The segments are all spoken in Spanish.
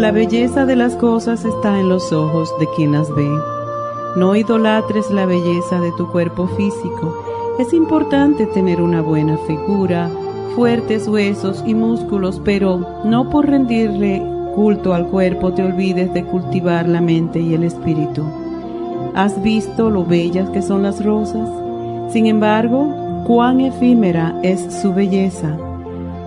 La belleza de las cosas está en los ojos de quien las ve. No idolatres la belleza de tu cuerpo físico. Es importante tener una buena figura, fuertes huesos y músculos, pero no por rendirle culto al cuerpo te olvides de cultivar la mente y el espíritu. ¿Has visto lo bellas que son las rosas? Sin embargo, cuán efímera es su belleza.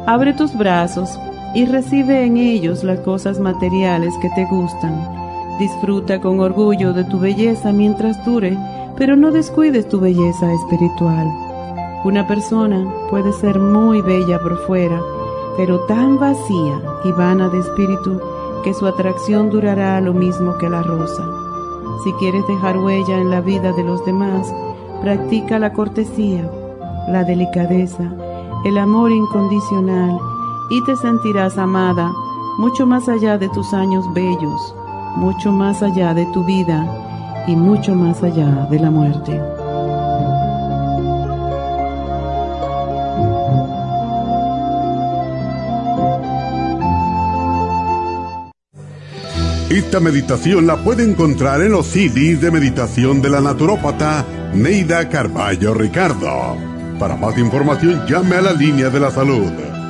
Abre tus brazos y recibe en ellos las cosas materiales que te gustan. Disfruta con orgullo de tu belleza mientras dure, pero no descuides tu belleza espiritual. Una persona puede ser muy bella por fuera, pero tan vacía y vana de espíritu que su atracción durará lo mismo que la rosa. Si quieres dejar huella en la vida de los demás, practica la cortesía, la delicadeza, el amor incondicional y te sentirás amada mucho más allá de tus años bellos, mucho más allá de tu vida y mucho más allá de la muerte. Esta meditación la puede encontrar en los CDs de meditación de la naturópata Neida Carballo Ricardo. Para más información llame a la línea de la salud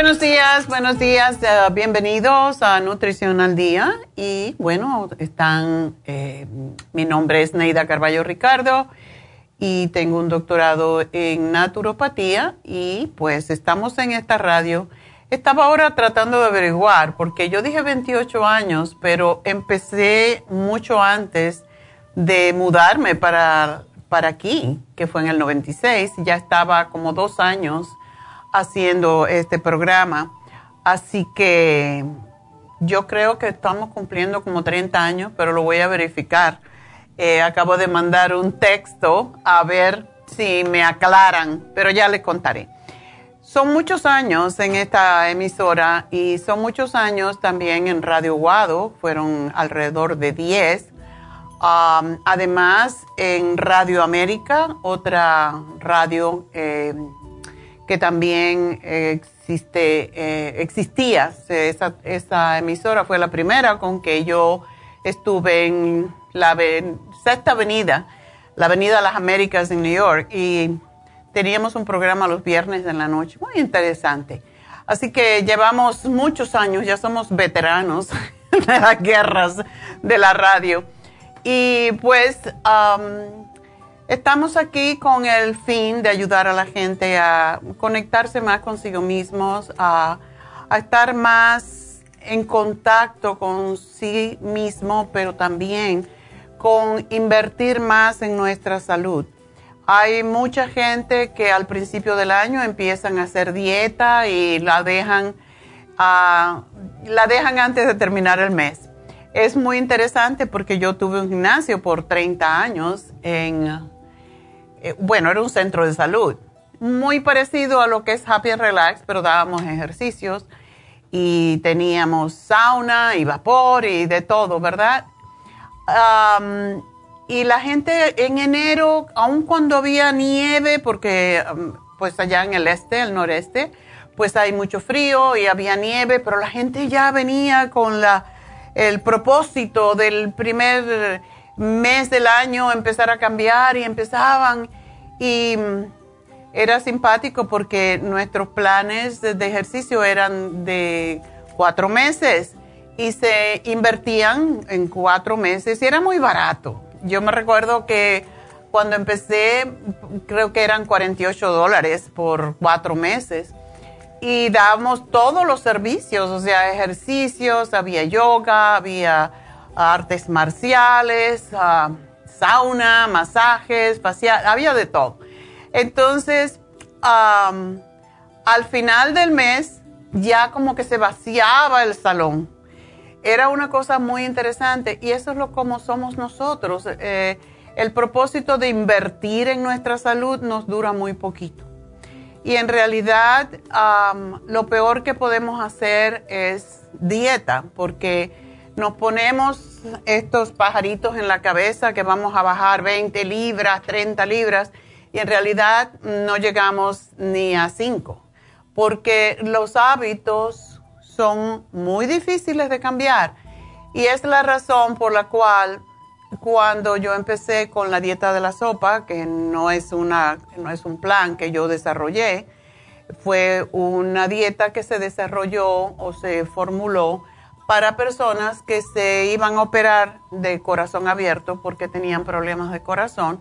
Buenos días, buenos días, bienvenidos a Nutrición al Día. Y bueno, están, eh, mi nombre es Neida Carballo Ricardo y tengo un doctorado en naturopatía y pues estamos en esta radio. Estaba ahora tratando de averiguar, porque yo dije 28 años, pero empecé mucho antes de mudarme para, para aquí, que fue en el 96. Ya estaba como dos años haciendo este programa. Así que yo creo que estamos cumpliendo como 30 años, pero lo voy a verificar. Eh, acabo de mandar un texto a ver si me aclaran, pero ya les contaré. Son muchos años en esta emisora y son muchos años también en Radio Guado, fueron alrededor de 10. además, en Radio América, otra radio eh, que también existe, eh, existía. Esa, esa, emisora fue la primera con que yo estuve en la Sexta Avenida, la Avenida de las Américas en New York, y teníamos un programa los viernes en la noche, muy interesante. Así que llevamos muchos años, ya somos veteranos de las guerras de la radio. Y pues estamos aquí con el fin de ayudar a la gente a conectarse más consigo mismos, a, estar más en contacto con sí mismo, pero también con invertir más en nuestra salud. Hay mucha gente que al principio del año empiezan a hacer dieta y la dejan, ah, la dejan antes de terminar el mes. Es muy interesante porque yo tuve un gimnasio por 30 años en, eh, bueno, era un centro de salud, muy parecido a lo que es Happy and Relax, pero dábamos ejercicios y teníamos sauna y vapor y de todo, ¿verdad? y la gente en enero, aun cuando había nieve, porque pues allá en el este, el noreste, pues hay mucho frío y había nieve, pero la gente ya venía con la, el propósito del primer mes del año empezar a cambiar y empezaban y mm, era simpático porque nuestros planes de ejercicio eran de cuatro meses y se invertían en cuatro meses y era muy barato. Yo me recuerdo que cuando empecé, creo que eran 48 dólares por cuatro meses y dábamos todos los servicios, o sea, ejercicios, había yoga, había artes marciales, sauna, masajes, facial, había de todo. Entonces, al final del mes, ya como que se vaciaba el salón era una cosa muy interesante y eso es lo como somos nosotros. Eh, el propósito de invertir en nuestra salud nos dura muy poquito. Y en realidad lo peor que podemos hacer es dieta, porque nos ponemos estos pajaritos en la cabeza que vamos a bajar 20 libras, 30 libras, y en realidad no llegamos ni a 5, porque los hábitos son muy difíciles de cambiar. Y es la razón por la cual cuando yo empecé con la dieta de la sopa, que no es, una, no es un plan que yo desarrollé, fue una dieta que se desarrolló o se formuló para personas que se iban a operar de corazón abierto porque tenían problemas de corazón.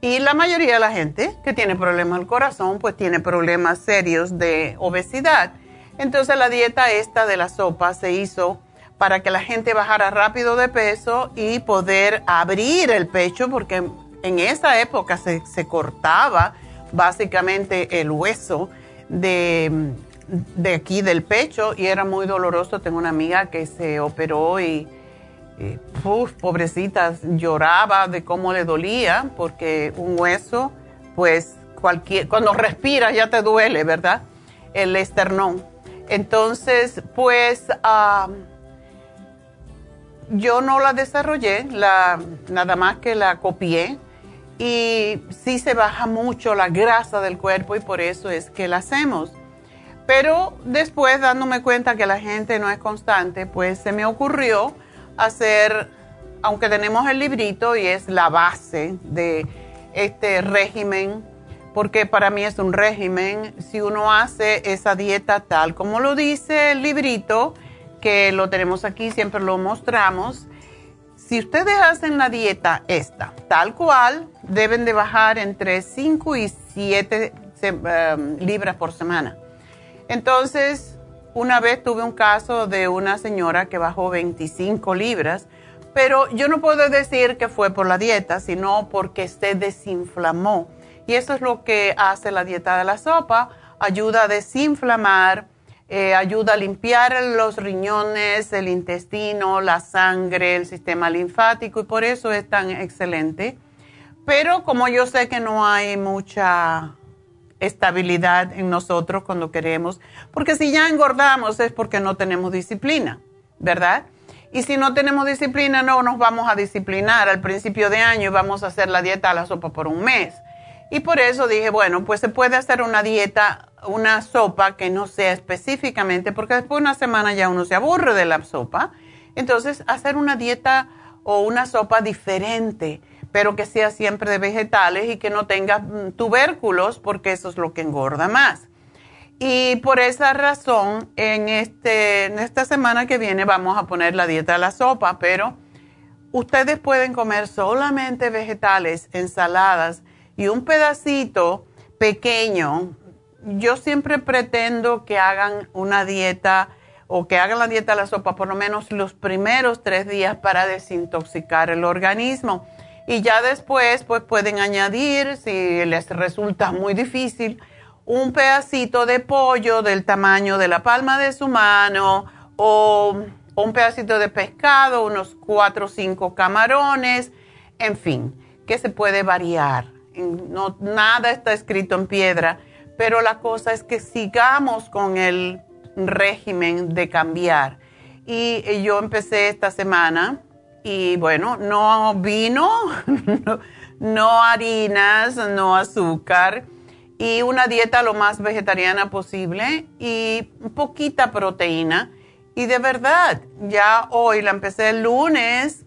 Y la mayoría de la gente que tiene problemas del corazón, pues tiene problemas serios de obesidad. Entonces la dieta esta de la sopa se hizo para que la gente bajara rápido de peso y poder abrir el pecho, porque en esa época se, cortaba básicamente el hueso de, aquí del pecho y era muy doloroso. Tengo una amiga que se operó y, pobrecita, lloraba de cómo le dolía, porque un hueso, pues cualquier, cuando respiras ya te duele, ¿verdad? El esternón. Entonces, pues yo no la desarrollé, nada más que la copié y sí se baja mucho la grasa del cuerpo y por eso es que la hacemos. Pero después, dándome cuenta que la gente no es constante, pues se me ocurrió hacer, aunque tenemos el librito y es la base de este régimen porque para mí es un régimen. Si uno hace esa dieta tal como lo dice el librito, que lo tenemos aquí, siempre lo mostramos, si ustedes hacen la dieta esta, tal cual, deben de bajar entre 5 y 7 em, libras por semana. Entonces, una vez tuve un caso de una señora que bajó 25 libras, pero yo no puedo decir que fue por la dieta, sino porque se desinflamó y eso es lo que hace la dieta de la sopa. Ayuda a desinflamar, eh, ayuda a limpiar los riñones, el intestino, la sangre, el sistema linfático y por eso es tan excelente. Pero como yo sé que no hay mucha estabilidad en nosotros cuando queremos, porque si ya engordamos es porque no tenemos disciplina, ¿verdad? Y si no tenemos disciplina, no nos vamos a disciplinar al principio de año y vamos a hacer la dieta a la sopa por un mes. Y por eso dije, bueno, pues se puede hacer una dieta, una sopa que no sea específicamente, porque después de una semana ya uno se aburre de la sopa. Entonces, hacer una dieta o una sopa diferente, pero que sea siempre de vegetales y que no tenga tubérculos, porque eso es lo que engorda más. Y por esa razón, en, este, en esta semana que viene vamos a poner la dieta de la sopa, pero ustedes pueden comer solamente vegetales, ensaladas y un pedacito pequeño. Yo siempre pretendo que hagan una dieta o que hagan la dieta de la sopa por lo menos los primeros tres días para desintoxicar el organismo. Y ya después, pues pueden añadir, si les resulta muy difícil, un pedacito de pollo del tamaño de la palma de su mano o un pedacito de pescado, unos cuatro o cinco camarones, en fin, que se puede variar. No, nada está escrito en piedra, pero la cosa es que sigamos con el régimen de cambiar. Y yo empecé esta semana y bueno, no vino, no, harinas, no azúcar y una dieta lo más vegetariana posible y poquita proteína. Y de verdad, ya hoy la empecé el lunes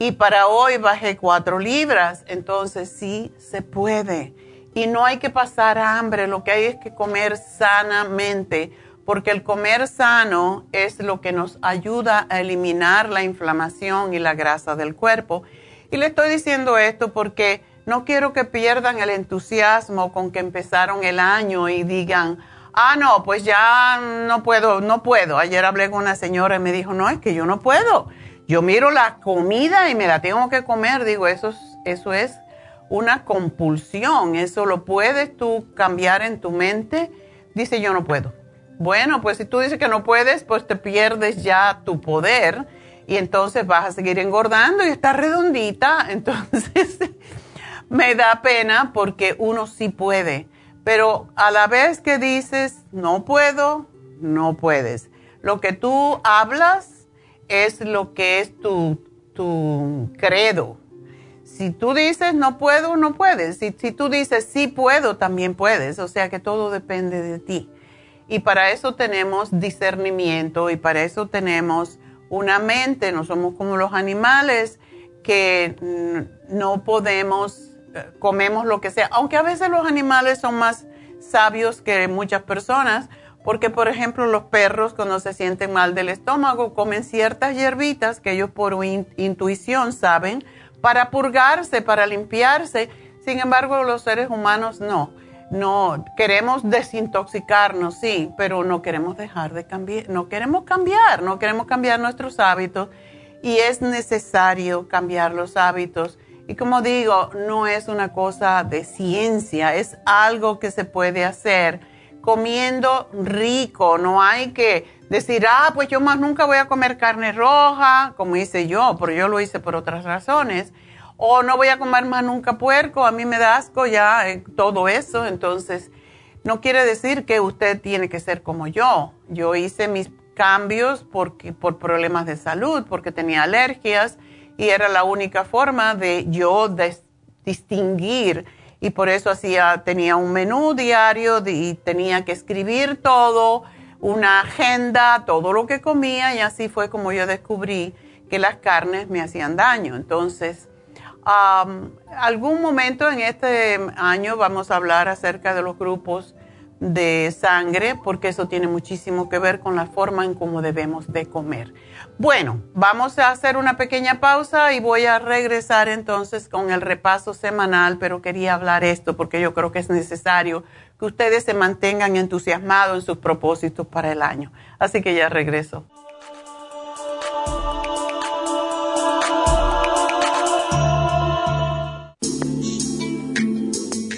y para hoy bajé cuatro libras. Entonces sí se puede. Y no hay que pasar hambre, lo que hay es que comer sanamente, porque el comer sano es lo que nos ayuda a eliminar la inflamación y la grasa del cuerpo. Y le estoy diciendo esto porque no quiero que pierdan el entusiasmo con que empezaron el año y digan, ah, no, pues ya no puedo, no puedo. Ayer hablé con una señora y me dijo, no, es que yo no puedo. Yo miro la comida y me la tengo que comer. Digo, eso, eso es una compulsión, eso lo puedes tú cambiar en tu mente. Dice, yo no puedo. Bueno, pues si tú dices que no puedes, pues te pierdes ya tu poder y entonces vas a seguir engordando y estás redondita. Entonces, me da pena porque uno sí puede, pero a la vez que dices, no puedo, no puedes. Lo que tú hablas es lo que es tu, tu credo si tú dices no puedo, no puedes. Si, si, tú dices sí puedo, también puedes. O sea que todo depende de ti. Y para eso tenemos discernimiento y para eso tenemos una mente. No somos como los animales que no podemos, eh, comemos lo que sea. Aunque a veces los animales son más sabios que muchas personas. Porque, por ejemplo, los perros cuando se sienten mal del estómago comen ciertas hierbitas que ellos por intuición saben para purgarse, para limpiarse. Sin embargo, los seres humanos no. No queremos desintoxicarnos, sí, pero no queremos dejar de cambiar, no queremos cambiar, no queremos cambiar nuestros hábitos y es necesario cambiar los hábitos. Y como digo, no es una cosa de ciencia, es algo que se puede hacer comiendo rico, no hay que decir, ah, pues yo más nunca voy a comer carne roja, como hice yo, pero yo lo hice por otras razones, o no voy a comer más nunca puerco, a mí me da asco ya eh, todo eso, entonces no quiere decir que usted tiene que ser como yo. Yo hice mis cambios porque, por problemas de salud, porque tenía alergias y era la única forma de yo distinguir y por eso hacía, tenía un menú diario y tenía que escribir todo, una agenda, todo lo que comía y así fue como yo descubrí que las carnes me hacían daño. Entonces, algún momento en este año vamos a hablar acerca de los grupos de sangre porque eso tiene muchísimo que ver con la forma en cómo debemos de comer. Bueno, vamos a hacer una pequeña pausa y voy a regresar entonces con el repaso semanal, pero quería hablar esto porque yo creo que es necesario que ustedes se mantengan entusiasmados en sus propósitos para el año. Así que ya regreso.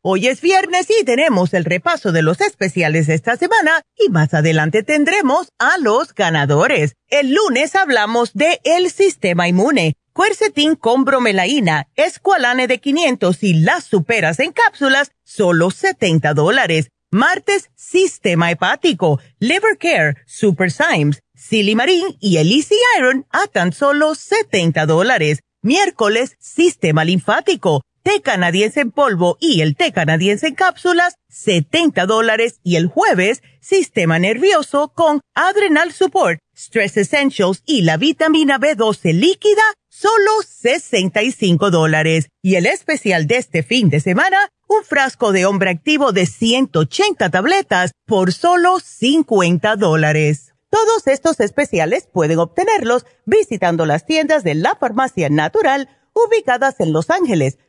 Hoy es viernes y tenemos el repaso de los especiales esta semana y más adelante tendremos a los ganadores. El lunes hablamos de el sistema inmune Quercetin con bromelaína, Esqualane de 500 y las superas en cápsulas, solo 70 dólares. Martes, Sistema Hepático, Liver Care, Super Symes, Silimarín y el Easy Iron a tan solo 70 dólares. Miércoles, Sistema Linfático, té canadiense en polvo y el té canadiense en cápsulas, 70 dólares. Y el jueves, Sistema Nervioso con Adrenal Support, Stress Essentials y la vitamina B12 líquida, solo 65 dólares. Y el especial de este fin de semana, un frasco de hombre activo de 180 tabletas por solo 50 dólares. Todos estos especiales pueden obtenerlos visitando las tiendas de la farmacia natural ubicadas en Los Ángeles,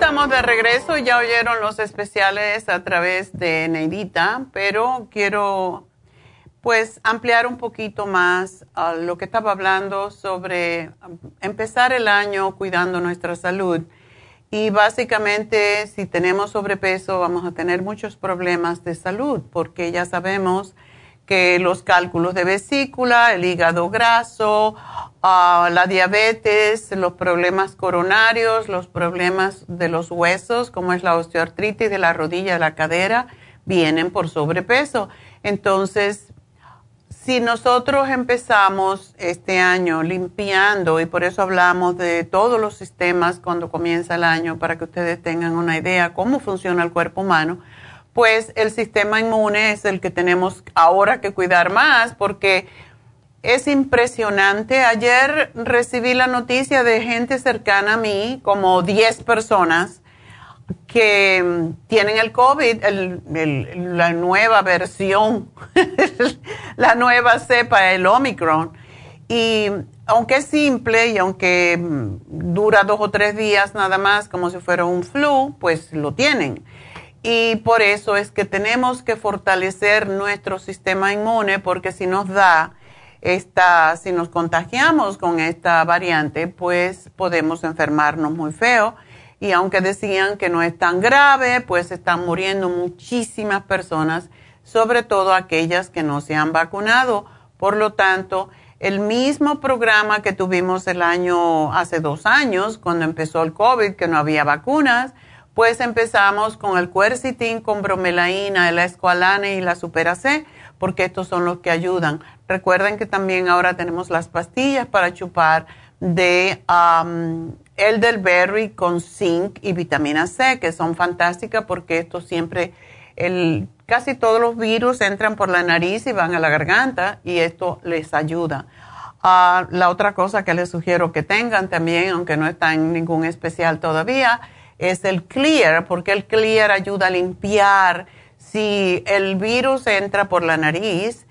Estamos de regreso. Ya oyeron los especiales a través de Neidita, pero quiero pues ampliar un poquito más a lo que estaba hablando sobre empezar el año cuidando nuestra salud. Y básicamente, si tenemos sobrepeso, vamos a tener muchos problemas de salud, porque ya sabemos que los cálculos de vesícula, el hígado graso, la diabetes, los problemas coronarios, los problemas de los huesos, como es la osteoartritis de la rodilla, de la cadera, vienen por sobrepeso. Entonces, si nosotros empezamos este año limpiando, y por eso hablamos de todos los sistemas cuando comienza el año, para que ustedes tengan una idea cómo funciona el cuerpo humano, pues el sistema inmune es el que tenemos ahora que cuidar más porque es impresionante. Ayer recibí la noticia de gente cercana a mí, como 10 personas, que tienen el COVID, la nueva versión, la nueva cepa, el Omicron. Y aunque es simple y aunque dura dos o tres días nada más, como si fuera un flu, pues lo tienen. Y por eso es que tenemos que fortalecer nuestro sistema inmune porque si nos da esta, si nos contagiamos con esta variante, pues podemos enfermarnos muy feo. Y aunque decían que no es tan grave, pues están muriendo muchísimas personas, sobre todo aquellas que no se han vacunado. Por lo tanto, el mismo programa que tuvimos el año, hace dos años, cuando empezó el COVID, que no había vacunas, pues empezamos con el cuercitín con bromelaína, el escualane y la supera C, porque estos son los que ayudan. Recuerden que también ahora tenemos las pastillas para chupar de um, elderberry con zinc y vitamina C, que son fantásticas porque esto siempre, el, casi todos los virus entran por la nariz y van a la garganta y esto les ayuda. Ah, la otra cosa que les sugiero que tengan también, aunque no está en ningún especial todavía, es el clear, porque el clear ayuda a limpiar. Si el virus entra por la nariz,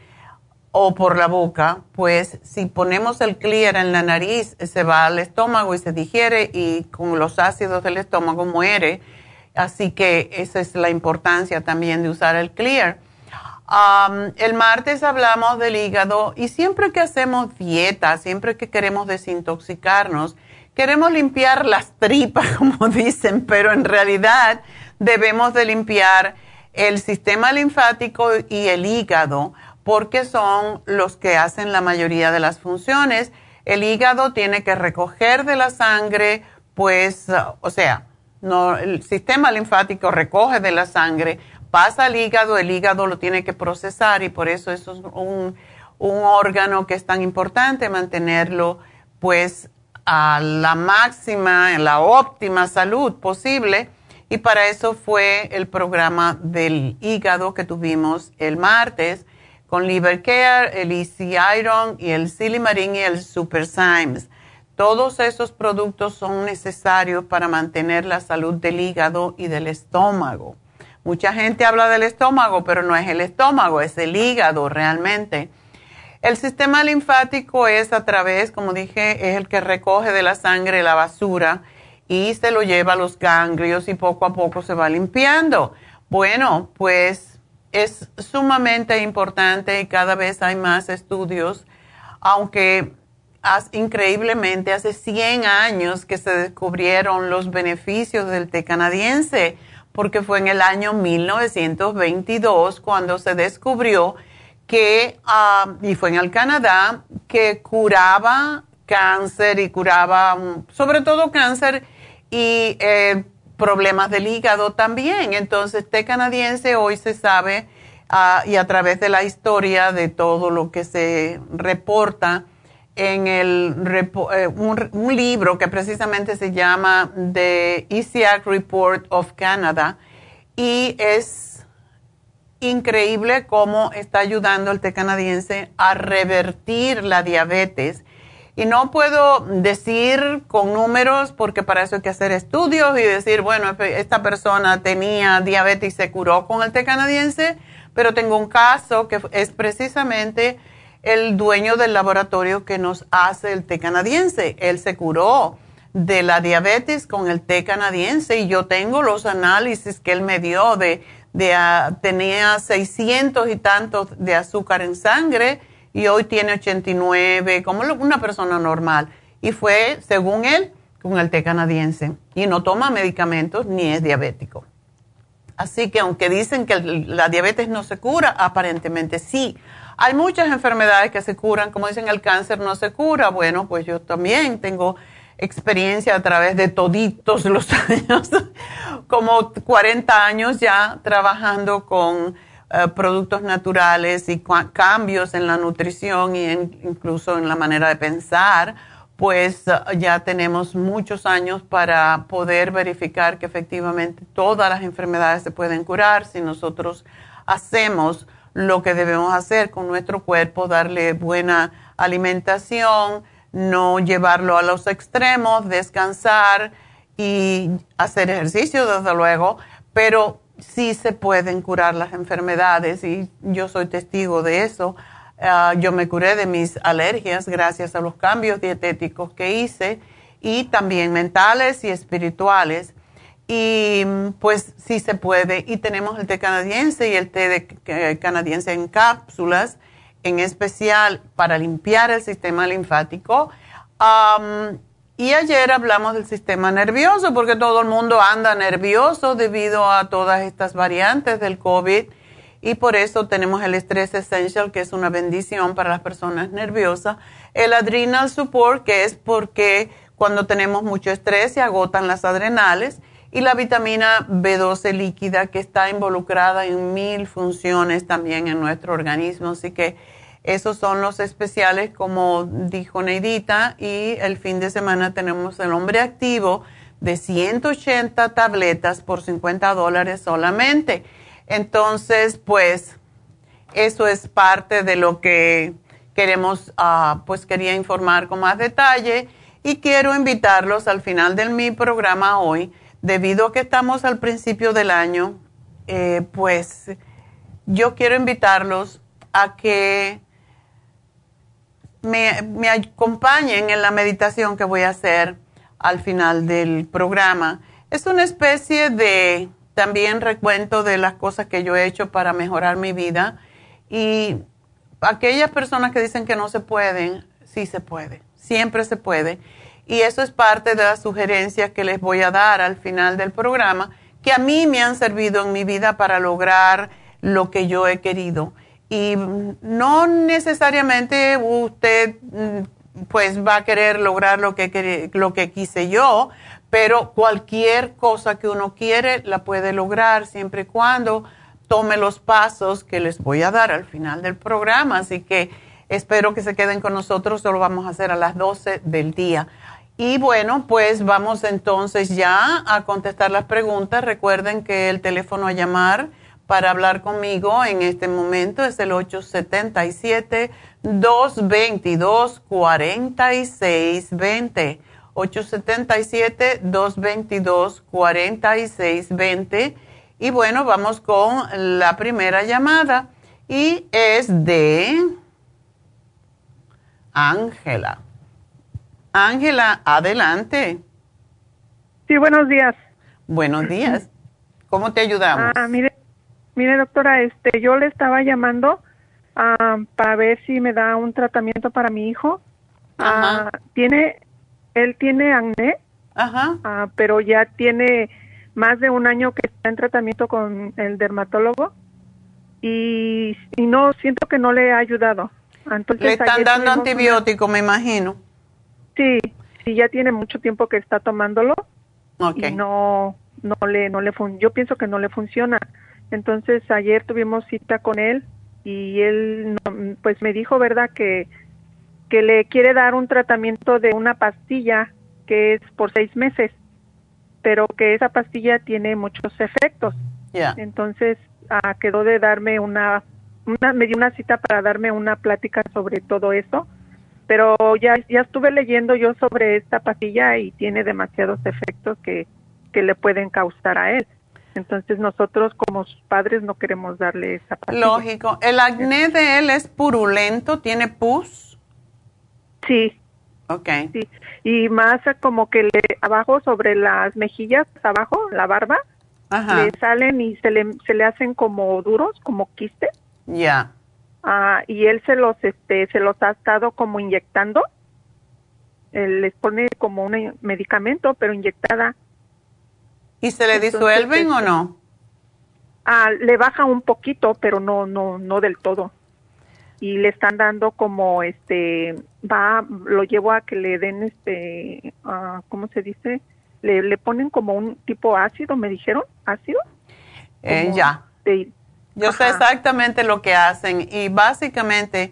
o por la boca, pues si ponemos el clear en la nariz, se va al estómago y se digiere y con los ácidos del estómago muere. Así que esa es la importancia también de usar el clear. el martes hablamos del hígado y siempre que hacemos dieta, siempre que queremos desintoxicarnos, queremos limpiar las tripas, como dicen, pero en realidad debemos de limpiar el sistema linfático y el hígado porque son los que hacen la mayoría de las funciones. El hígado tiene que recoger de la sangre, pues, o sea, no, el sistema linfático recoge de la sangre, pasa al hígado, el hígado lo tiene que procesar y por eso eso es un, un órgano que es tan importante mantenerlo, pues, a la máxima, en la óptima salud posible. Y para eso fue el programa del hígado que tuvimos el martes con Liver Care, el Easy Iron y el Silimarin y el Super Symes. Todos esos productos son necesarios para mantener la salud del hígado y del estómago. Mucha gente habla del estómago, pero no es el estómago, es el hígado realmente. El sistema linfático es a través, como dije, es el que recoge de la sangre la basura y se lo lleva a los ganglios y poco a poco se va limpiando. Bueno, pues es sumamente importante y cada vez hay más estudios, aunque increíblemente hace 100 años que se descubrieron los beneficios del té canadiense, porque fue en el año 1922 cuando se descubrió que, ah, y fue en el Canadá, que curaba cáncer y curaba sobre todo cáncer y eh, problemas del hígado también. Entonces, té canadiense hoy se sabe ah, y a través de la historia de todo lo que se reporta en el, eh, un, libro que precisamente se llama The ECAC Report of Canada y es increíble cómo está ayudando el té canadiense a revertir la diabetes y no puedo decir con números porque para eso hay que hacer estudios y decir, bueno, esta persona tenía diabetes y se curó con el té canadiense, pero tengo un caso que es precisamente el dueño del laboratorio que nos hace el té canadiense. Él se curó de la diabetes con el té canadiense y yo tengo los análisis que él me dio de, de ah, tenía 600 y tantos de azúcar en sangre y hoy tiene 89, como una persona normal. Y fue, según él, con el té canadiense. Y no toma medicamentos ni es diabético. Así que aunque dicen que la diabetes no se cura, aparentemente sí. Hay muchas enfermedades que se curan, como dicen el cáncer no se cura. Bueno, pues yo también tengo experiencia a través de toditos los años, como 40 años ya trabajando con eh, productos naturales y cambios en la nutrición y incluso en la manera de pensar, pues eh, ya tenemos muchos años para poder verificar que efectivamente todas las enfermedades se pueden curar. Si nosotros hacemos lo que debemos hacer con nuestro cuerpo, darle buena alimentación, no llevarlo a los extremos, descansar y hacer ejercicio, desde luego, pero sí se pueden curar las enfermedades y yo soy testigo de eso. Ah, yo me curé de mis alergias gracias a los cambios dietéticos que hice y también mentales y espirituales. Y pues sí se puede. Y tenemos el té canadiense y el té de, canadiense en cápsulas, en especial para limpiar el sistema linfático. Y ayer hablamos del sistema nervioso, porque todo el mundo anda nervioso debido a todas estas variantes del COVID. Y por eso tenemos el Stress Essential, que es una bendición para las personas nerviosas. El Adrenal Support, que es porque cuando tenemos mucho estrés se agotan las adrenales. Y la vitamina B12 líquida, que está involucrada en mil funciones también en nuestro organismo. Así que esos son los especiales, como dijo Neidita, y el fin de semana tenemos el hombre activo de 180 tabletas por 50 dólares solamente. Entonces, pues, eso es parte de lo que queremos, uh, pues quería informar con más detalle y quiero invitarlos al final de mi programa hoy, debido a que estamos al principio del año, eh, pues yo quiero invitarlos a que me, acompañen en la meditación que voy a hacer al final del programa. Es una especie de también recuento de las cosas que yo he hecho para mejorar mi vida y aquellas personas que dicen que no se pueden, sí se puede, siempre se puede. Y eso es parte de las sugerencias que les voy a dar al final del programa, que a mí me han servido en mi vida para lograr lo que yo he querido. Y no necesariamente usted mm, pues va a querer lograr lo que, lo que quise yo, pero cualquier cosa que uno quiere la puede lograr siempre y cuando tome los pasos que les voy a dar al final del programa. Así que espero que se queden con nosotros, lo vamos a hacer a las 12 del día. Y bueno, pues vamos entonces ya a contestar las preguntas. Recuerden que el teléfono a llamar para hablar conmigo en este momento es el 877-222-4620. 877-222-4620. Y bueno, vamos con la primera llamada y es de Ángela. Ángela, adelante. Sí, buenos días. Buenos días. ¿Cómo te ayudamos? Ah, mire, mire doctora, este, yo le estaba llamando ah, para ver si me da un tratamiento para mi hijo. Ah, tiene, él tiene acné, Ajá. pero ya tiene más de un año que está en tratamiento con el dermatólogo y, no siento que no le ha ayudado. Entonces, le están dando antibiótico, me imagino. Sí, sí, ya tiene mucho tiempo que está tomándolo y no, no le, no le yo pienso que no le funciona. Entonces ayer tuvimos cita con él y él, pues me dijo, verdad, que que le quiere dar un tratamiento de una pastilla que es por seis meses pero que esa pastilla tiene muchos efectos. Entonces ah, quedó de darme una, una, me dio una cita para darme una plática sobre todo eso, pero ya, ya estuve leyendo yo sobre esta pastilla y tiene demasiados efectos que, que le pueden causar a él. Entonces nosotros como padres no queremos darle esa pastilla. Lógico. ¿El acné de él es purulento? ¿Tiene pus? Sí, Okay. Sí, y más como que le, abajo sobre las mejillas, abajo, la barba, le salen y se le, se le hacen como duros, como quistes. Ya. Ah, y él se los, este, se los ha estado como inyectando. Él les pone como un medicamento, pero inyectada. ¿Y se le disuelven o no? Ah, le baja un poquito, pero no, no, no del todo. Y le están dando como este va lo llevo a que le den este uh, cómo se dice le, le ponen como un tipo ácido me dijeron ácido. Eh, ya. yo sé exactamente lo que hacen y básicamente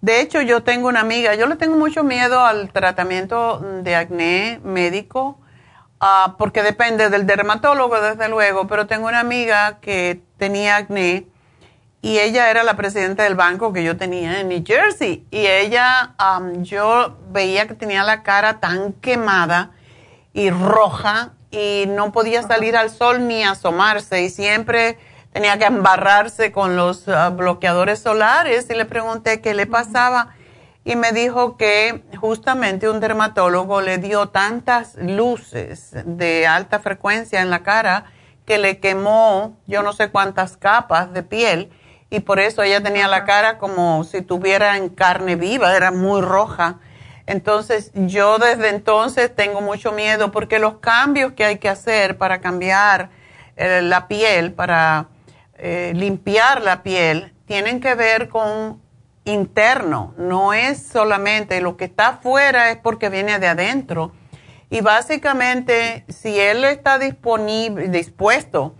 de hecho yo tengo una amiga yo le tengo mucho miedo al tratamiento de acné médico uh, porque depende del dermatólogo desde luego pero tengo una amiga que tenía acné y ella era la presidenta del banco que yo tenía en New Jersey. Y ella, yo veía que tenía la cara tan quemada y roja y no podía salir al sol ni asomarse y siempre tenía que embarrarse con los ah, bloqueadores solares. Y le pregunté qué le pasaba y me dijo que justamente un dermatólogo le dio tantas luces de alta frecuencia en la cara que le quemó yo no sé cuántas capas de piel y por eso ella tenía la cara como si tuviera en carne viva, era muy roja. Entonces yo desde entonces tengo mucho miedo porque los cambios que hay que hacer para cambiar eh, la piel, para eh, limpiar la piel, tienen que ver con interno, no es solamente lo que está afuera, es porque viene de adentro. Y básicamente, si él está disponible, dispuesto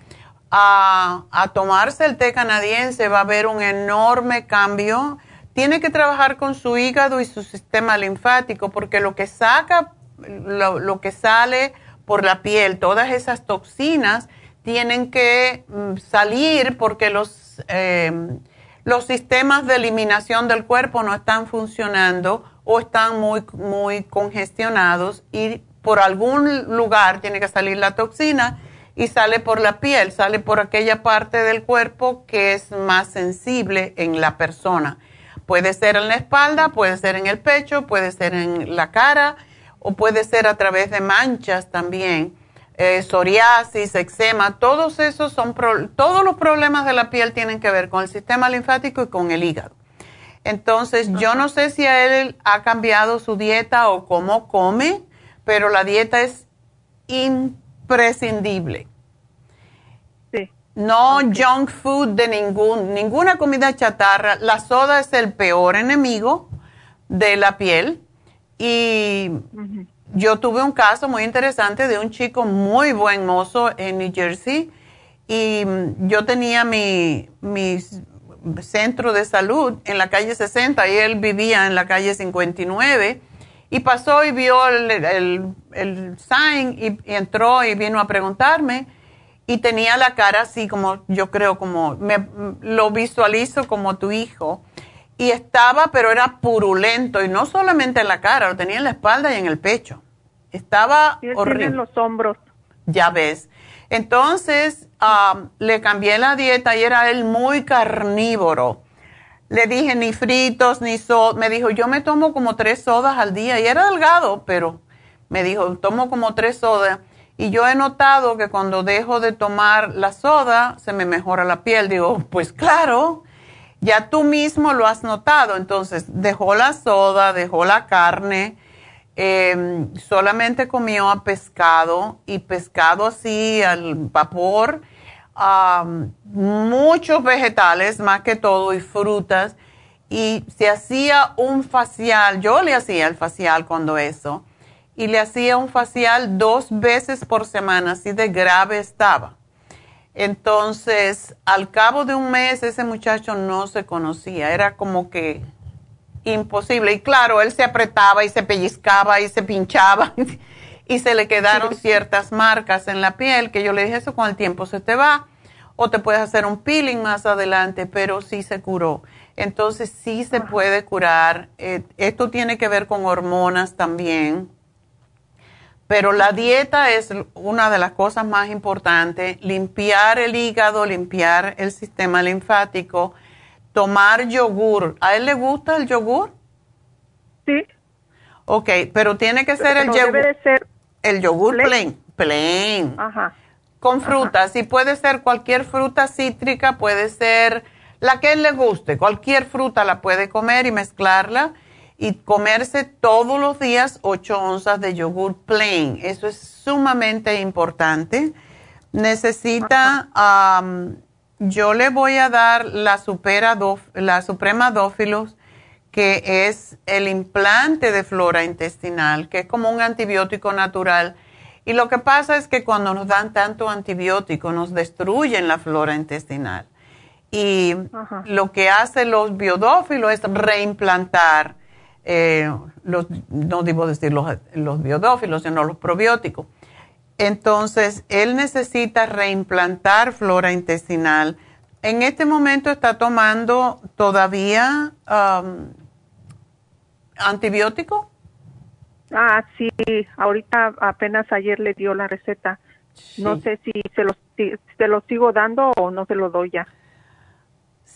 a, tomarse el té canadiense va a haber un enorme cambio. Tiene que trabajar con su hígado y su sistema linfático porque lo que saca, lo, que sale por la piel, todas esas toxinas tienen que mm, salir porque los, em, los sistemas de eliminación del cuerpo no están funcionando o están muy, muy congestionados y por algún lugar tiene que salir la toxina y sale por la piel, sale por aquella parte del cuerpo que es más sensible en la persona. puede ser en la espalda, puede ser en el pecho, puede ser en la cara o puede ser a través de manchas también. Eh, psoriasis, eczema, todos esos son, todos los problemas de la piel tienen que ver con el sistema linfático y con el hígado. Entonces, yo no sé si él ha cambiado su dieta o cómo come, pero la dieta es imprescindible. Sí. No junk food de ningún, ninguna comida chatarra. La soda es el peor enemigo de la piel. Y yo tuve un caso muy interesante de un chico muy buen mozo en New Jersey y mm, yo tenía mi, centro de salud en la calle 60 y él vivía en la calle 59 y pasó y vio el, el, sign y, entró y vino a preguntarme y tenía la cara así como yo creo como me lo visualizo como tu hijo y estaba pero era purulento y no solamente en la cara lo tenía en la espalda y en el pecho estaba horrible. en los hombros. Ya ves. Entonces le cambié la dieta y era él muy carnívoro. Le dije ni fritos ni sodas. Me dijo, yo me tomo como tres sodas al día. Y era delgado, pero me dijo, tomo como tres sodas. Y yo he notado que cuando dejo de tomar la soda, se me mejora la piel. Digo, pues claro, ya tú mismo lo has notado. Entonces, dejó la soda, dejó la carne eh, solamente comió a pescado y pescado así al vapor, muchos vegetales más que todo y frutas. Y se hacía un facial, yo le hacía el facial cuando eso, y le hacía un facial dos veces por semana, así de grave estaba. Entonces, al cabo de un mes, ese muchacho no se conocía, era como que imposible. Y claro, él se apretaba y se pellizcaba y se pinchaba y se le quedaron ciertas marcas en la piel que yo le dije, eso con el tiempo se te va o te puedes hacer un peeling más adelante, pero sí se curó. Entonces sí se puede curar. Eh, esto tiene que ver con hormonas también. Pero la dieta es una de las cosas más importantes. Limpiar el hígado, limpiar el sistema linfático tomar yogur. ¿A él le gusta el yogur? Sí. Ok, pero tiene que ser el yogur. Debe de ser el yogur plain. Plain. Ajá. Con frutas. Y puede ser cualquier fruta cítrica, puede ser la que él le guste. Cualquier fruta la puede comer y mezclarla. Y comerse todos los días 8 onzas de yogur plain. Eso es sumamente importante. Necesita yo le voy a dar la, supera la Suprema Dófilos, que es el implante de flora intestinal, que es como un antibiótico natural. Y lo que pasa es que cuando nos dan tanto antibiótico, nos destruyen la flora intestinal. Y lo que hacen los biodófilos es reimplantar, eh, los, no debo decir los, los biodófilos, sino los probióticos entonces, él necesita reimplantar flora intestinal. En este momento está tomando todavía um, antibiótico. Ah, sí, ahorita apenas ayer le dio la receta. No sé si se lo, se lo sigo dando o no se lo doy ya.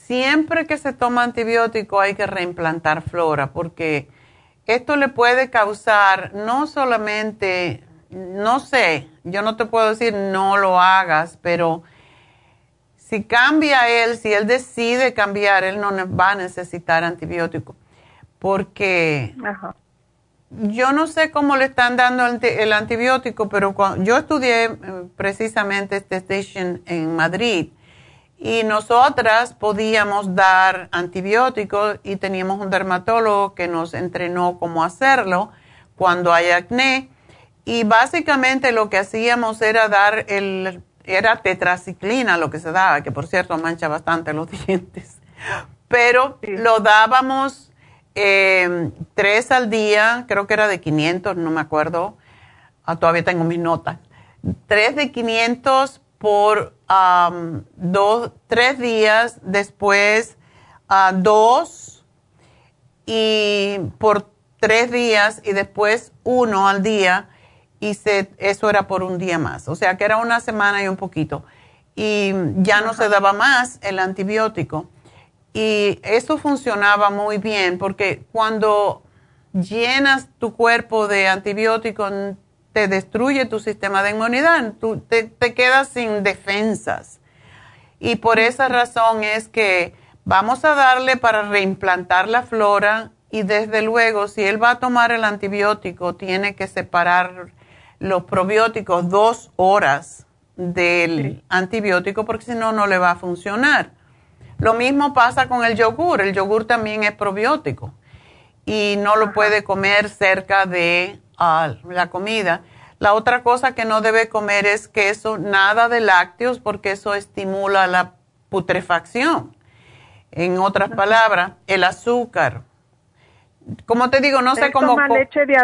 Siempre que se toma antibiótico hay que reimplantar flora porque esto le puede causar no solamente no sé, yo no te puedo decir no lo hagas, pero si cambia él, si él decide cambiar, él no va a necesitar antibiótico. Porque yo no sé cómo le están dando el, antibiótico, pero cuando, yo estudié eh, precisamente este station en Madrid y nosotras podíamos dar antibióticos y teníamos un dermatólogo que nos entrenó cómo hacerlo cuando hay acné y básicamente lo que hacíamos era dar el, era tetraciclina lo que se daba, que por cierto mancha bastante los dientes. Pero lo dábamos eh, tres al día, creo que era de 500, no me acuerdo. Ah, todavía tengo mis notas. Tres de 500 por dos, tres días, después uh, dos y por tres días y después uno al día y eso era por un día más. O sea que era una semana y un poquito. Y ya no se daba más el antibiótico. Y eso funcionaba muy bien porque cuando llenas tu cuerpo de antibióticos, te destruye tu sistema de inmunidad, tú te, te quedas sin defensas. Y por esa razón es que vamos a darle para reimplantar la flora y desde luego si él va a tomar el antibiótico, tiene que separar los probióticos dos horas del antibiótico porque si no, no le va a funcionar. Lo mismo pasa con el yogur. El yogur también es probiótico y no lo puede comer cerca de la comida. La otra cosa que no debe comer es queso, nada de lácteos porque eso estimula la putrefacción. En otras palabras, el azúcar. Como te digo, no sé cómo... leche de,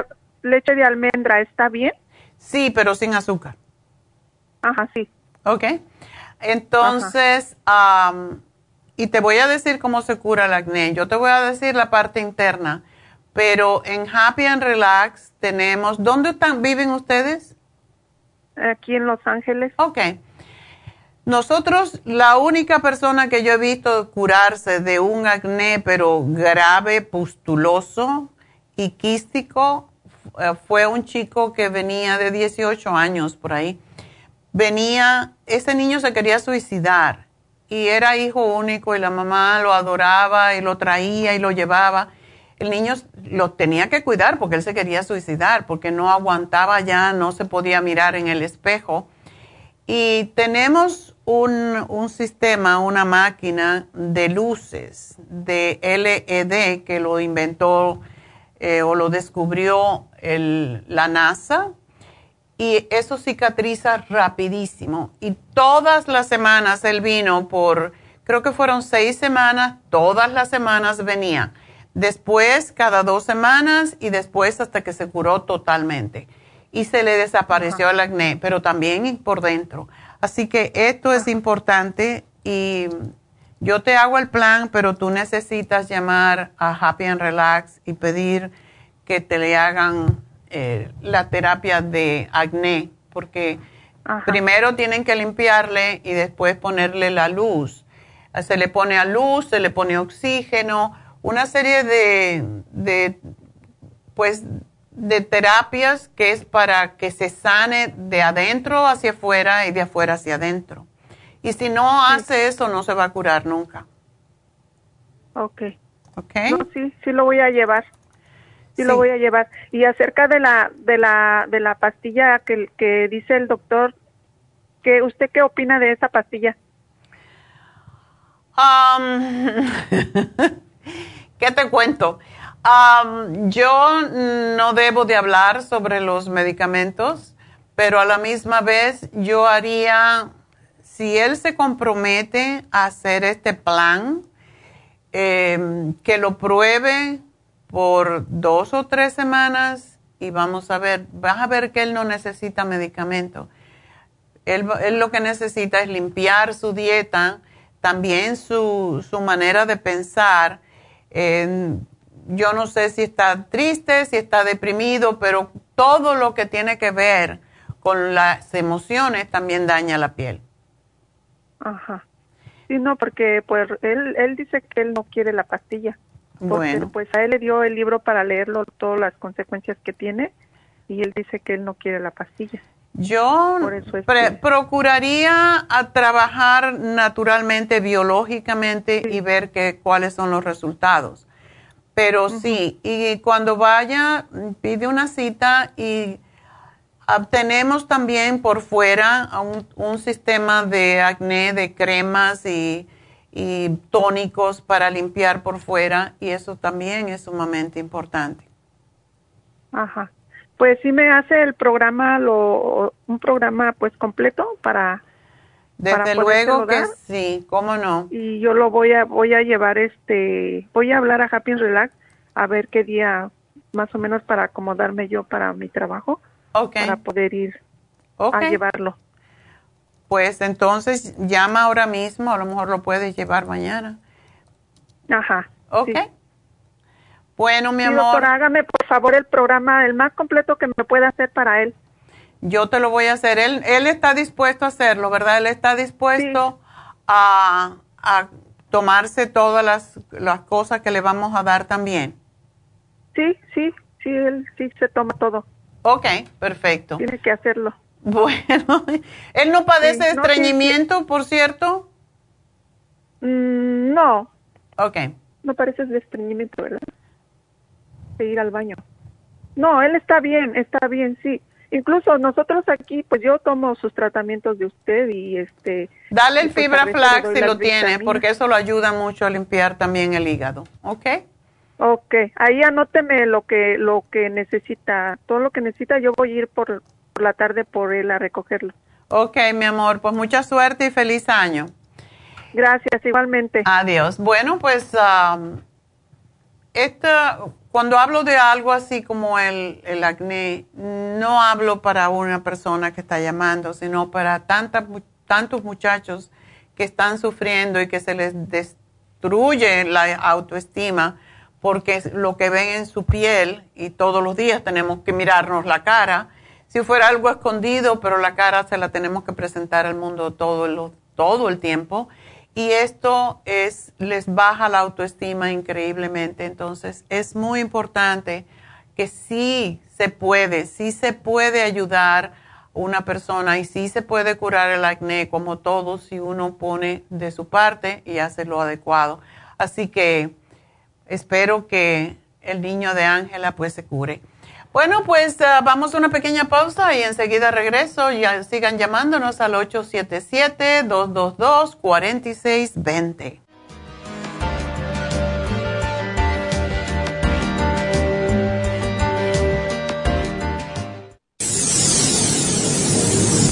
leche de almendra está bien? Sí, pero sin azúcar. Ajá, sí. Ok. Entonces, y te voy a decir cómo se cura el acné. Yo te voy a decir la parte interna, pero en Happy and Relax tenemos, ¿dónde están, viven ustedes? Aquí en Los Ángeles. Ok. Nosotros, la única persona que yo he visto curarse de un acné, pero grave, pustuloso y quístico, eh, fue un chico que venía de 18 años por ahí. Venía, ese niño se quería suicidar y era hijo único y la mamá lo adoraba y lo traía y lo llevaba. El niño lo tenía que cuidar porque él se quería suicidar, porque no aguantaba ya, no se podía mirar en el espejo. Y tenemos un, un sistema, una máquina de luces de LED que lo inventó eh, o lo descubrió la NASA y eso cicatriza rapidísimo. Y todas las semanas él vino por, creo que fueron seis semanas, todas las semanas venía. Después cada dos semanas y después hasta que se curó totalmente. Y se le desapareció el acné, pero también por dentro. Así que esto es importante y yo te hago el plan, pero tú necesitas llamar a Happy and Relax y pedir que te le hagan eh, la terapia de acné, porque primero tienen que limpiarle y después ponerle la luz. Se le pone a luz, se le pone oxígeno, una serie de, de pues, de terapias que es para que se sane de adentro hacia afuera y de afuera hacia adentro. Y si no hace eso, no se va a curar nunca. Ok. Ok. sí, sí lo voy a llevar. Sí, lo voy a llevar. Y acerca de la de la de la pastilla que, que dice el doctor, que usted qué opina de esa pastilla? Um, ¿Qué te cuento? Yo no debo de hablar sobre los medicamentos, pero a la misma vez yo haría si él se compromete a hacer este plan, em, que lo pruebe por dos o tres semanas y vamos a ver, vas a ver que él no necesita medicamento. Él, lo que necesita es limpiar su dieta, también su, su manera de pensar. Yo no sé si está triste, si está deprimido, pero todo lo que tiene que ver con las emociones también daña la piel. Ajá. Sí, no, porque pues él, él dice que él no quiere la pastilla. bueno. pues a él le dio el libro para leerlo, todas las consecuencias que tiene, y él dice que él no quiere la pastilla. Yo procuraría a trabajar naturalmente, biológicamente y ver que, cuáles son los resultados. Pero sí, y cuando vaya, pide una cita y tenemos también por fuera un, sistema de acné, de cremas y, tónicos para limpiar por fuera y eso también es sumamente importante. Ajá. Pues sí me hace el programa, lo, un programa pues completo para... Desde luego que sí, cómo no. Y yo lo voy a, voy a llevar este, voy a hablar a Happy Relax a ver qué día más o menos para acomodarme yo para mi trabajo para poder ir a llevarlo. Pues entonces llama ahora mismo, a lo mejor lo puedes llevar mañana. Ajá. Ok. Bueno, mi amor. Doctora, hágame por favor el programa, el más completo que me pueda hacer para él. Yo te lo voy a hacer. Él, él está dispuesto a hacerlo, ¿verdad? Él está dispuesto a, a tomarse todas las, las cosas que le vamos a dar también. Sí, sí, sí, él sí se toma todo. Ok, perfecto. Tiene que hacerlo. Bueno, ¿él no padece de estreñimiento, por cierto? Mm, no. Ok. No parece de estreñimiento, ¿verdad? Ir al baño. No, él está bien, está bien, sí. Incluso nosotros aquí, pues yo tomo sus tratamientos de usted y este... Dale el pues, fibra flax si lo tiene, porque eso lo ayuda mucho a limpiar también el hígado, ¿ok? Ok, ahí anóteme lo que lo que necesita, todo lo que necesita, yo voy a ir por, la tarde por él a recogerlo. Ok, mi amor, pues mucha suerte y feliz año. Gracias, igualmente. Adiós. Bueno, pues um, esta, cuando hablo de algo así como el, el, acné, no hablo para una persona que está llamando, sino para tantas, tantos muchachos que están sufriendo y que se les destruye la autoestima porque lo que ven en su piel y todos los días tenemos que mirarnos la cara. Si fuera algo escondido, pero la cara se la tenemos que presentar al mundo todo todo el tiempo y esto es, les baja la autoestima increíblemente. Entonces, es muy importante que sí se puede, sí se puede ayudar una persona y sí se puede curar el acné como todo si uno pone de su parte y hace lo adecuado. Así que espero que el niño de Ángela pues se cure. Bueno, pues ah, vamos a una pequeña pausa y enseguida regreso. Ya sigan llamándonos al 877-222-4620.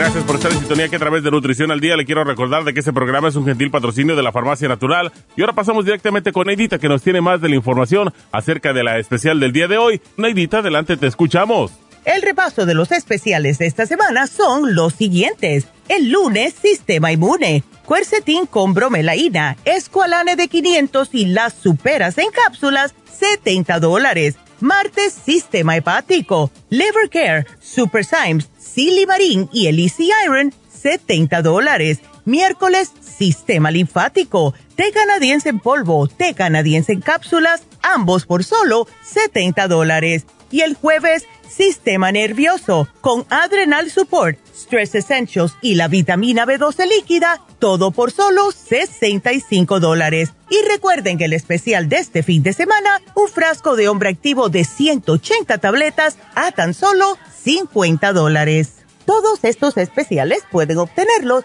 Gracias por estar en sintonía que a través de Nutrición al Día le quiero recordar de que este programa es un gentil patrocinio de la Farmacia Natural. Y ahora pasamos directamente con Neidita que nos tiene más de la información acerca de la especial del día de hoy. Neidita, adelante, te escuchamos. El repaso de los especiales de esta semana son los siguientes. El lunes, Sistema Inmune, Quercetin con bromelaína, Esqualane de 500 y las superas en cápsulas, 70 dólares. Martes, Sistema Hepático, Liver Care, Super Symes, Silimarín y el Iron, 70 dólares. Miércoles, Sistema Linfático, té canadiense en polvo, té canadiense en cápsulas, ambos por solo 70 dólares. Y el jueves, Sistema Nervioso, con Adrenal Support, Stress Essentials y la vitamina B12 líquida, todo por solo 65 dólares. Y recuerden que el especial de este fin de semana, un frasco de hombre activo de 180 tabletas a tan solo 50 dólares. Todos estos especiales pueden obtenerlos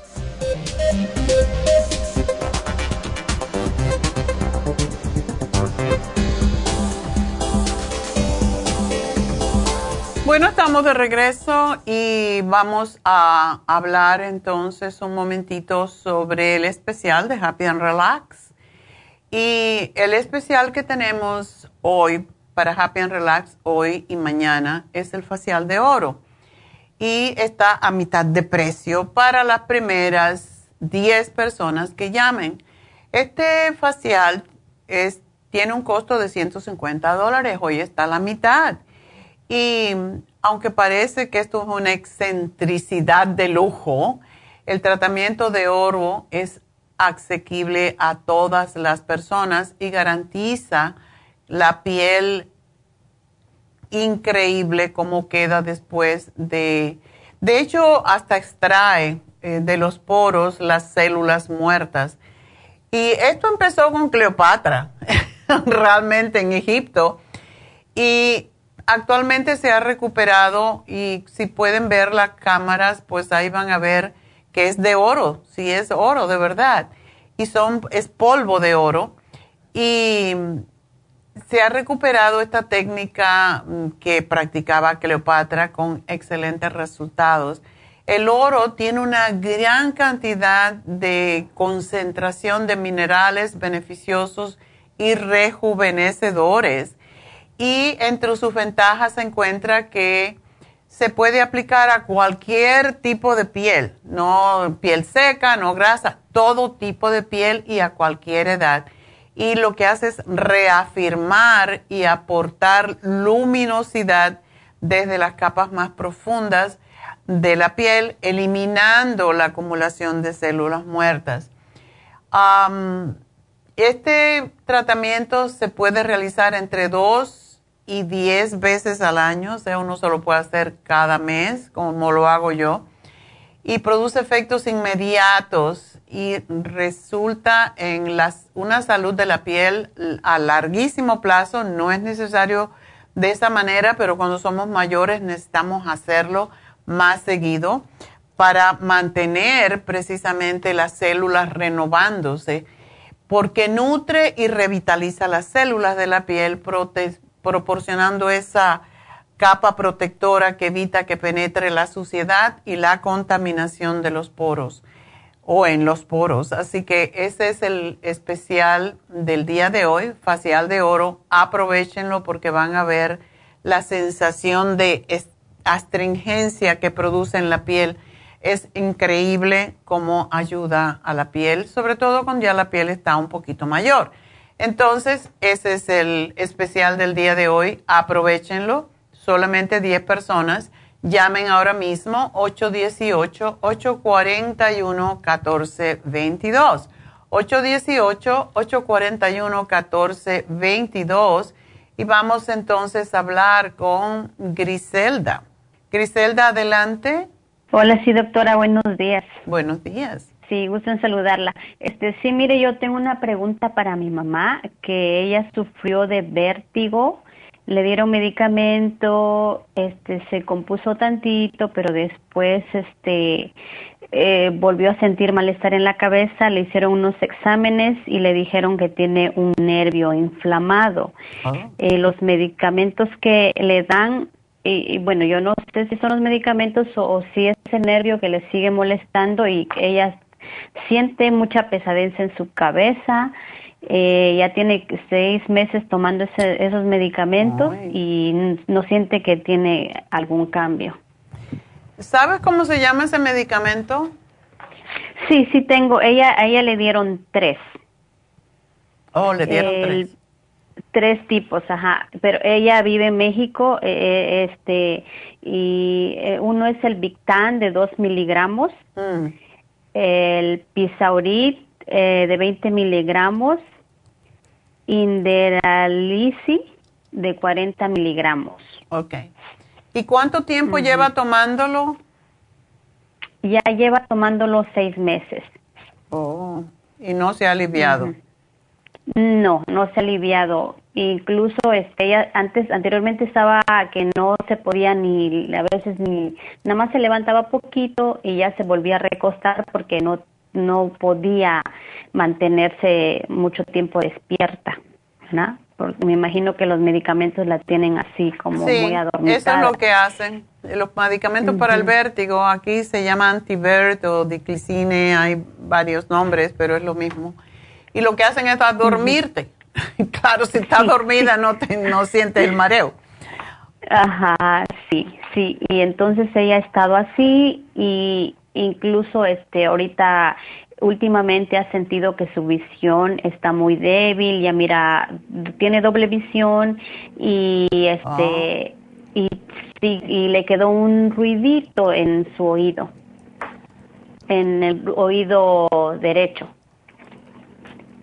Bueno, estamos de regreso y vamos a hablar entonces un momentito sobre el especial de Happy and Relax. Y el especial que tenemos hoy para Happy and Relax, hoy y mañana, es el facial de oro. Y está a mitad de precio para las primeras 10 personas que llamen. Este facial tiene un costo de 150 dólares, hoy está a la mitad. Y aunque parece que esto es una excentricidad de lujo, el tratamiento de oro es asequible a todas las personas y garantiza la piel increíble como queda después de... De hecho, hasta extrae eh, de los poros las células muertas. Y esto empezó con Cleopatra, realmente en Egipto. Y actualmente se ha recuperado y si pueden ver las cámaras, pues ahí van a ver que es de oro, si es oro de verdad. Y son, es polvo de oro. Y se ha recuperado esta técnica mm, que practicaba Cleopatra con excelentes resultados. El oro tiene una gran cantidad de concentración de minerales beneficiosos y rejuvenecedores. Y entre sus ventajas se encuentra que se puede aplicar a cualquier tipo de piel, no piel seca, no grasa, todo tipo de piel y a cualquier edad. Y lo que hace es reafirmar y aportar luminosidad desde las capas más profundas de la piel, eliminando la acumulación de células muertas. este tratamiento se puede realizar entre 2 y 10 veces al año, o sea, uno se lo puede hacer cada mes, como lo hago yo, y produce efectos inmediatos y resulta en las, una salud de la piel a larguísimo plazo. No es necesario de esa manera, pero cuando somos mayores necesitamos hacerlo más seguido para mantener precisamente las células renovándose, porque nutre y revitaliza las células de la piel, proporcionando esa capa protectora que evita que penetre la suciedad y la contaminación de los poros o en los poros. Así que ese es el especial del día de hoy, facial de oro. Aprovechenlo porque van a ver la sensación de astringencia que produce en la piel. Es increíble cómo ayuda a la piel, sobre todo cuando ya la piel está un poquito mayor. Entonces, ese es el especial del día de hoy. Aprovechenlo. Solamente 10 personas. Llamen ahora mismo 818-841-1422. 818-841-1422. Y vamos entonces a hablar con Griselda. Griselda, adelante. Hola, sí, doctora, buenos días. Buenos días. Sí, gusto en saludarla. Este, sí, mire, yo tengo una pregunta para mi mamá, que ella sufrió de vértigo, le dieron medicamento, este, se compuso tantito, pero después, este, eh, volvió a sentir malestar en la cabeza, le hicieron unos exámenes y le dijeron que tiene un nervio inflamado. Ah. Eh, los medicamentos que le dan y, bueno, yo no sé si son los medicamentos o, si es el nervio que le sigue molestando y ella siente mucha pesadez en su cabeza. Eh, ya tiene seis meses tomando esos medicamentos y no siente que tiene algún cambio. ¿Sabes cómo se llama ese medicamento? Sí, sí tengo. Ella, a ella le dieron tres. Oh, le dieron tres tres tipos, ajá, pero ella vive en México, eh, eh, este, y eh, uno es el Victan de 2 miligramos, mm. El Pisaurit de 20 miligramos, Inderalisi de 40 miligramos. Ok. ¿Y cuánto tiempo lleva tomándolo? Ya lleva tomándolo seis meses. Oh, y no se ha aliviado. No, no se ha aliviado. Incluso este, ella antes, anteriormente estaba que no se podía ni, a veces ni, nada más se levantaba poquito y ya se volvía a recostar porque no, no podía mantenerse mucho tiempo despierta, me imagino que los medicamentos la tienen así como muy adormitada. Eso es lo que hacen. Los medicamentos para el vértigo, aquí se llama antivert o diclicine, hay varios nombres, pero es lo mismo y lo que hacen es dormirte. claro, si estás dormida no, te, no sientes el mareo. Ajá, sí, sí. Y entonces ella ha estado así y incluso este ahorita últimamente ha sentido que su visión está muy débil, ya mira, tiene doble visión y este ah. y, y le quedó un ruidito en su oído, en el oído derecho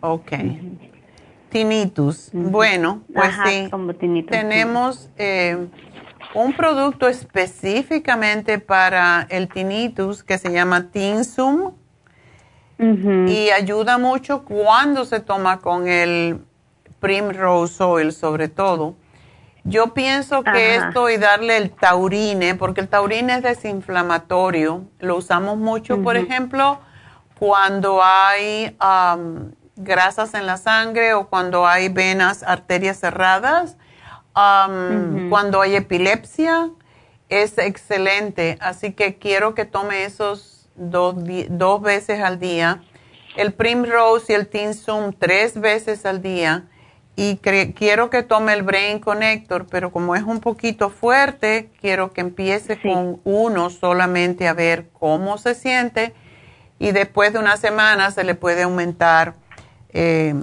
Ok. Tinnitus. Bueno, pues sí. Tenemos eh, un producto específicamente para el tinnitus que se llama Tinsum y ayuda mucho cuando se toma con el Primrose Oil sobre todo. Yo pienso que esto y darle el taurine, porque el taurine es desinflamatorio, lo usamos mucho, por ejemplo, cuando hay grasas en la sangre o cuando hay venas, arterias cerradas, cuando hay epilepsia, es excelente. Así que quiero que tome esos dos, dos veces al día. El Primrose y el Tinsum tres veces al día. Y quiero que tome el Brain Connector, pero como es un poquito fuerte, quiero que empiece con uno solamente a ver cómo se siente. Y después de una semana se le puede aumentar eh,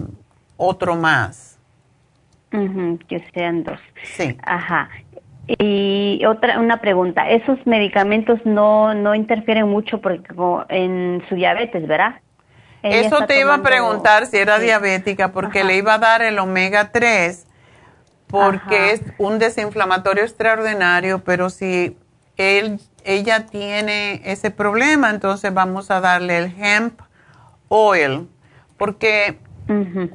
otro más. que sean dos. Sí. Ajá. Y otra, una pregunta, esos medicamentos no, no interfieren mucho porque en su diabetes, ¿verdad? Eso te iba a preguntar si era diabética porque le iba a dar el omega 3 porque es un desinflamatorio extraordinario, pero si él, ella tiene ese problema, entonces vamos a darle el hemp oil porque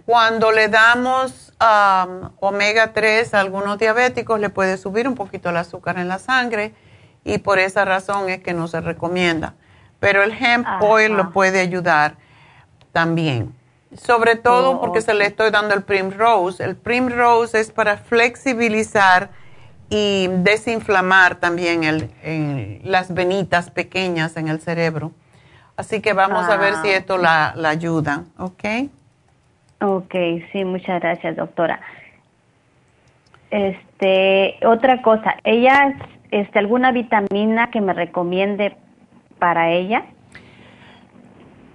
cuando le damos um, omega 3 a algunos diabéticos le puede subir un poquito el azúcar en la sangre y por esa razón es que no se recomienda. Pero el hemp oil lo puede ayudar también. Sobre todo oh, porque se le estoy dando el Primrose. El Primrose es para flexibilizar y desinflamar también el, las venitas pequeñas en el cerebro. Así que vamos a ver si ah, esto la, la ayuda, ¿ok? Ok, sí, muchas gracias, doctora. Este, otra cosa, ¿ella, este, alguna vitamina que me recomiende para ella?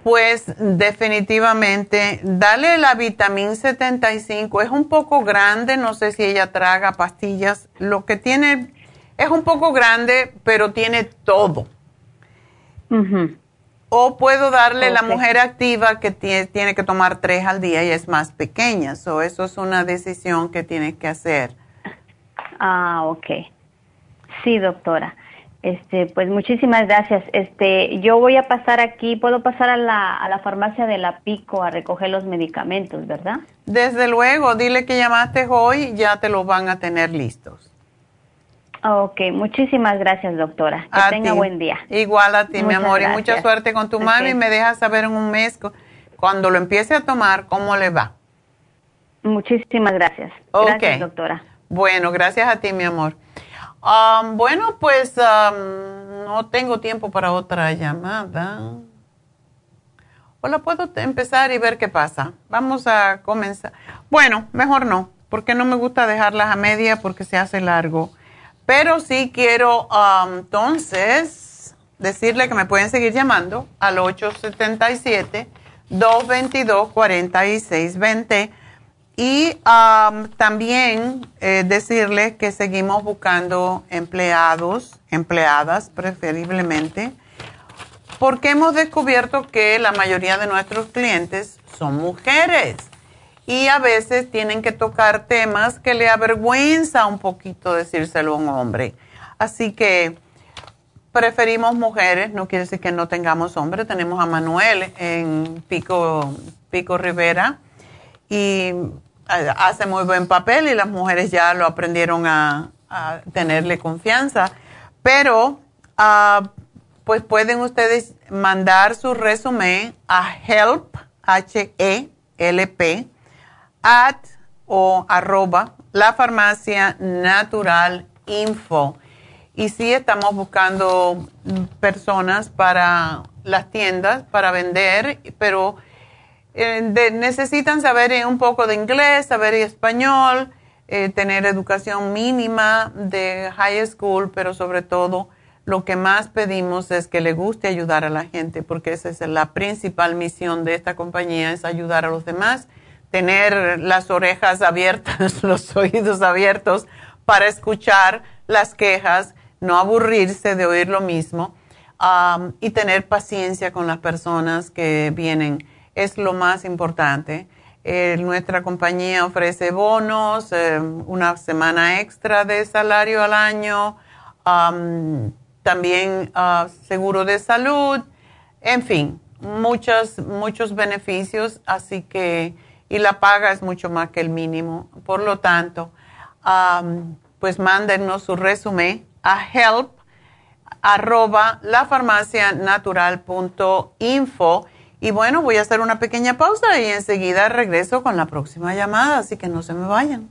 Pues definitivamente, dale la vitamina 75. Es un poco grande, no sé si ella traga pastillas. Lo que tiene es un poco grande, pero tiene todo. O puedo darle la mujer activa que tiene, que tomar tres al día y es más pequeña. So, eso es una decisión que tienes que hacer. Ah, ok. Sí, doctora. Este, pues muchísimas gracias. Este, yo voy a pasar aquí, puedo pasar a la, a la farmacia de la Pico a recoger los medicamentos, ¿verdad? Desde luego, dile que llamaste hoy, ya te los van a tener listos. Ok, muchísimas gracias, doctora. Que tenga buen día. Igual a ti, mi amor, y mucha suerte con tu mami. Me dejas saber en un mes, cuando lo empiece a tomar, cómo le va. Muchísimas gracias. Gracias, doctora. Bueno, gracias a ti, mi amor. Um, bueno, pues um, no tengo tiempo para otra llamada. O la puedo empezar y ver qué pasa. Vamos a comenzar. Bueno, mejor no, porque no me gusta dejarlas a media porque se hace largo. Pero sí quiero um, entonces decirle que me pueden seguir llamando al 877-222-4620 y um, también eh, decirle que seguimos buscando empleados, empleadas preferiblemente, porque hemos descubierto que la mayoría de nuestros clientes son mujeres y a veces tienen que tocar temas que le avergüenza un poquito decírselo a un hombre. Así que preferimos mujeres, no quiere decir que no tengamos hombres. Tenemos a Manuel en Pico, Pico Rivera y eh, hace muy buen papel y las mujeres ya lo aprendieron a, tenerle confianza. Pero, ah, pues pueden ustedes mandar su resumen a help, H-E-L-P, at o arroba la farmacia natural info. Y sí estamos buscando personas para las tiendas, para vender, pero eh, necesitan saber un poco de inglés, saber español, eh, tener educación mínima de high school, pero sobre todo lo que más pedimos es que le guste ayudar a la gente, porque esa es la principal misión de esta compañía, es ayudar a los demás tener las orejas abiertas, los oídos abiertos para escuchar las quejas, no aburrirse de oír lo mismo y tener paciencia con las personas que vienen. Es lo más importante. nuestra compañía ofrece bonos, eh, una semana extra de salario al año, también ah, seguro de salud, en fin, muchos, muchos beneficios, así que, y la paga es mucho más que el mínimo. Por lo tanto, pues mándenos su resumen a help arroba lafarmacianatural.info y bueno, voy a hacer una pequeña pausa y enseguida regreso con la próxima llamada, así que no se me vayan.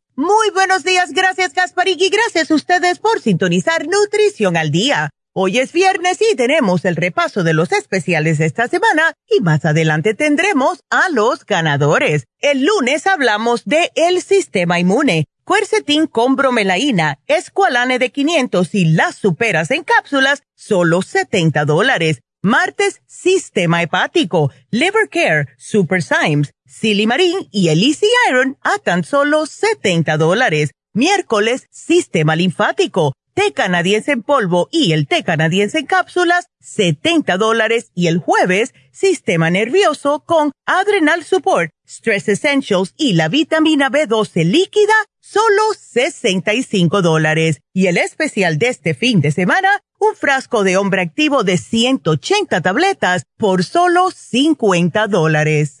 Muy buenos días, gracias Gasparín y gracias a ustedes por sintonizar Nutrición al Día. Hoy es viernes y tenemos el repaso de los especiales de esta semana y más adelante tendremos a los ganadores. El lunes hablamos de el sistema inmune, cuercetín con bromelaína, escualane de 500 y las superas en cápsulas, solo 70 dólares. Martes, sistema hepático, liver care, super Symes, Silimarín y el Easy Iron a tan solo 70 dólares. Miércoles, sistema linfático, té canadiense en polvo y el té canadiense en cápsulas, 70 dólares. Y el jueves, sistema nervioso con Adrenal Support, Stress Essentials y la vitamina B12 líquida, solo 65 dólares. Y el especial de este fin de semana, un frasco de hombre activo de 180 tabletas por solo 50 dólares.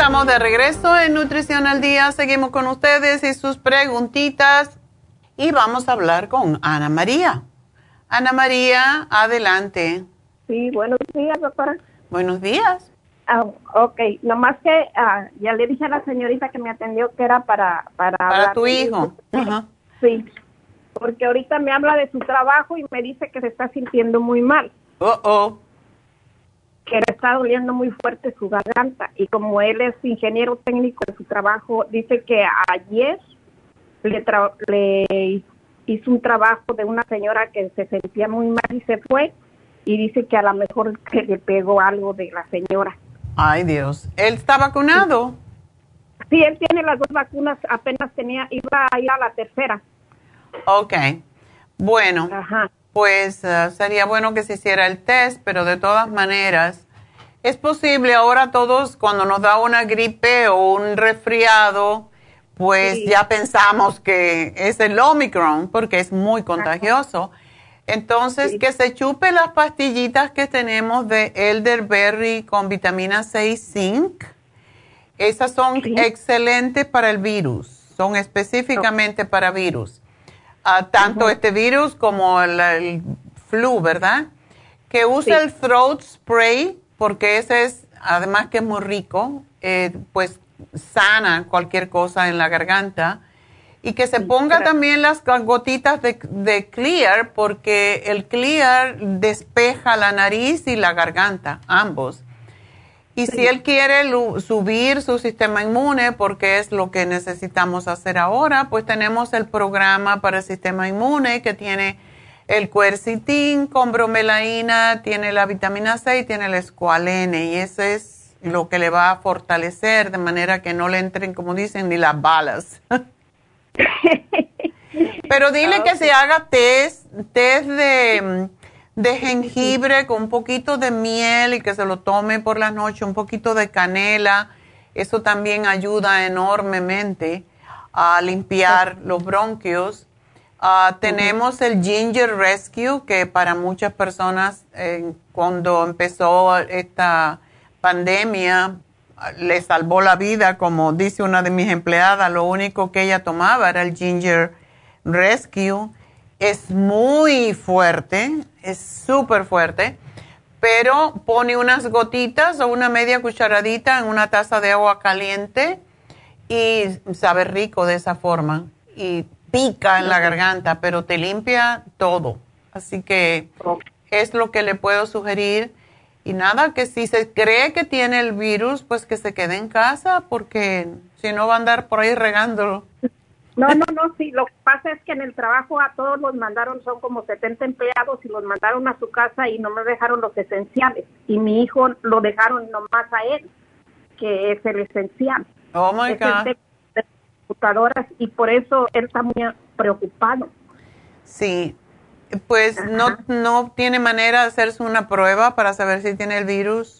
Estamos de regreso en Nutrición al Día. Seguimos con ustedes y sus preguntitas. Y vamos a hablar con Ana María. Ana María, adelante. Sí, buenos días, doctora. Buenos días. Ah, ok, nomás que ah, ya le dije a la señorita que me atendió que era para... Para, para tu hijo. Sí, porque ahorita me habla de su trabajo y me dice que se está sintiendo muy mal. Oh, oh que le está doliendo muy fuerte su garganta y como él es ingeniero técnico de su trabajo, dice que ayer le, le hizo un trabajo de una señora que se sentía muy mal y se fue y dice que a lo mejor que le pegó algo de la señora. Ay Dios, ¿él está vacunado? Sí, él tiene las dos vacunas, apenas tenía, iba a ir a la tercera. Ok, bueno, pues uh, sería bueno que se hiciera el test, pero de todas maneras, es posible ahora todos cuando nos da una gripe o un resfriado, pues ya pensamos que es el Omicron porque es muy contagioso. Entonces, que se chupe las pastillitas que tenemos de elderberry con vitamina C y zinc. Esas son excelentes para el virus, son específicamente para virus. Tanto este virus como el, flu, ¿verdad? Que use el throat spray, porque ese es, además que es muy rico, eh, pues sana cualquier cosa en la garganta y que se ponga también las gotitas de, clear porque el clear despeja la nariz y la garganta, ambos. Y si él quiere subir su sistema inmune, porque es lo que necesitamos hacer ahora, pues tenemos el programa para el sistema inmune que tiene el cuercitín con bromelaína, tiene la vitamina C y tiene el escualene. Y eso es lo que le va a fortalecer de manera que no le entren, como dicen, ni las balas. Pero dile ah, que se haga test, test de, de, jengibre con un poquito de miel y que se lo tome por la noche, un poquito de canela. Eso también ayuda enormemente a limpiar los bronquios. Ah, tenemos el Ginger Rescue, que para muchas personas, eh, cuando empezó esta pandemia, le salvó la vida, como dice una de mis empleadas, lo único que ella tomaba era el Ginger Rescue. Es muy fuerte, es súper fuerte, pero pone unas gotitas o una media cucharadita en una taza de agua caliente y sabe rico de esa forma. Y pica en la garganta, pero te limpia todo. Así que es lo que le puedo sugerir y nada, que si se cree que tiene el virus, pues que se quede en casa, porque si no va a andar por ahí regándolo. No, no, no, sí, lo que pasa es que en el trabajo a todos los mandaron, son como 70 empleados y los mandaron a su casa y no me dejaron los esenciales. Y mi hijo lo dejaron nomás a él, que es el esencial. Oh my God. de computadoras y por eso él está muy preocupado. Sí, pues no, no tiene manera de hacerse una prueba para saber si tiene el virus.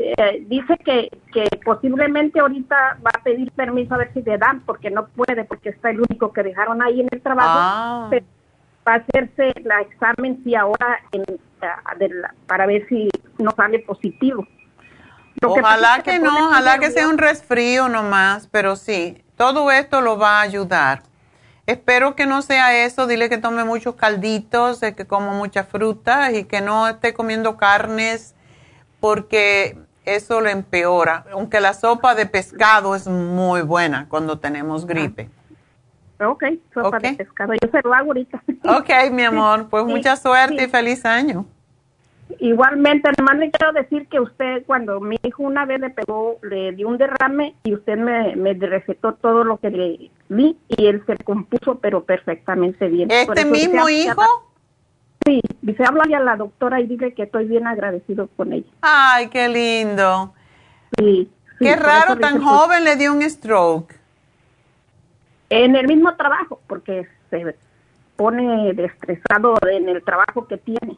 Eh, dice que, que posiblemente ahorita va a pedir permiso a ver si le dan, porque no puede, porque está el único que dejaron ahí en el trabajo. Ah. va a hacerse la examen si ahora en, para ver si no sale positivo. ojalá que, no, ojalá que sea un resfrío nomás, pero sí, todo esto lo va a ayudar. Espero que no sea eso. Dile que tome muchos calditos, que coma muchas frutas y que no esté comiendo carnes porque eso lo empeora. Aunque la sopa de pescado es muy buena cuando tenemos gripe. Ah. Ok, sopa de pescado. Yo se lo hago ahorita. Ok, mi amor. Pues mucha suerte y feliz año. Igualmente, además le quiero decir que usted, cuando mi hijo una vez le pegó, le dio un derrame y usted me, me recetó todo lo que le di y él se compuso, pero perfectamente bien. ¿Este mismo hijo? Sí, dice, habla a la doctora y dile que estoy bien agradecido con ella. Ay, qué lindo. Sí. qué raro, tan joven le dio un stroke. En el mismo trabajo, porque se pone estresado en el trabajo que tiene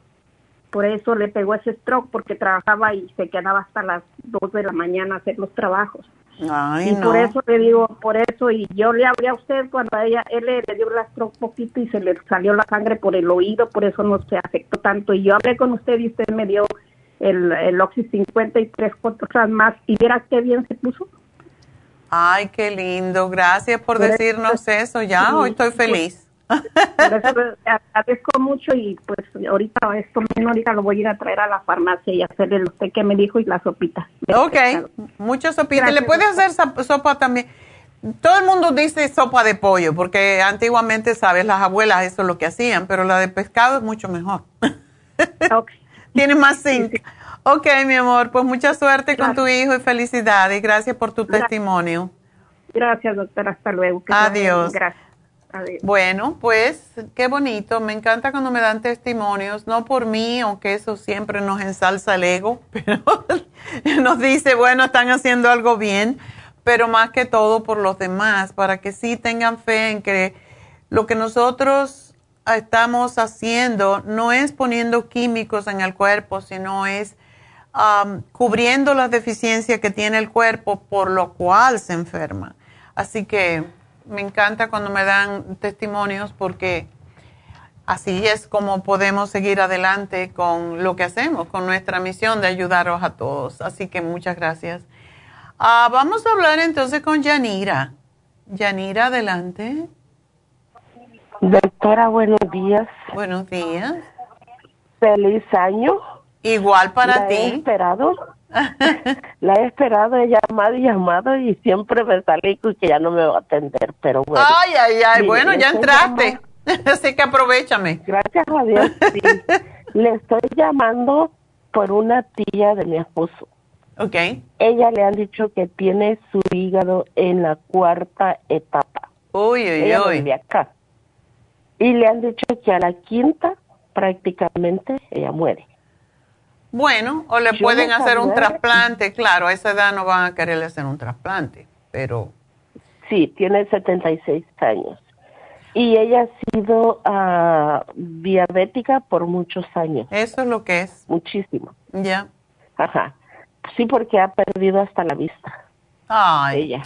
por eso le pegó ese stroke porque trabajaba y se quedaba hasta las 2 de la mañana a hacer los trabajos. Ay, y por eso le digo, por eso, y yo le hablé a usted cuando a ella, él le, dio el stroke poquito y se le salió la sangre por el oído, por eso no se afectó tanto. Y yo hablé con usted y usted me dio el, el Oxy 50 y tres cosas más, y viera qué bien se puso. Ay, qué lindo, gracias por, decirnos eso, ya, hoy estoy feliz. Por eso agradezco mucho y pues ahorita esto mismo ahorita lo voy a ir a traer a la farmacia y hacerle lo usted que me dijo y la sopita. Ok, mucha sopita. ¿Le puede hacer sopa también? Todo el mundo dice sopa de pollo porque antiguamente, sabes, las abuelas eso es lo que hacían, pero la de pescado es mucho mejor. Tiene más zinc. Ok, mi amor, pues mucha suerte con tu hijo y felicidades gracias por tu testimonio. Gracias, doctora. Hasta luego. Adiós. Gracias. Bueno, pues qué bonito. Me encanta cuando me dan testimonios, no por mí, aunque eso siempre nos ensalza el ego, pero nos dice, bueno, están haciendo algo bien. pero más que todo por los demás, para que sí tengan fe en que lo que nosotros estamos haciendo no es poniendo químicos en el cuerpo, sino es um, cubriendo las deficiencias que tiene el cuerpo por lo cual se enferma. Así que me encanta cuando me dan testimonios porque así es como podemos seguir adelante con lo que hacemos, con nuestra misión de ayudaros a todos. Así que muchas gracias. Ah, vamos a hablar entonces con Yanira. Yanira, adelante. Doctora, buenos días. Buenos días. Feliz año. Igual para ti. Esperado. La he esperado, he llamado y llamado y siempre me salí que ya no me va a atender, pero bueno. Ay, ay, ay, bueno, ya entraste. Así que aprovechame. Gracias a Dios, sí. le estoy llamando por una tía de mi esposo. Ok. Ella le han dicho que tiene su hígado en la cuarta etapa. Uy, uy, Ella uy. vive acá. Y le han dicho que a la quinta prácticamente ella muere. Bueno, o le Yo pueden hacer un trasplante, claro, a esa edad no van a quererle hacer un trasplante, pero Sí, tiene 76 años. Y ella ha sido ah, diabética por muchos años. eso es lo que es. Muchísimo. Ya. Ajá. Sí, porque ha perdido hasta la vista. Ay. Ella.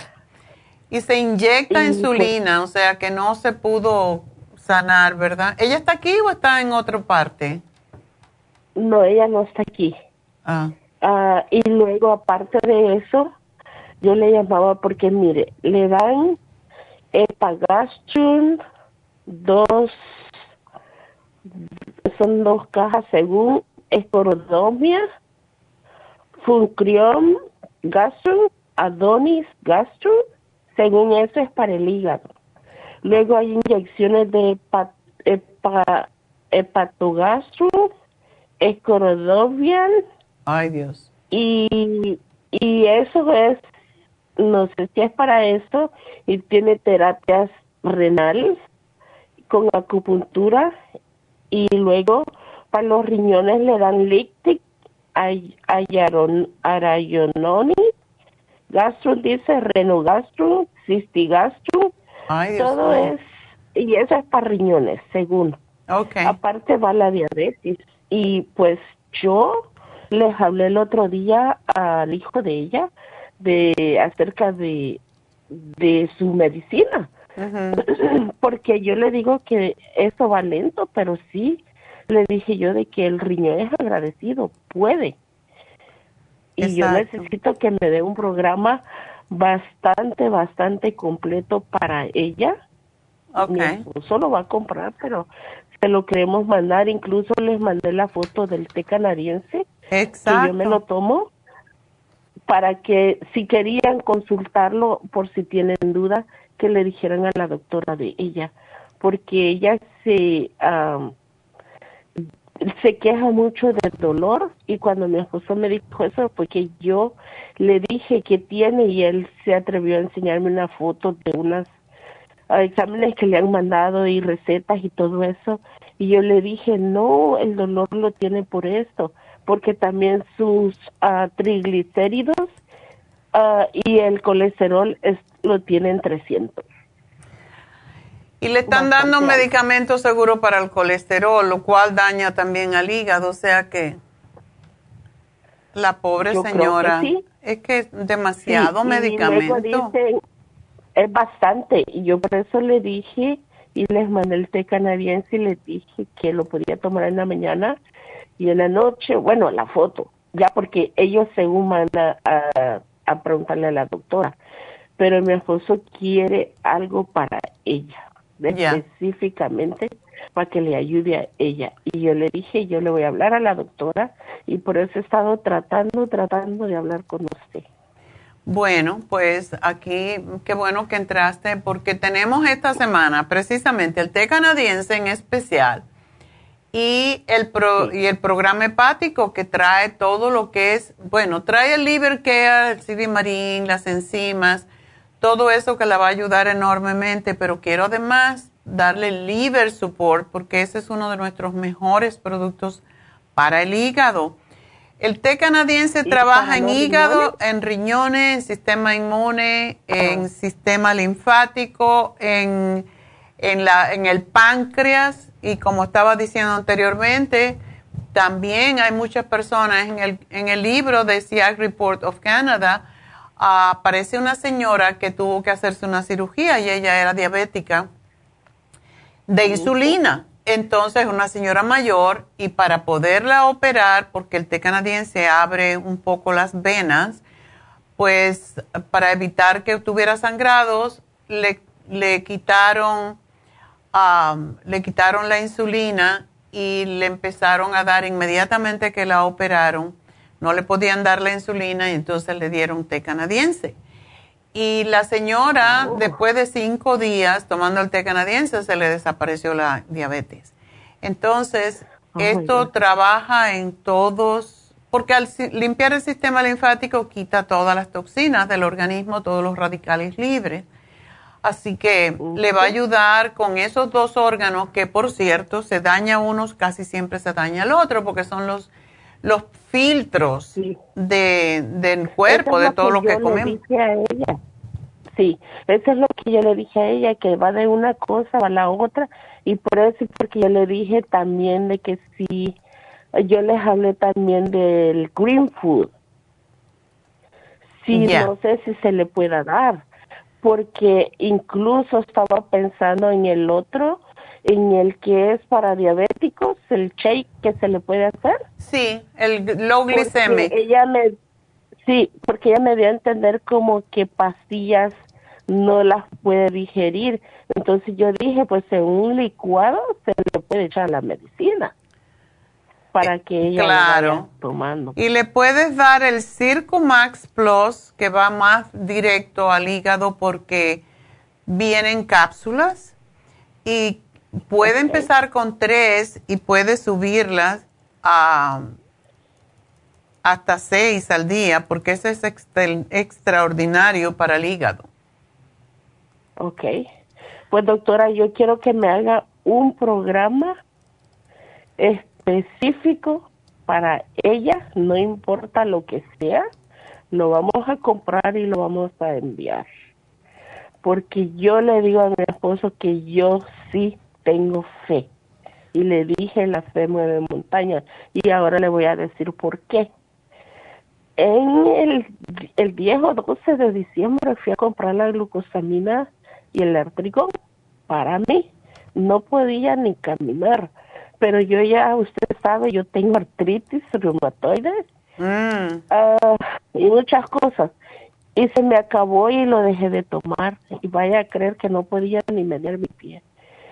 Y se inyecta Y, pues, insulina, o sea que no se pudo sanar, ¿verdad? ¿Ella está aquí o está en otra parte? No, ella no está aquí. Ah. Ah, y luego, aparte de eso, yo le llamaba porque, mire, le dan Epagastrum, dos, son dos cajas según Esporodomia, Funcrium Gastrum, Adonis Gastrum, según eso es para el hígado. Luego hay inyecciones de hepa, hepa- hepatogastrum, escorodovian, Ay, Dios. y, y eso es, no sé si es para eso, y tiene terapias renales con acupuntura y luego para los riñones le dan Lictic, ay- ayaron- Arayononi, gastro dice renogastro, cistigastro, Ay, Dios todo es, y eso es para riñones, según. Ok. Aparte va la diabetes. Y pues yo les hablé el otro día al hijo de ella de acerca de, de su medicina. Porque yo le digo que eso va lento, pero sí le dije yo de que el riñón es agradecido, puede. Y yo necesito que me dé un programa bastante, bastante completo para ella. Mi esposo lo va a comprar, pero se lo queremos mandar. Incluso les mandé la foto del té canadiense. Que yo me lo tomo para que si querían consultarlo, por si tienen duda, que le dijeran a la doctora de ella. Porque ella se... am, se queja mucho del dolor y cuando mi esposo me dijo eso fue que yo le dije que tiene y él se atrevió a enseñarme una foto de unas exámenes que le han mandado y recetas y todo eso y yo le dije no el dolor lo tiene por esto porque también sus ah, triglicéridos ah, y el colesterol es, lo tienen 300 Y le están dando medicamentos seguro para el colesterol, lo cual daña también al hígado, o sea que la pobre Yo creo que señora, sí. es que es demasiado Sí, y medicamento. luego dicen, es bastante. Y yo por eso le dije y les mandé el té canadiense y les dije que lo podía tomar en la mañana y en la noche, bueno, la foto, ya porque ellos según van a, a, a preguntarle a la doctora. Pero mi esposo quiere algo para ella, específicamente para que le ayude a ella. Y yo le dije, yo le voy a hablar a la doctora y por eso he estado tratando, tratando de hablar con usted. Bueno, pues aquí qué bueno que entraste porque tenemos esta semana precisamente el té canadiense en especial y el pro- y el programa hepático que trae todo lo que es, bueno, trae el liver care, el civimarín, las enzimas, todo eso que la va a ayudar enormemente, pero quiero además darle liver support porque ese es uno de nuestros mejores productos para el hígado. El té canadiense trabaja en hígado, en riñones, en sistema inmune, en sistema linfático, en, en, la, en el páncreas. Y como estaba diciendo anteriormente, también hay muchas personas en el, en el libro de CIAC Report of Canada, aparece una señora que tuvo que hacerse una cirugía y ella era diabética de insulina. Entonces, una señora mayor y para poderla operar, porque el té canadiense abre un poco las venas, pues para evitar que tuviera sangrados, le, le quitaron, le quitaron la insulina y le empezaron a dar inmediatamente que la operaron. No le podían dar la insulina y entonces le dieron té canadiense. Y la señora, oh. después de cinco días tomando el té canadiense, se le desapareció la diabetes. Entonces, oh, esto trabaja en todos, porque al limpiar el sistema linfático quita todas las toxinas del organismo, todos los radicales libres. Así que le va a ayudar con esos dos órganos que, por cierto, se daña unos, casi siempre se daña el otro, porque son los, los filtros de, del cuerpo, de todo lo que comemos. Sí, eso es lo que yo le dije a ella, que va de una cosa a la otra, y por eso, porque yo le dije también de que sí, yo les hablé también del green food. Sí, no sé si se le pueda dar, porque incluso estaba pensando en el otro, en el que es para diabéticos, el shake que se le puede hacer. Sí, el low glycemic. ella me, sí, porque ella me dio a entender como que pastillas no las puede digerir. Entonces yo dije, pues en un licuado se le puede echar la medicina para que ella claro. vaya tomando. Y le puedes dar el Max Plus que va más directo al hígado porque vienen cápsulas y puede empezar con tres y puede subirlas a hasta seis al día porque eso es extraordinario para el hígado. Ok. Pues doctora, yo quiero que me haga un programa específico para ella, no importa lo que sea, lo vamos a comprar y lo vamos a enviar. Porque yo le digo a mi esposo que yo sí tengo fe. Y le dije la fe mueve montaña. Y ahora le voy a decir por qué. En el, el viejo 12 de diciembre fui a comprar la glucosamina y el artrigón para mí no podía ni caminar pero yo ya usted sabe yo tengo artritis reumatoide mm. ah, y muchas cosas y se me acabó y lo dejé de tomar y vaya a creer que no podía ni medir mi pie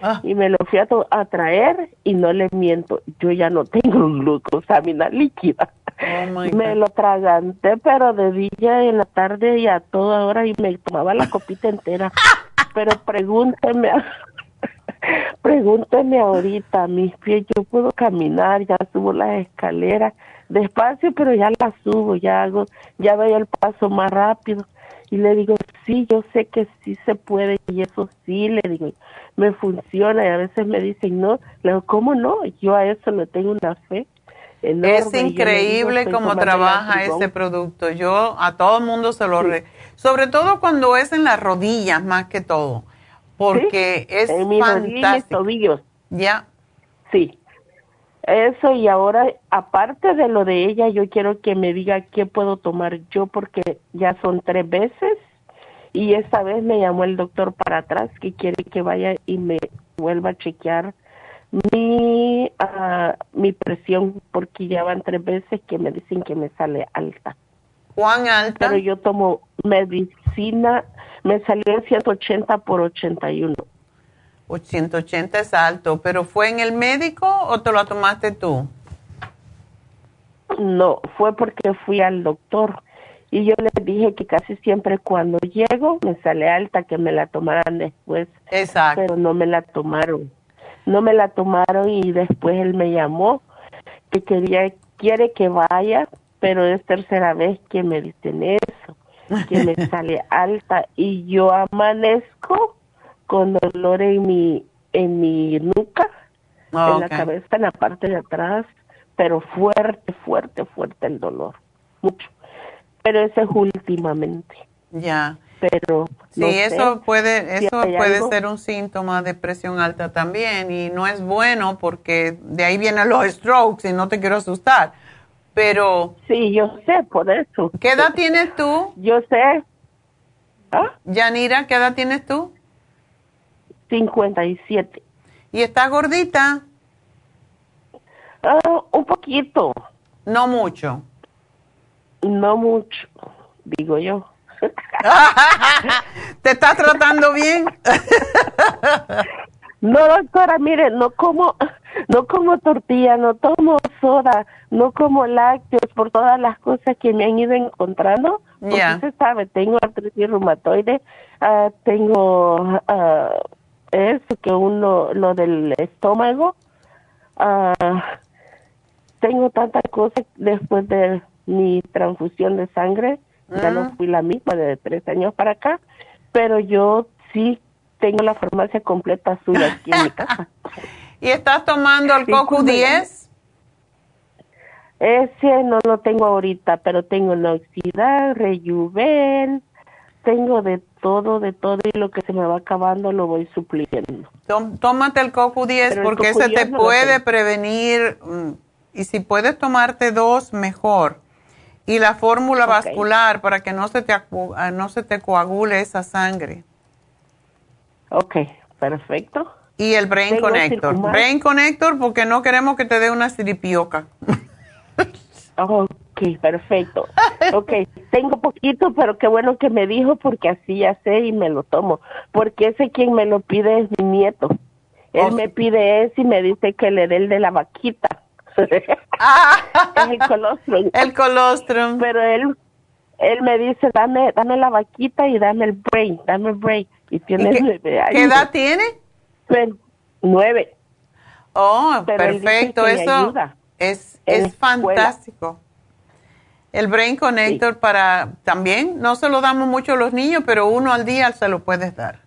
ah. y me lo fui a, traer y no le miento yo ya no tengo glucosamina líquida oh me lo traganté pero de día en la tarde y a toda hora y me tomaba la copita entera pero pregúnteme, pregúnteme ahorita, mis pies, yo puedo caminar, ya subo las escaleras, despacio, pero ya las subo, ya hago, ya veo el paso más rápido. Y le digo, sí, yo sé que sí se puede, y eso sí, le digo, me funciona, y a veces me dicen, no, le digo, ¿cómo no? Yo a eso le tengo una fe. Es increíble cómo trabaja ese producto. Yo a todo el mundo se lo... Sobre todo cuando es en las rodillas más que todo, porque es en fantástico. tobillos. Ya. Sí. Eso y ahora, aparte de lo de ella, yo quiero que me diga qué puedo tomar yo porque ya son tres veces y esta vez me llamó el doctor para atrás que quiere que vaya y me vuelva a chequear mi, uh, mi presión porque ya van tres veces que me dicen que me sale alta. ¿Cuán alta? Pero yo tomo medicina, me salió 180 por 81. 180 es alto, pero ¿fue en el médico o te lo tomaste tú? No, fue porque fui al doctor y yo le dije que casi siempre cuando llego me sale alta, que me la tomaran después. Exacto. Pero no me la tomaron. No me la tomaron y después él me llamó que quería, quiere que vaya, pero es tercera vez que me dicen eso, que me sale alta y yo amanezco con dolor en mi en mi nuca, en la cabeza, en la parte de atrás, pero fuerte, fuerte, fuerte el dolor, mucho. Pero ese es últimamente. Ya. Pero sí, eso puede, eso puede ser un síntoma de presión alta también y no es bueno porque de ahí vienen los strokes y no te quiero asustar. Pero sí, yo sé por eso. ¿Qué edad tienes tú? Yo sé. ¿Ah? Yanira, ¿qué edad tienes tú? 57. ¿Y estás gordita? Uh, un poquito. No mucho. No mucho, digo yo. ¿Te estás tratando bien? no, doctora, mire, no como, no como tortilla, no tomo soda, no como lácteos por todas las cosas que me han ido encontrando. Porque se sabe, tengo artritis reumatoide, uh, tengo uh, eso que uno, lo del estómago. Uh, tengo tantas cosas después de mi transfusión de sangre, ya no ah. fui la misma de tres años para acá, pero yo sí tengo la farmacia completa azul aquí en mi casa. ¿Y estás tomando el Coco 10? Ese no lo tengo ahorita, pero tengo Noxidad, Rejuven, tengo de todo, de todo y lo que se me va acabando lo voy supliendo. Tómate el Coco 10 porque ese te puede prevenir mm, y si puedes tomarte dos, mejor. Y la fórmula vascular para que no se, te, ah, no se te coagule esa sangre. Ok, perfecto. Y el Brain Connector. Brain Connector porque no queremos que te dé una siripioca. ok, perfecto. Ok, tengo poquito, pero qué bueno que me dijo porque así ya sé y me lo tomo. Porque ese quien me lo pide es mi nieto. Él oh, me pide ese y me dice que le dé el de la vaquita. Ah. es el colostrum. El colostrum. Pero él, él me dice, dame, dame la vaquita y dame el brain, dame el brain. Y tiene qué, edad tiene? Pues, nueve. Oh, perfecto, eso es, es fantástico. El Brain Connector para también, no se lo damos mucho a los niños, pero uno al día se lo puedes dar.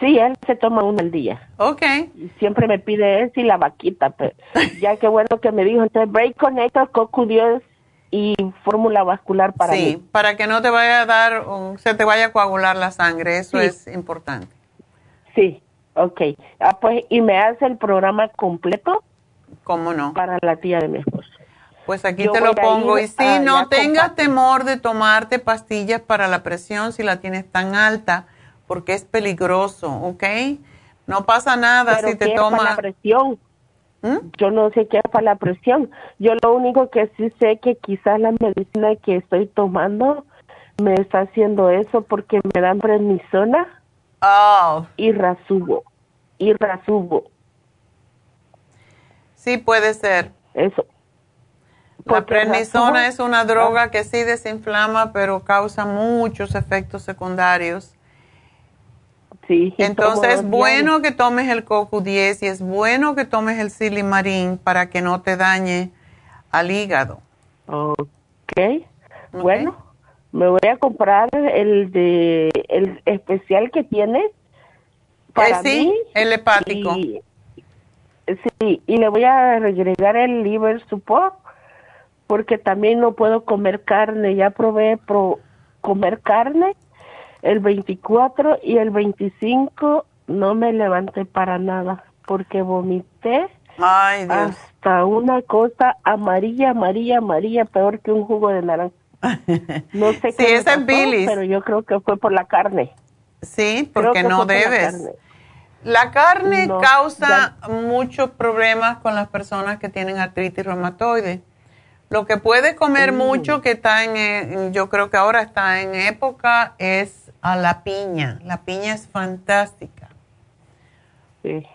Sí, él se toma uno al día. Ok. Y siempre me pide eso y la vaquita. Pero ya que bueno que me dijo, entonces Break Connector, CoQ10 y fórmula vascular para sí, para que no te vaya a dar, se te vaya a coagular la sangre, eso es importante. Sí, ok. Ah, pues, ¿y me hace el programa completo? ¿Cómo no? Para la tía de mi esposo. Pues aquí te lo pongo. Y si no tengas temor de tomarte pastillas para la presión si la tienes tan alta, porque es peligroso, ¿ok? No pasa nada si te tomas. Para la presión. ¿Mm? Yo no sé qué es para la presión. Yo lo único que sí sé que quizás la medicina que estoy tomando me está haciendo eso porque me dan prednisona oh. y rasubo. Y rasubo. Sí, puede ser. Eso. La prednisona es una droga que sí desinflama, pero causa muchos efectos secundarios. Entonces es bueno que tomes el CoQ10 y es bueno que tomes el silimarín para que no te dañe al hígado. Okay. Bueno, me voy a comprar el de el especial que tiene para eh, sí, el hepático. sí, y le voy a agregar el liver support porque también no puedo comer carne. Ya probé pro comer carne el 24 y el 25 no me levanté para nada porque vomité hasta una cosa amarilla, amarilla, amarilla, peor que un jugo de naranja. No sé qué es pero yo creo que fue por la carne. Sí, porque no debes. La carne, causa muchos problemas con las personas que tienen artritis reumatoide. Lo que puede comer mm. mucho, que está en, yo creo que ahora está en época, es a la piña. La piña es fantástica. Sí.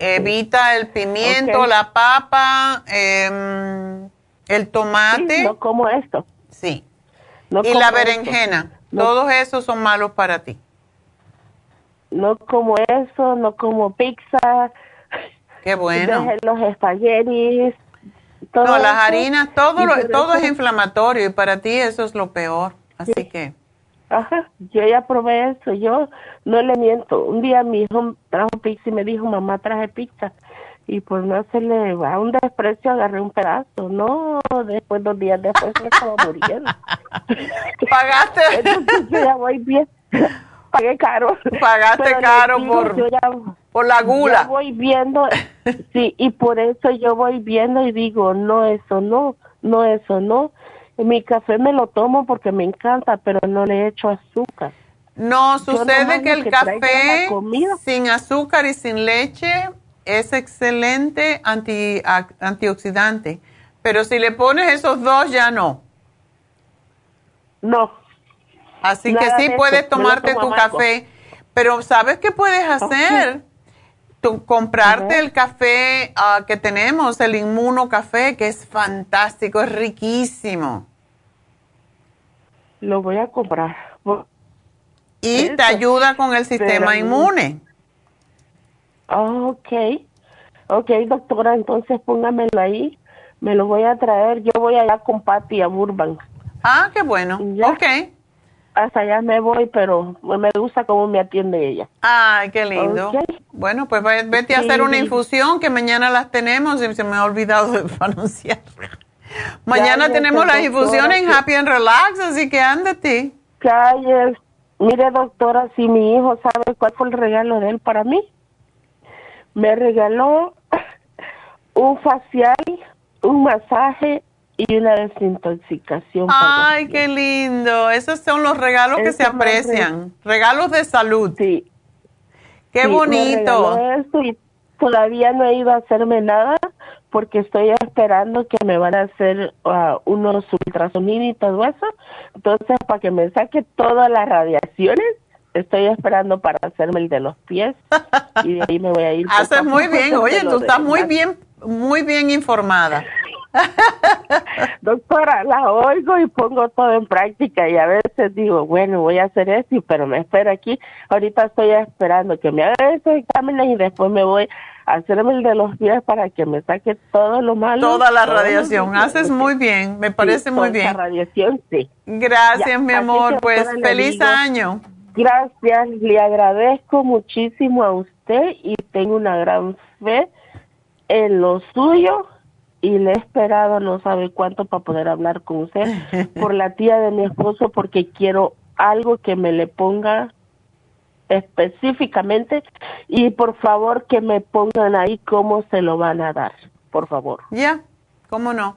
Evita el pimiento, la papa, em, el tomate. no como esto. Sí. y la berenjena. Todos esos son malos para ti. No como eso, no como pizza. Qué bueno. Los espaguetis. No, las harinas, todo, todo es inflamatorio y para ti eso es lo peor. Así que. Ajá, yo ya probé eso, yo no le miento. Un día mi hijo trajo pizza y me dijo, mamá, traje pizza. y pues no se le va un desprecio, agarré un pedazo. No, después, dos días después me estaba muriendo. ¿Pagaste? Entonces yo ya voy bien. Pagué caro. Pagaste caro por, por la gula. Yo voy viendo, sí, y por eso yo voy viendo y digo, no, eso no, no, eso no. Mi café me lo tomo porque me encanta, pero no le echo azúcar. No, sucede que el café sin azúcar y sin leche es excelente anti, antioxidante, pero si le pones esos dos ya no. No. Así que sí puedes tomarte tu café, pero ¿sabes qué puedes hacer? Comprarte el café ah, que tenemos, el Inmuno Café, que es fantástico, es riquísimo. Lo voy a comprar. Y te ayuda con el sistema inmune. Ok, ok, doctora, entonces póngamelo ahí. Me lo voy a traer. Yo voy allá con Patty a Burbank. Ah, qué bueno. Ok. Hasta allá me voy, pero me gusta cómo me atiende ella. Ay, qué lindo. Bueno, pues vete a hacer una infusión que mañana las tenemos y se me ha olvidado de anunciar. mañana tenemos las infusiones en Happy and Relax, así que ándate. Calles. Mire, doctora, si mi hijo sabe cuál fue el regalo de él para mí me regaló un facial, un masaje y una desintoxicación. Ay, qué lindo. Esos son los regalos que se aprecian. Regalos de salud. Sí. Qué bonito. y todavía no he ido a hacerme nada porque estoy esperando que me van a hacer uh, unos ultrasonidos y todo eso. Entonces, para que me saque todas las radiaciones estoy esperando para hacerme el de los pies y de ahí me voy a ir. Haces muy bien, oye, tú estás muy bien, muy bien informada. Doctora, la oigo y pongo todo en práctica y a veces digo, bueno, voy a hacer esto, pero me espero aquí. Ahorita estoy esperando que me hagan esos exámenes y después me voy a hacerme el de los pies para que me saque todo lo malo. Toda la radiación. Haces muy bien, me parece muy bien. La radiación, sí. Gracias, mi amor. Pues feliz año. Gracias, le agradezco muchísimo a usted y tengo una gran fe en lo suyo y le he esperado no sabe cuánto para poder hablar con usted por la tía de mi esposo porque quiero algo que me le ponga específicamente y por favor que me pongan ahí cómo se lo van a dar, por favor. Ya, ¿cómo no?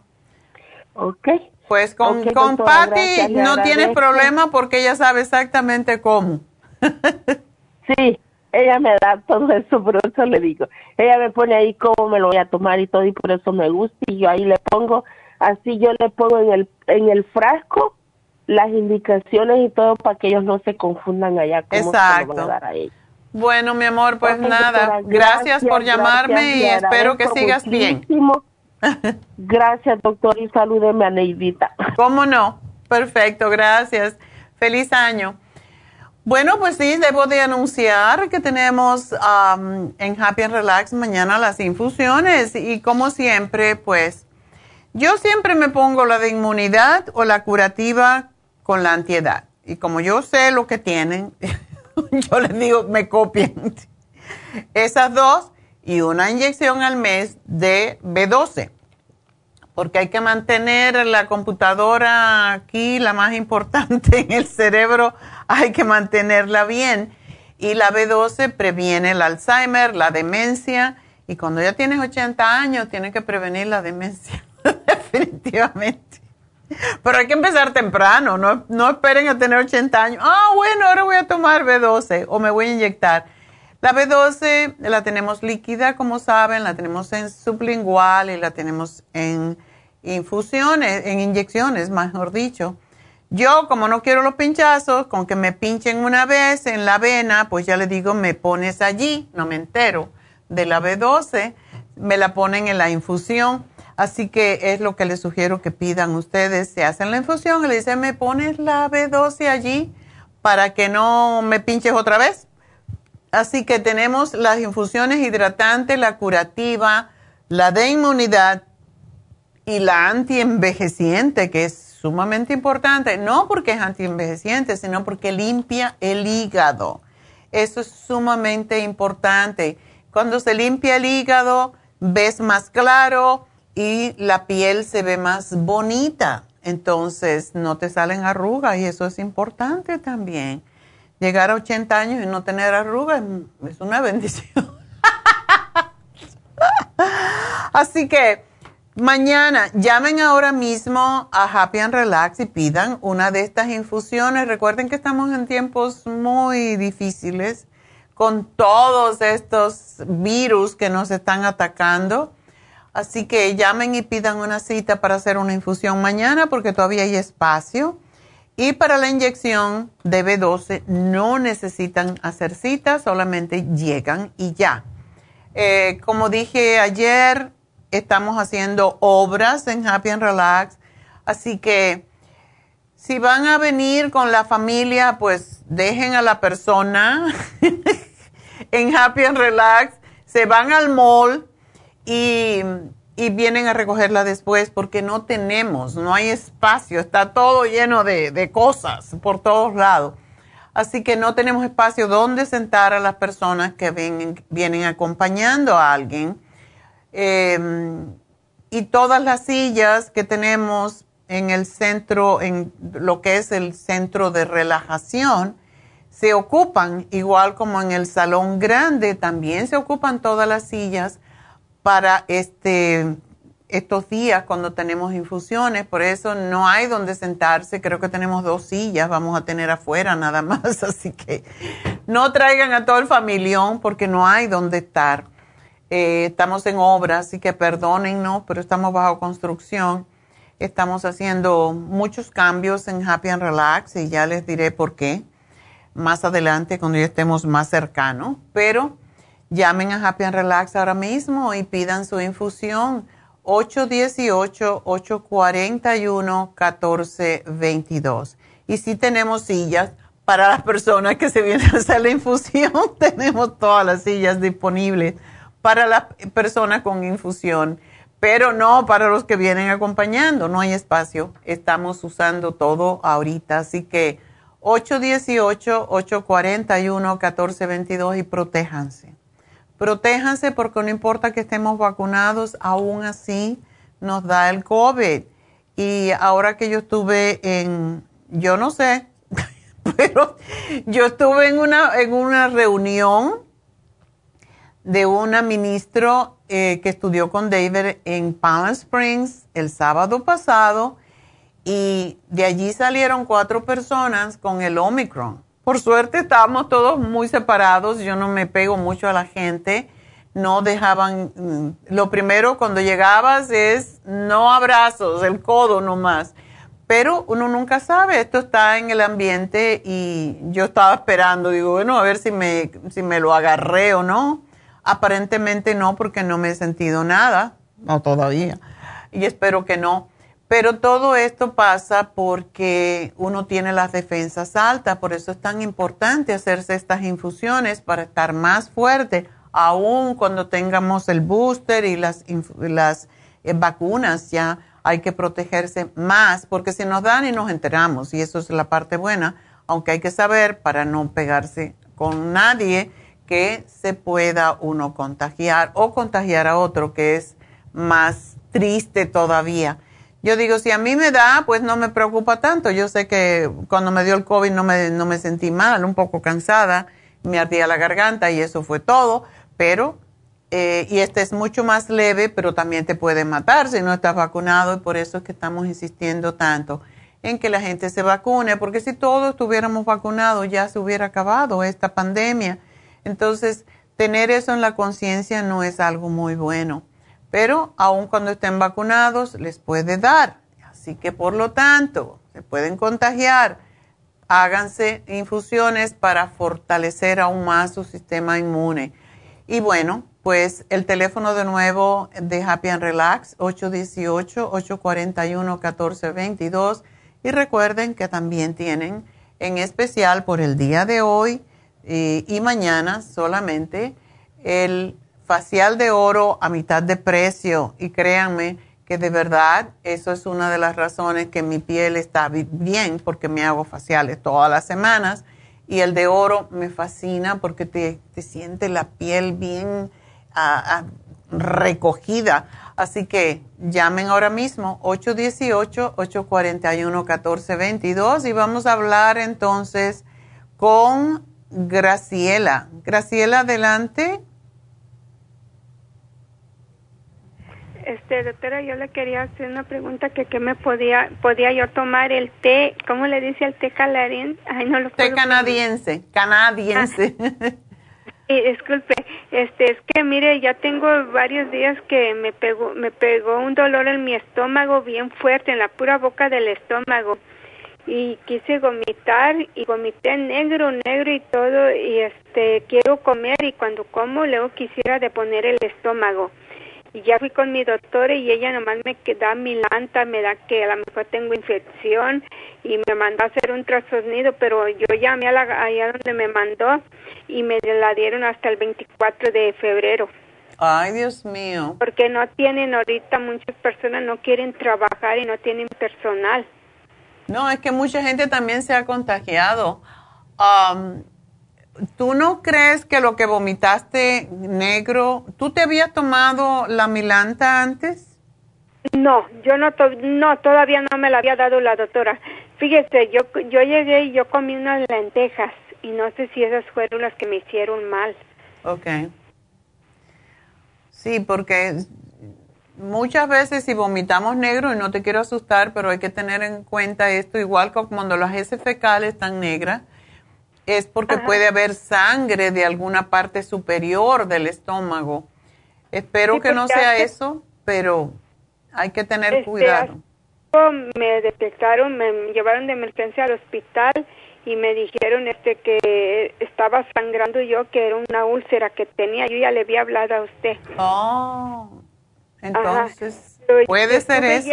Ok. Pues con, con Patty no tienes problema porque ella sabe exactamente cómo. sí, ella me da todo eso, por eso le digo. Ella me pone ahí cómo me lo voy a tomar y todo y por eso me gusta y yo ahí le pongo, así yo le pongo en el, en el frasco las indicaciones y todo para que ellos no se confundan allá cómo Exacto. Se lo van a dar a Bueno, mi amor, pues nada, gracias, por llamarme y espero que sigas bien. Gracias, doctor, y salúdeme a Neidita. ¿Cómo no? Perfecto, gracias. Feliz año. Bueno, pues sí, debo de anunciar que tenemos en Happy and Relax mañana las infusiones y como siempre, pues yo siempre me pongo la de inmunidad o la curativa con la antiedad. Y como yo sé lo que tienen, yo les digo, me copian. Esas dos y una inyección al mes de B12, porque hay que mantener la computadora aquí, la más importante en el cerebro, hay que mantenerla bien. Y la B12 previene el Alzheimer, la demencia, y cuando ya tienes 80 años, tienes que prevenir la demencia, definitivamente. Pero hay que empezar temprano, no, no esperen a tener 80 años. Ah, bueno, ahora voy a tomar B12 o me voy a inyectar la B12 la tenemos líquida, como saben, la tenemos en sublingual y la tenemos en infusiones, en inyecciones, mejor dicho. Yo, como no quiero los pinchazos, con que me pinchen una vez en la vena, pues ya le digo, me pones allí, no me entero de la B12, me la ponen en la infusión. Así que es lo que les sugiero que pidan ustedes. Se hacen la infusión y le dicen, ¿me pones la B12 allí para que no me pinches otra vez? Así que tenemos las infusiones hidratantes, la curativa, la de inmunidad y la antienvejeciente, que es sumamente importante, no porque es antienvejeciente, sino porque limpia el hígado. Eso es sumamente importante. Cuando se limpia el hígado, ves más claro y la piel se ve más bonita. Entonces no te salen arrugas y eso es importante también. Llegar a 80 años y no tener arrugas es una bendición. Así que mañana llamen ahora mismo a Happy and Relax y pidan una de estas infusiones. Recuerden que estamos en tiempos muy difíciles con todos estos virus que nos están atacando. Así que llamen y pidan una cita para hacer una infusión mañana porque todavía hay espacio. Y para la inyección de B12 no necesitan hacer cita, solamente llegan y ya. Eh, como dije ayer, estamos haciendo obras en Happy and Relax, así que si van a venir con la familia, pues dejen a la persona en Happy and Relax, se van al mall y, vienen a recogerla después porque no tenemos, no hay espacio, está todo lleno de, cosas por todos lados. Así que no tenemos espacio donde sentar a las personas que vienen acompañando a alguien. Em, y todas las sillas que tenemos en el centro, en lo que es el centro de relajación, se ocupan, igual como en el salón grande, también se ocupan todas las sillas para este, estos días cuando tenemos infusiones, por eso no hay donde sentarse, creo que tenemos dos sillas, vamos a tener afuera nada más, así que no traigan a todo el familión porque no hay donde estar. Eh, estamos en obra, así que perdónennos, pero estamos bajo construcción. Estamos haciendo muchos cambios en Happy and Relax y ya les diré por qué más adelante cuando ya estemos más cercanos, pero llamen a Happy and Relax ahora mismo y pidan su infusión. 818-841-1422. Y si tenemos sillas. Para las personas que se vienen a hacer la infusión, tenemos todas las sillas disponibles para las personas con infusión, pero no para los que vienen acompañando, no hay espacio, estamos usando todo ahorita, así que 818-841-1422 y protéjanse. Protéjanse porque no importa que estemos vacunados, aún así nos da el COVID. Y ahora que yo estuve en, yo no sé, pero yo estuve en una, en una reunión de una ministro eh, que estudió con David en Palm Springs el sábado pasado y de allí salieron cuatro personas con el Omicron. Por suerte estábamos todos muy separados, yo no me pego mucho a la gente, no dejaban, mm, lo primero cuando llegabas es no abrazos, el codo nomás, pero uno nunca sabe, esto está en el ambiente y yo estaba esperando, digo, bueno, a ver si me, si me lo agarré o no. Aparentemente no, porque no me he sentido nada, no todavía, y espero que no. Pero todo esto pasa porque uno tiene las defensas altas, por eso es tan importante hacerse estas infusiones para estar más fuerte, aún cuando tengamos el booster y las, las eh, vacunas ya hay que protegerse más, porque si nos dan y nos enteramos, y eso es la parte buena, aunque hay que saber para no pegarse con nadie que se pueda uno contagiar o contagiar a otro, que es más triste todavía yo digo, si a mí me da, pues no me preocupa tanto. Yo sé que cuando me dio el COVID no me, no me sentí mal, un poco cansada, me ardía la garganta y eso fue todo, pero, eh, y este es mucho más leve, pero también te puede matar si no estás vacunado y por eso es que estamos insistiendo tanto en que la gente se vacune, porque si todos estuviéramos vacunados ya se hubiera acabado esta pandemia. Entonces, tener eso en la conciencia no es algo muy bueno pero aun cuando estén vacunados les puede dar. Así que por lo tanto, se pueden contagiar. Háganse infusiones para fortalecer aún más su sistema inmune. Y bueno, pues el teléfono de nuevo de Happy and Relax, 818-841-1422. Y recuerden que también tienen en especial por el día de hoy y mañana solamente el facial de oro a mitad de precio y créanme que de verdad eso es una de las razones que mi piel está bien porque me hago faciales todas las semanas y el de oro me fascina porque te, te siente la piel bien, recogida. Así que llamen ahora mismo 818-841-1422 y vamos a hablar entonces con Graciela. Graciela, adelante. Este, doctora, yo le quería hacer una pregunta que qué me podía podía yo tomar el té, ¿cómo le dice el té canadiense? Ay, no lo Té canadiense, canadiense. Ah. disculpe, este es que mire, ya tengo varios días que me pegó me pegó un dolor en mi estómago bien fuerte en la pura boca del estómago y quise vomitar y vomité negro, negro y todo y este quiero comer y cuando como luego quisiera deponer el estómago y ya fui con mi doctora y ella nomás me da milanta, me da que a lo mejor tengo infección y me mandó a hacer un trastornido, pero yo llamé a la, allá donde me mandó y me la dieron hasta el 24 de febrero. Ay, Dios mío. Porque no tienen ahorita, muchas personas no quieren trabajar y no tienen personal. No, es que mucha gente también se ha contagiado. Um, ¿Tú no crees que lo que vomitaste negro, tú te habías tomado la milanta antes? No, yo no, no, todavía no me la había dado la doctora. Fíjese, yo, yo llegué y yo comí unas lentejas y no sé si esas fueron las que me hicieron mal. Ok. Sí, porque muchas veces si vomitamos negro, y no te quiero asustar, pero hay que tener en cuenta esto, igual como cuando las heces fecales están negras, es porque puede haber sangre de alguna parte superior del estómago. Espero que no sea eso, pero hay que tener este, cuidado. Me detectaron, me llevaron de emergencia al hospital y me dijeron este que estaba sangrando yo, que era una úlcera que tenía. Yo ya le había hablado a usted. Oh, entonces puede ser eso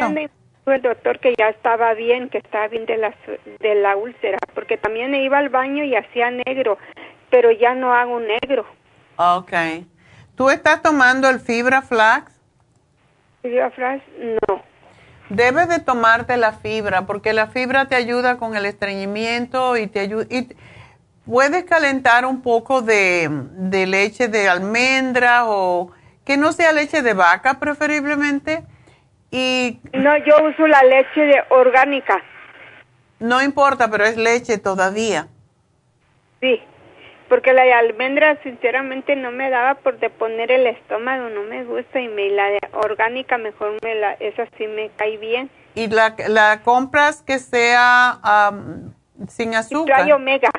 el doctor que ya estaba bien, que estaba bien de la, de la úlcera, porque también iba al baño y hacía negro, pero ya no hago negro. Ok. ¿Tú estás tomando el fibra flax? Fibra flax, no. Debes de tomarte la fibra, porque la fibra te ayuda con el estreñimiento y te ayuda... Y puedes calentar un poco de, de leche de almendra o que no sea leche de vaca preferiblemente y no, yo uso la leche de orgánica. No importa, pero es leche todavía. Sí, porque la de almendra sinceramente no me daba por de poner el estómago, no me gusta y me la de orgánica mejor me la esa sí me cae bien. ¿Y la, la compras que sea sin azúcar? Trae omega.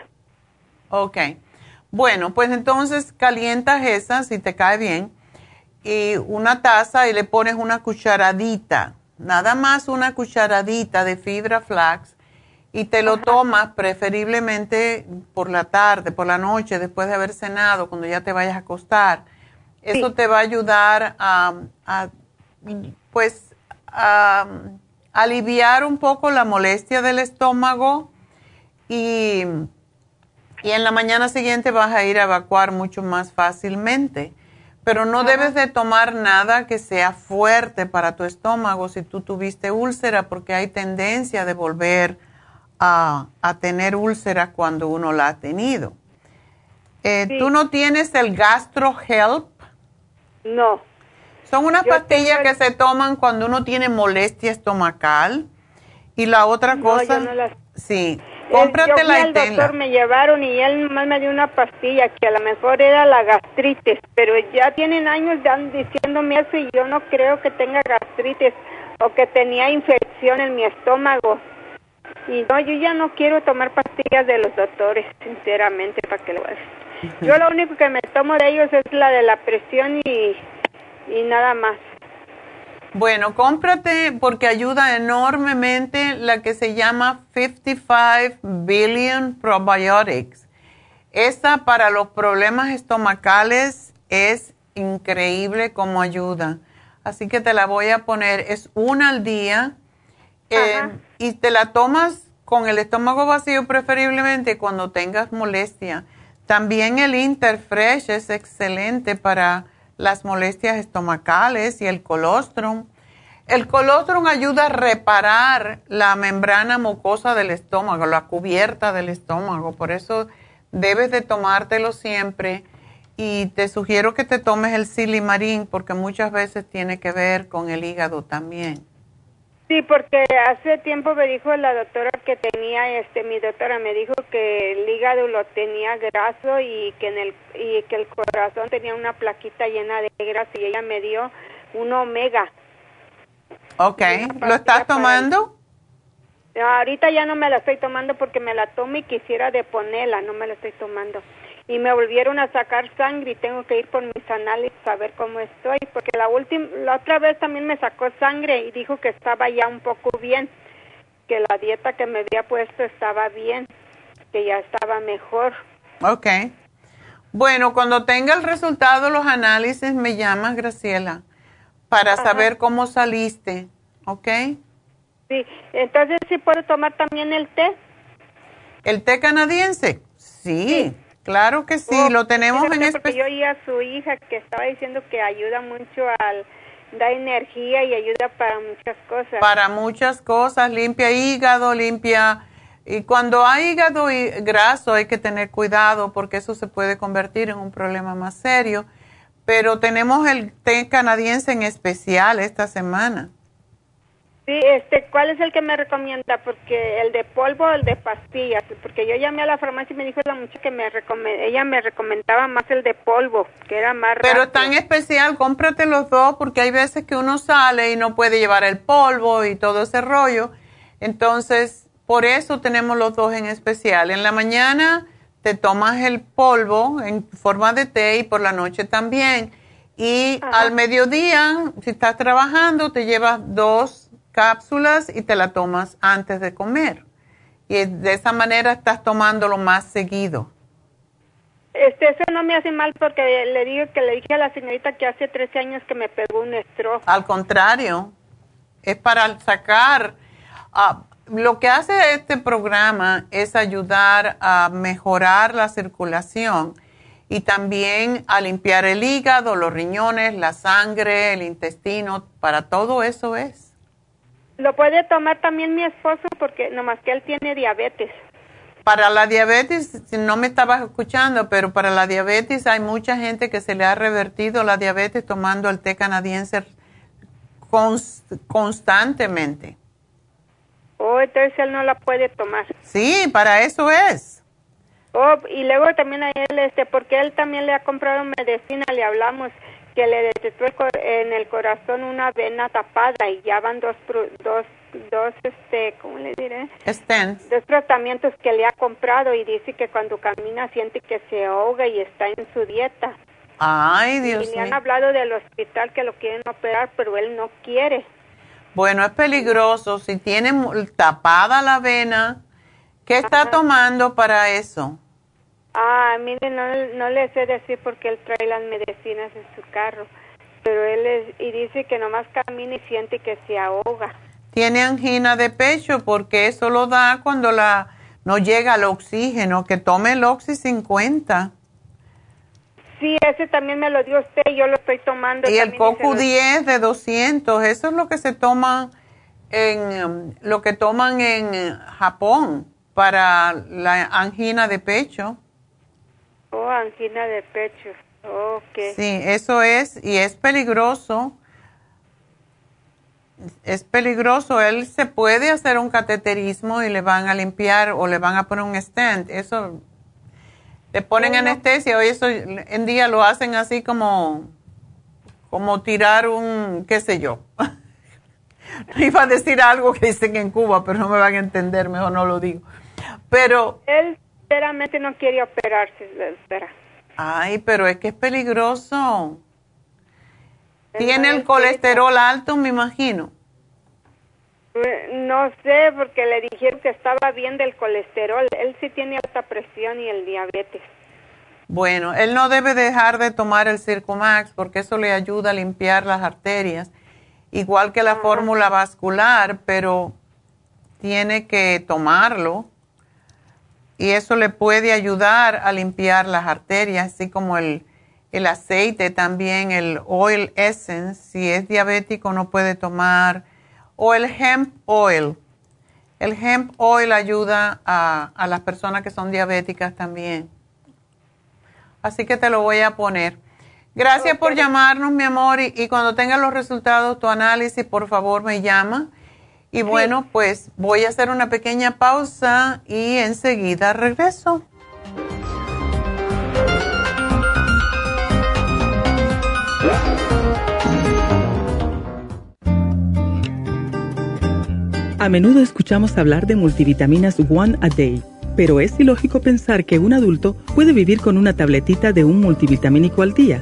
Ok. Bueno, pues entonces calientas esa si te cae bien y una taza y le pones una cucharadita, nada más una cucharadita de fibra flax y te lo tomas preferiblemente por la tarde, por la noche, después de haber cenado, cuando ya te vayas a acostar. Eso te va a ayudar a, pues, a aliviar un poco la molestia del estómago y, y en la mañana siguiente vas a ir a evacuar mucho más fácilmente. Pero no debes de tomar nada que sea fuerte para tu estómago si tú tuviste úlcera, porque hay tendencia de volver a, tener úlcera cuando uno la ha tenido. Eh, ¿Tú no tienes el Gastro Help? No. Son unas pastillas que se toman cuando uno tiene molestia estomacal. Y la otra cosa... No, las... Sí. Cómprate la al doctor me llevaron y él nomás me dio una pastilla que a lo mejor era la gastritis, pero ya tienen años diciéndome eso y yo no creo que tenga gastritis o que tenía infección en mi estómago. Y no, yo ya no quiero tomar pastillas de los doctores, sinceramente, para que lo Yo lo único que me tomo de ellos es la de la presión y, y nada más. Bueno, cómprate porque ayuda enormemente la que se llama 55 Billion Probiotics. Esta para los problemas estomacales es increíble como ayuda. Así que te la voy a poner, es una al día eh, y te la tomas con el estómago vacío preferiblemente cuando tengas molestia. También el Interfresh es excelente para las molestias estomacales y el colostrum. El colostrum ayuda a reparar la membrana mucosa del estómago, la cubierta del estómago, por eso debes de tomártelo siempre. y te sugiero que te tomes el silimarín porque muchas veces tiene que ver con el hígado también. Sí, porque hace tiempo me dijo la doctora que tenía, este, mi doctora me dijo que el hígado lo tenía graso y que en el y que el corazón tenía una plaquita llena de grasa y ella me dio un omega. Ok, ¿lo estás tomando? Ahorita ya no me la estoy tomando porque me la tomo y quisiera deponerla, no me la estoy tomando y me volvieron a sacar sangre y tengo que ir por mis análisis a ver cómo estoy, porque la última, la otra vez también me sacó sangre y dijo que estaba ya un poco bien, que la dieta que me había puesto estaba bien, que ya estaba mejor. Ok. Bueno, cuando tenga el resultado los análisis me llamas, Graciela, para saber cómo saliste, ¿ok? Sí, entonces sí puedo tomar también el té. ¿El té canadiense? sí. Claro que sí, lo tenemos en especial. Yo oí a su hija que estaba diciendo que ayuda mucho al da energía y ayuda para muchas cosas. Para muchas cosas, limpia hígado, limpia y cuando hay hígado y graso hay que tener cuidado porque eso se puede convertir en un problema más serio. Pero tenemos el té canadiense en especial esta semana. Sí, este, ¿cuál es el que me recomienda? Porque el de polvo o el de pastillas, porque yo llamé a la farmacia y me dijo la mucha que me ella me recomendaba más el de polvo, que era más Pero tan especial, cómprate los dos porque hay veces que uno sale y no puede llevar el polvo y todo ese rollo. Entonces, por eso tenemos los dos en especial. En la mañana te tomas el polvo en forma de té y por la noche también. Y al mediodía, si estás trabajando, te llevas dos cápsulas y te la tomas antes de comer. Y de esa manera estás tomándolo más seguido. Este, eso no me hace mal porque le digo que le dije a la señorita que hace 13 años que me pegó un estro. Al contrario, es para sacar. Ah, lo que hace este programa es ayudar a mejorar la circulación y también a limpiar el hígado, los riñones, la sangre, el intestino. Para todo eso es. Lo puede tomar también mi esposo porque nomás que él tiene diabetes. Para la diabetes, no me estabas escuchando, pero para la diabetes hay mucha gente que se le ha revertido la diabetes tomando el té canadiense constantemente. Oh, entonces él no la puede tomar. Sí, para eso es. Oh, y luego también a él, este, porque él también le ha comprado medicina, le hablamos que le detectó en el corazón una vena tapada y ya van dos, dos, dos este, ¿cómo le diré? Stents. Dos tratamientos que le ha comprado y dice que cuando camina siente que se ahoga y está en su dieta. Ay, Dios mío. Y le han hablado del hospital que lo quieren operar, pero él no quiere. Bueno, es peligroso. Si tiene tapada la vena, ¿qué está tomando para eso? Ah, mire, no, no le sé decir porque él trae las medicinas en su carro, pero él es, y dice que nomás camina y siente que se ahoga. Tiene angina de pecho porque eso lo da cuando la no llega el oxígeno, que tome el Oxy 50. Sí, ese también me lo dio usted, yo lo estoy tomando. Y el Coco 10 de 200, eso es lo que se toma en lo que toman en Japón para la angina de pecho. Oh, angina de pecho. Ok. Sí, eso es, y es peligroso. Es peligroso. Él se puede hacer un cateterismo y le van a limpiar o le van a poner un stent. Eso, le ponen anestesia. Hoy eso en día lo hacen así como, como tirar un, qué sé yo. Iba a decir algo que dicen en Cuba, pero no me van a entender, mejor no lo digo. Pero... Él sinceramente no quiere operarse, espera. Ay, pero es que es peligroso. Tiene el colesterol alto, me imagino. No sé, porque le dijeron que estaba bien del colesterol. Él sí tiene alta presión y el diabetes. Bueno, él no debe dejar de tomar el Circumax porque eso le ayuda a limpiar las arterias, igual que la fórmula vascular, pero tiene que tomarlo y eso le puede ayudar a limpiar las arterias, así como el, el aceite también, el oil essence, si es diabético no puede tomar, o el hemp oil. El hemp oil ayuda a, a las personas que son diabéticas también. Así que te lo voy a poner. Gracias por llamarnos, mi amor, y, cuando tenga los resultados, tu análisis, por favor, me llama. Y bueno, pues voy a hacer una pequeña pausa y enseguida regreso. A menudo escuchamos hablar de multivitaminas One a Day, pero es ilógico pensar que un adulto puede vivir con una tabletita de un multivitamínico al día.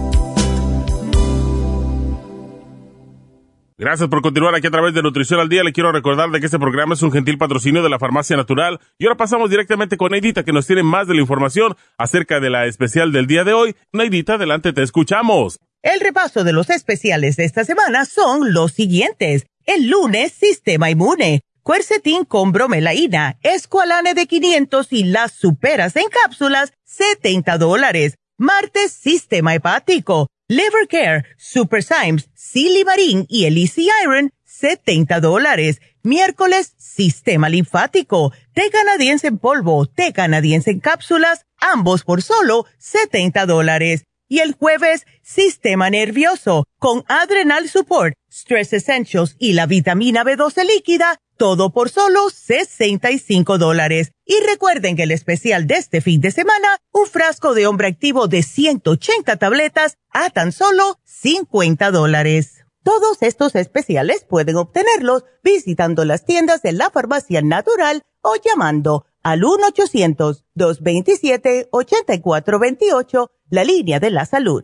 Gracias por continuar aquí a través de Nutrición al Día. Le quiero recordar de que este programa es un gentil patrocinio de la Farmacia Natural. Y ahora pasamos directamente con Neidita, que nos tiene más de la información acerca de la especial del día de hoy. Neidita, adelante, te escuchamos. El repaso de los especiales de esta semana son los siguientes. El lunes, Sistema Inmune. Quercetin con bromelaína, Esqualane de 500 y las superas en cápsulas, 70 dólares. Martes, Sistema Hepático Liver Care, Super Symes, Silimarín y el Easy Iron, 70 dólares. Miércoles, Sistema Linfático, té canadiense en polvo, té canadiense en cápsulas, ambos por solo 70 dólares. Y el jueves, Sistema Nervioso, con Adrenal Support, Stress Essentials y la vitamina B12 líquida, todo por solo 65 dólares. Y recuerden que el especial de este fin de semana, un frasco de hombre activo de 180 tabletas a tan solo 50 dólares. Todos estos especiales pueden obtenerlos visitando las tiendas de la farmacia natural o llamando al 1-800-227-8428, la línea de la salud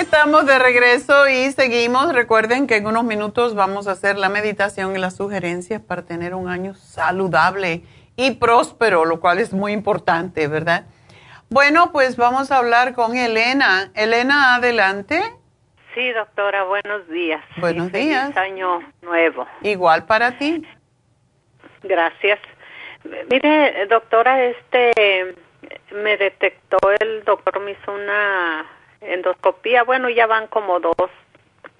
Estamos de regreso y seguimos. Recuerden que en unos minutos vamos a hacer la meditación y las sugerencias para tener un año saludable y próspero, lo cual es muy importante, ¿verdad? Bueno, pues vamos a hablar con Elena. Elena, adelante. Sí, doctora, buenos días. Buenos días. año nuevo. Igual para ti. Gracias. Mire, doctora, este me detectó el doctor me hizo una endoscopía, bueno, ya van como dos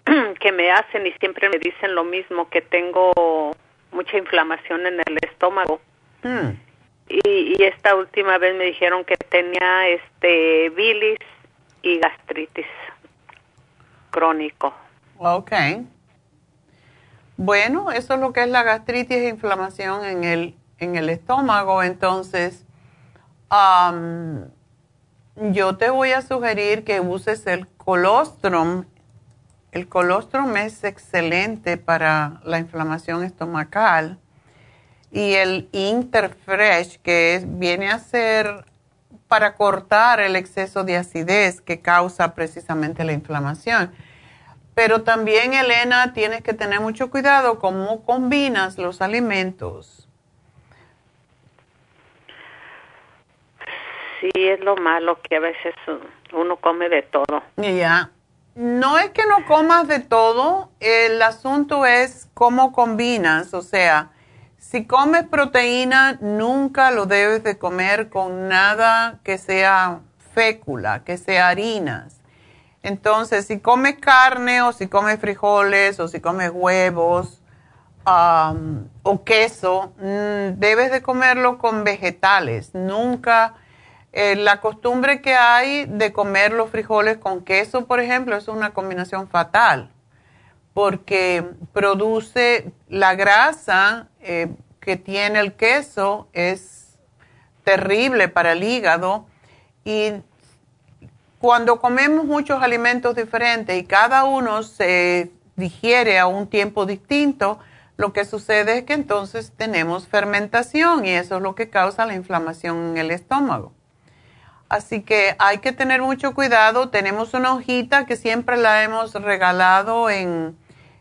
que me hacen y siempre me dicen lo mismo, que tengo mucha inflamación en el estómago. Hmm. Y, esta última vez me dijeron que tenía este bilis y gastritis crónico. Ok. Bueno, eso es lo que es la gastritis e inflamación en el, en el estómago. Entonces, um, yo te voy a sugerir que uses el colostrum. El colostrum es excelente para la inflamación estomacal y el Interfresh, que viene a ser para cortar el exceso de acidez que causa precisamente la inflamación. Pero también, Elena, tienes que tener mucho cuidado cómo combinas los alimentos. Sí es lo malo que a veces uno come de todo. Ya. No es que no comas de todo, el asunto es cómo combinas, o sea, si comes proteína, nunca lo debes de comer con nada que sea fécula, que sea harinas. Entonces, si comes carne o si comes frijoles o si comes huevos o queso, mm, debes de comerlo con vegetales. Nunca Eh, la costumbre que hay de comer los frijoles con queso, por ejemplo, es una combinación fatal porque produce la grasa eh, que tiene el queso es terrible para el hígado y cuando comemos muchos alimentos diferentes y cada uno se digiere a un tiempo distinto, lo que sucede es que entonces tenemos fermentación y eso es lo que causa la inflamación en el estómago. Así que hay que tener mucho cuidado. Tenemos una hojita que siempre la hemos regalado en,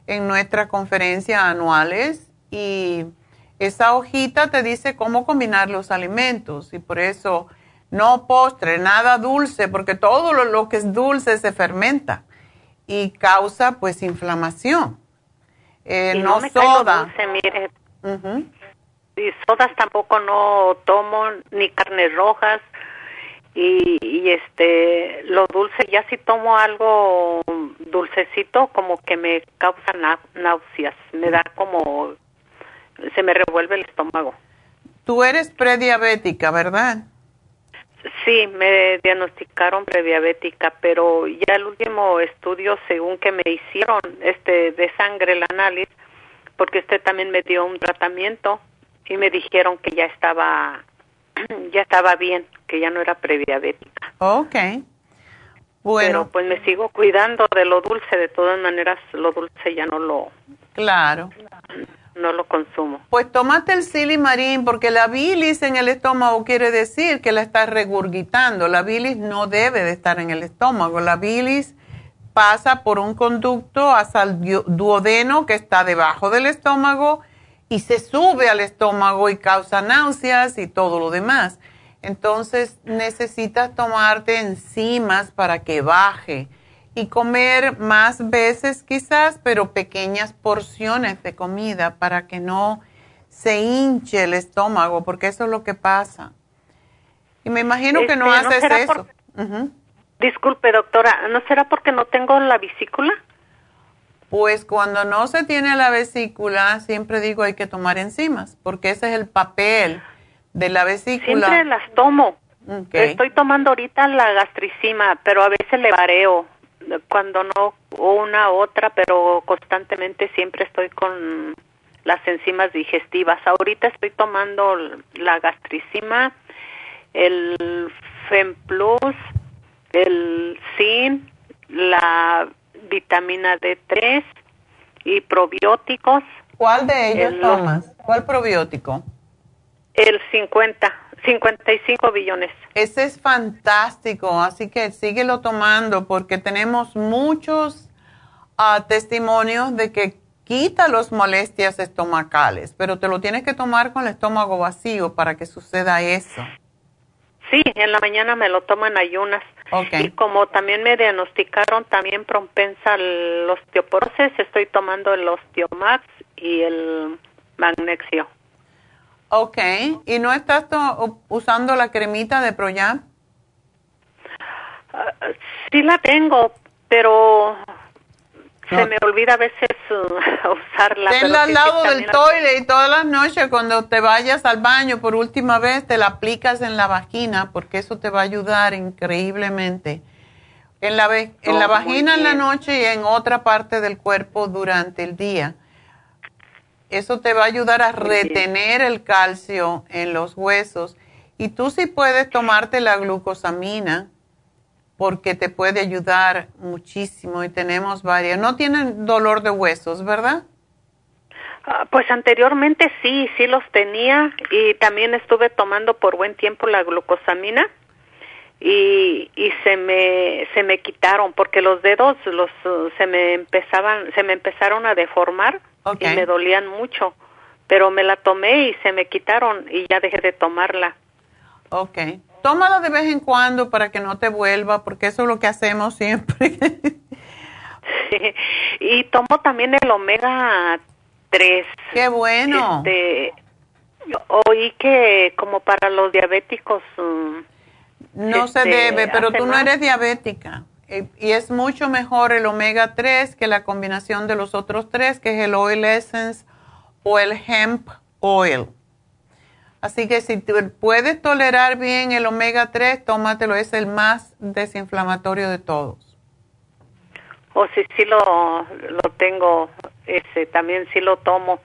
en nuestras conferencias anuales y esa hojita te dice cómo combinar los alimentos y por eso no postre, nada dulce, porque todo lo, que es dulce se fermenta y causa pues inflamación. Eh, no, soda. Dulce, mire. Y sodas tampoco no tomo, ni carnes rojas. Y, este, lo dulce, ya si tomo algo dulcecito, como que me causa náuseas, me da como, se me revuelve el estómago. Tú eres prediabética, ¿verdad? Sí, me diagnosticaron prediabética, pero ya el último estudio, según que me hicieron este de sangre, el análisis, porque este también me dio un tratamiento y me dijeron que ya estaba, ya estaba bien, que ya no era prediabética. Okay. Bueno. Pero pues me sigo cuidando de lo dulce, de todas maneras lo dulce ya no lo. Claro no lo consumo. Pues tómate el silimarín porque la bilis en el estómago quiere decir que la estás regurgitando. La bilis no debe de estar en el estómago. La bilis pasa por un conducto hasta el duodeno que está debajo del estómago y se sube al estómago y causa náuseas y todo lo demás. Entonces necesitas tomarte enzimas para que baje y comer más veces quizás, pero pequeñas porciones de comida para que no se hinche el estómago, porque eso es lo que pasa. Y me imagino que no este, haces eso. Disculpe, doctora, ¿no será porque no tengo la vesícula? Pues cuando no se tiene la vesícula, siempre digo hay que tomar enzimas, porque ese es el papel de la vesícula. Siempre las tomo. Estoy tomando ahorita la gastricima, pero a veces le vareo cuando no una otra, pero constantemente siempre estoy con las enzimas digestivas. Ahorita estoy tomando la gastricima, el FEMPLUS, el ZIN, la vitamina D3 y probióticos. ¿Cuál de ellos tomas? ¿Cuál probiótico? El 50. 55 billones. Ese es fantástico, así que síguelo tomando porque tenemos muchos ah, testimonios de que quita las molestias estomacales, pero te lo tienes que tomar con el estómago vacío para que suceda eso. Sí, en la mañana me lo tomo en ayunas. Y como también me diagnosticaron también propensa al osteoporosis, estoy tomando el osteomax y el magnesio. Ok, ¿y no estás usando la cremita de Proyam? Ah, sí la tengo, pero se me olvida a veces uh, usarla. Tenla al lado del toile y todas las noches cuando te vayas al baño por última vez te la aplicas en la vagina porque eso te va a ayudar increíblemente. En la, en la oh, vagina en la noche y en otra parte del cuerpo durante el día. Eso te va a ayudar a retener el calcio en los huesos. Y tú sí puedes tomarte la glucosamina porque te puede ayudar muchísimo y tenemos varias. No tienen dolor de huesos, ¿verdad? Ah, pues anteriormente sí, sí los tenía y también estuve tomando por buen tiempo la glucosamina y, y se me se me quitaron porque los dedos los se me empezaban se me empezaron a deformar y me dolían mucho, pero me la tomé y se me quitaron y ya dejé de tomarla. Ok. Tómala de vez en cuando para que no te vuelva, porque eso es lo que hacemos siempre. Y tomo también el omega 3. Qué bueno. Este, oí que como para los diabéticos... Mm, no se este, debe, pero tú no eres diabética. Y es mucho mejor el omega 3 que la combinación de los otros tres, que es el oil essence o el hemp oil. Así que si puedes tolerar bien el omega 3, tómatelo, es el más desinflamatorio de todos. O si sí lo, lo tengo, ese también sí lo tomo.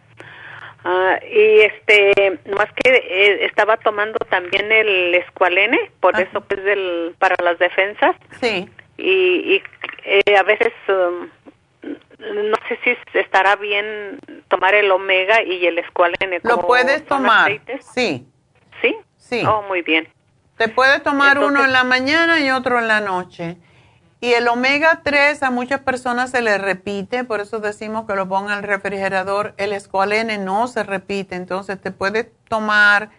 Ah, y este, más que eh, estaba tomando también el escualene, por eso pues del, para las defensas. Sí. Y, y eh, a veces um, no sé si estará bien tomar el omega y el escualene. Lo puedes tomar, sí. ¿Sí? Sí. Oh, muy bien. Te puedes tomar uno en la mañana y otro en la noche. Y el omega 3 a muchas personas se le repite, por eso decimos que lo pongan en el refrigerador. El escualene no se repite, entonces te puedes tomar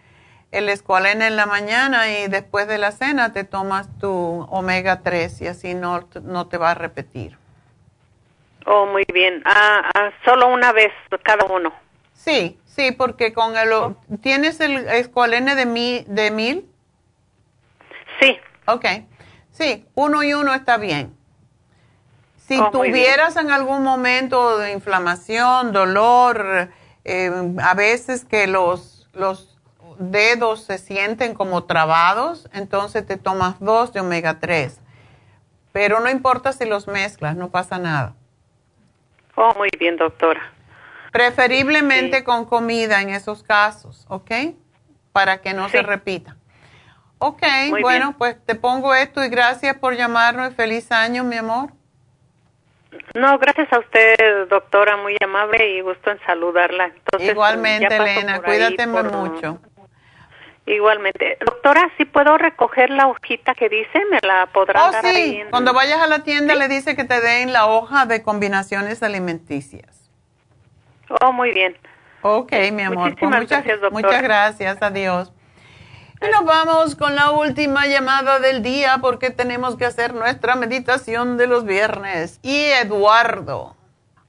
el escualene en la mañana y después de la cena te tomas tu omega 3 y así no, no te va a repetir. Oh, muy bien. Ah, ah, solo una vez cada uno. Sí, sí, porque con el... ¿Tienes el escualene de, mi, de mil? Sí. Ok. Sí, uno y uno está bien. Si oh, tuvieras en algún momento de inflamación, dolor, eh, a veces que los, los dedos se sienten como trabados, entonces te tomas dos de omega 3. Pero no importa si los mezclas, no pasa nada. Oh, muy bien, doctora. Preferiblemente con comida en esos casos, ¿ok? Para que no se repita. Ok, bueno, pues te pongo esto y gracias por llamarnos. Feliz año, mi amor. No, gracias a usted, doctora, muy amable y gusto en saludarla. Igualmente, Elena, cuídate mucho. Igualmente. Doctora, si puedo recoger la hojita que dice, ¿me la podrá oh, dar sí. Cuando vayas a la tienda le dice que te den la hoja de combinaciones alimenticias. Oh, muy bien. Ok, mi amor. Pues muchas, gracias, Muchas gracias. Adiós. Y nos vamos con la última llamada del día porque tenemos que hacer nuestra meditación de los viernes. Y Eduardo.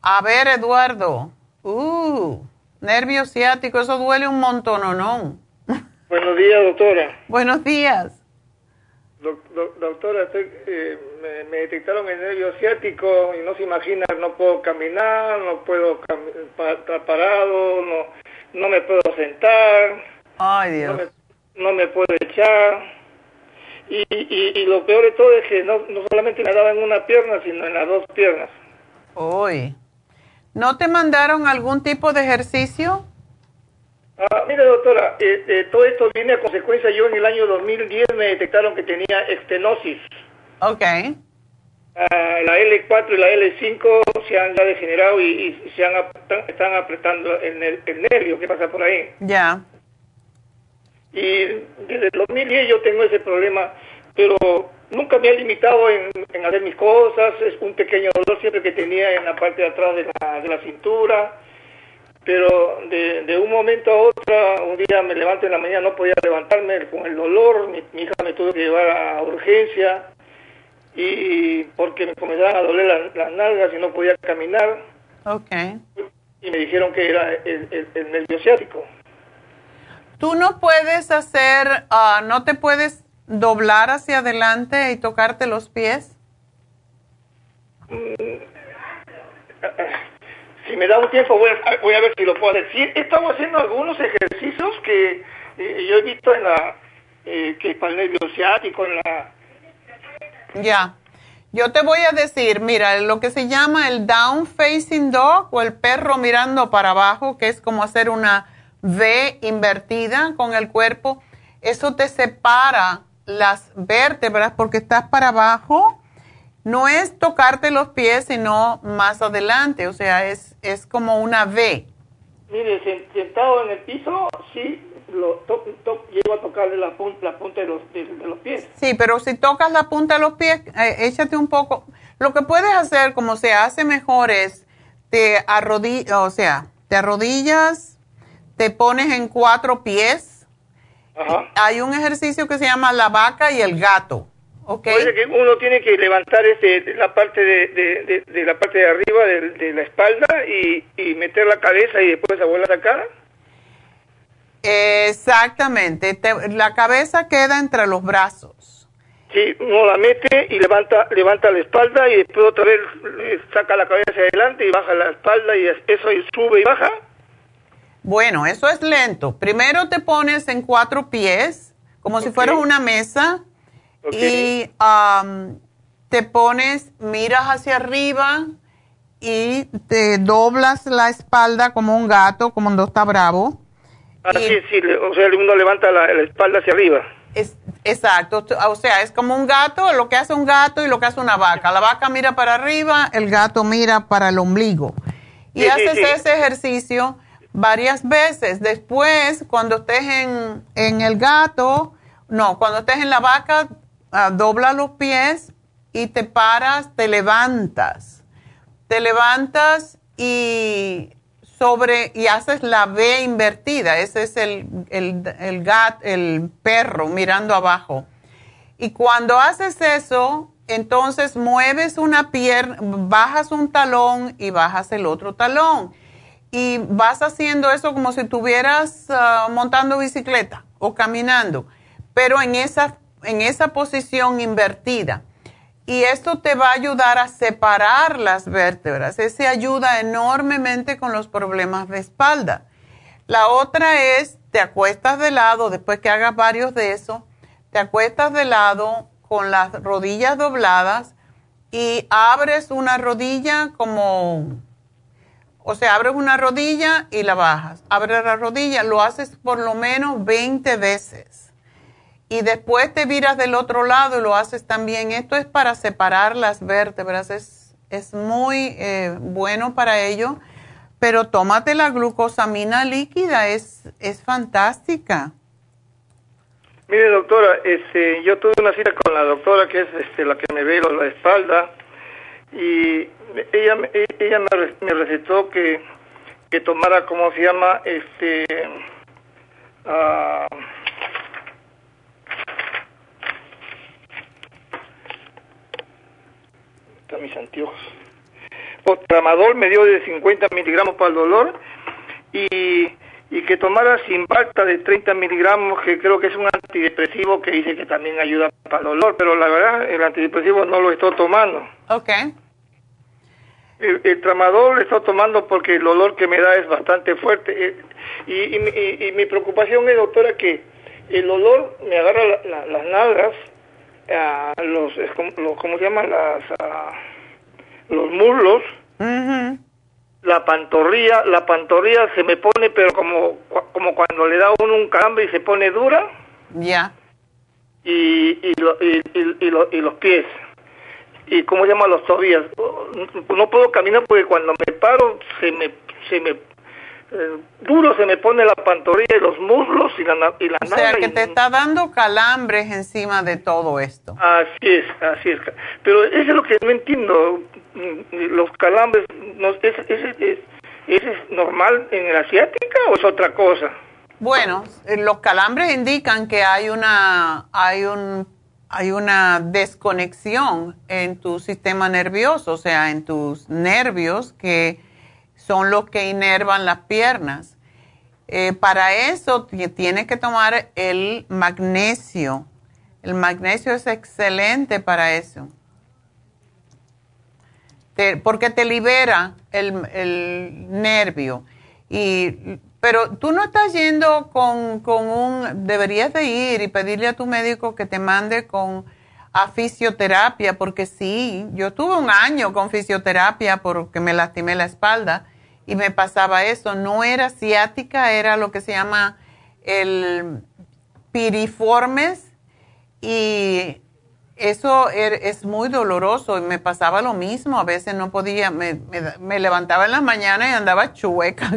A ver, Eduardo. Uh, nervio ciático, eso duele un montón, ¿o no? Buenos días, doctora. Buenos días. doctora, eh, me, detectaron el nervio ciático y no se imagina, no puedo caminar, no puedo estar parado, no, no me puedo sentar. Ay, Dios no me puedo echar. Y, y, lo peor de todo es que no, no solamente me daba en una pierna, sino en las dos piernas. Uy. ¿No te mandaron algún tipo de ejercicio? Ah, mire, doctora, eh, eh, todo esto viene a consecuencia. Yo en el año 2010 me detectaron que tenía estenosis. Ok. Ah, la L4 y la L5 se han ya degenerado y, se han, están apretando el, el nervio. ¿Qué pasa por ahí? Ya. Y desde el 2010 yo tengo ese problema, pero nunca me ha limitado en, hacer mis cosas. Es un pequeño dolor siempre que tenía en la parte de atrás de la, de la cintura. Pero de, de, un momento a otro, un día me levanto en la mañana, no podía levantarme con el dolor. Mi, hija me tuvo que llevar a urgencia y porque me comenzaban a doler las, nalgas y no podía caminar. Okay. Y me dijeron que era el, el, el nervio ciático. Tú no puedes hacer, ah, no te puedes doblar hacia adelante y tocarte los pies. Mm, si me da un tiempo voy a, ver si lo puedo hacer. Sí, estamos haciendo algunos ejercicios que eh, yo he visto en la, eh, que para el nervio ciático, en la... Ya. Yo te voy a decir, mira, lo que se llama el down facing dog o el perro mirando para abajo, que es como hacer una V invertida con el cuerpo, eso te separa las vértebras porque estás para abajo. No es tocarte los pies, sino más adelante, o sea, es, es como una V. Mire, sentado en el piso, sí, lo llego a tocarle la punta, la punta de, los, de, los pies. Sí, pero si tocas la punta de los pies, eh, échate un poco. Lo que puedes hacer, como se hace mejor, es te arrodillas, o sea, te arrodillas te pones en cuatro pies. Hay un ejercicio que se llama la vaca y el gato. Okay. que uno tiene que levantar este, la parte de, de, la parte de arriba de, la espalda y, y, meter la cabeza y después abuela la cara. Exactamente. la cabeza queda entre los brazos. Sí, uno la mete y levanta levanta la espalda y después otra vez saca la cabeza adelante y baja la espalda y eso y sube y baja. Bueno, eso es lento. Primero te pones en cuatro pies, como si fuera una mesa, y te pones, miras hacia arriba y te doblas la espalda como un gato, como cuando está bravo. Ah, sí, sí, o sea, uno levanta la, espalda hacia arriba. Es, exacto, o sea, es como un gato, lo que hace un gato y lo que hace una vaca. La vaca mira para arriba, el gato mira para el ombligo. Y haces ese ejercicio varias veces. Después, cuando estés en, en el gato, no, cuando estés en la vaca, ah, dobla los pies y te paras, te levantas. Te levantas y sobre y haces la V invertida. Ese es el, el, el, el perro mirando abajo. Y cuando haces eso, entonces mueves una pierna, bajas un talón y bajas el otro talón. Y vas haciendo eso como si estuvieras ah, montando bicicleta o caminando, pero en esa, en esa posición invertida. Y esto te va a ayudar a separar las vértebras. Ese ayuda enormemente con los problemas de espalda. La otra es, te acuestas de lado, después que hagas varios de eso, te acuestas de lado con las rodillas dobladas y abres una rodilla como, o sea, abres una rodilla y la bajas. Abres la rodilla, lo haces por lo menos 20 veces. Y después te viras del otro lado y lo haces también. Esto es para separar las vértebras. Es, es muy eh, bueno para ello. Pero tómate la glucosamina líquida, es, es fantástica. Mire, doctora, este, yo tuve una cita con la doctora que es este, la que me ve la espalda y ella, ella me, recetó que, que tomara, ¿cómo se llama? Este, uh, mis anteojos. Tramadol me dio de 50 miligramos para el dolor y y que tomara Simbalta de 30 miligramos, que creo que es un antidepresivo que dice que también ayuda para el dolor, pero la verdad el antidepresivo no lo estoy tomando. Ok. El, tramadol lo estoy tomando porque el dolor que me da es bastante fuerte. Eh, y, y, mi preocupación es, doctora, que el dolor me agarra las nalgas, a los, ¿cómo se llama? Las, los muslos la pantorrilla, la pantorrilla se me pone, pero como, como cuando le da uno un calambre y se pone dura. Ya. Y, y, y, y, los pies. ¿Y cómo se llama los tobillas? No puedo caminar porque cuando me paro se me, se me eh, duro se me pone la pantorrilla y los muslos y la, y la O sea, que te está dando calambres encima de todo esto. Así es, así es. Pero eso es lo que no entiendo. Los calambres, no, ¿es, es, es, normal en la asiática o es otra cosa? Bueno, eh, los calambres indican que hay una, hay un hay una desconexión en tu sistema nervioso, o sea, en tus nervios que son los que inervan las piernas. Eh, para eso tienes que tomar el magnesio. El magnesio es excelente para eso. porque te libera el, nervio. Y, pero tú no estás yendo con, con, un... Deberías de ir y pedirle a tu médico que te mande con a fisioterapia, porque sí, yo tuve un año con fisioterapia porque me lastimé la espalda y me pasaba eso. No era ciática, era lo que se llama el piriformes y eso er, es muy doloroso y me pasaba lo mismo. A veces no podía, me, levantaba en la mañana y andaba chueca.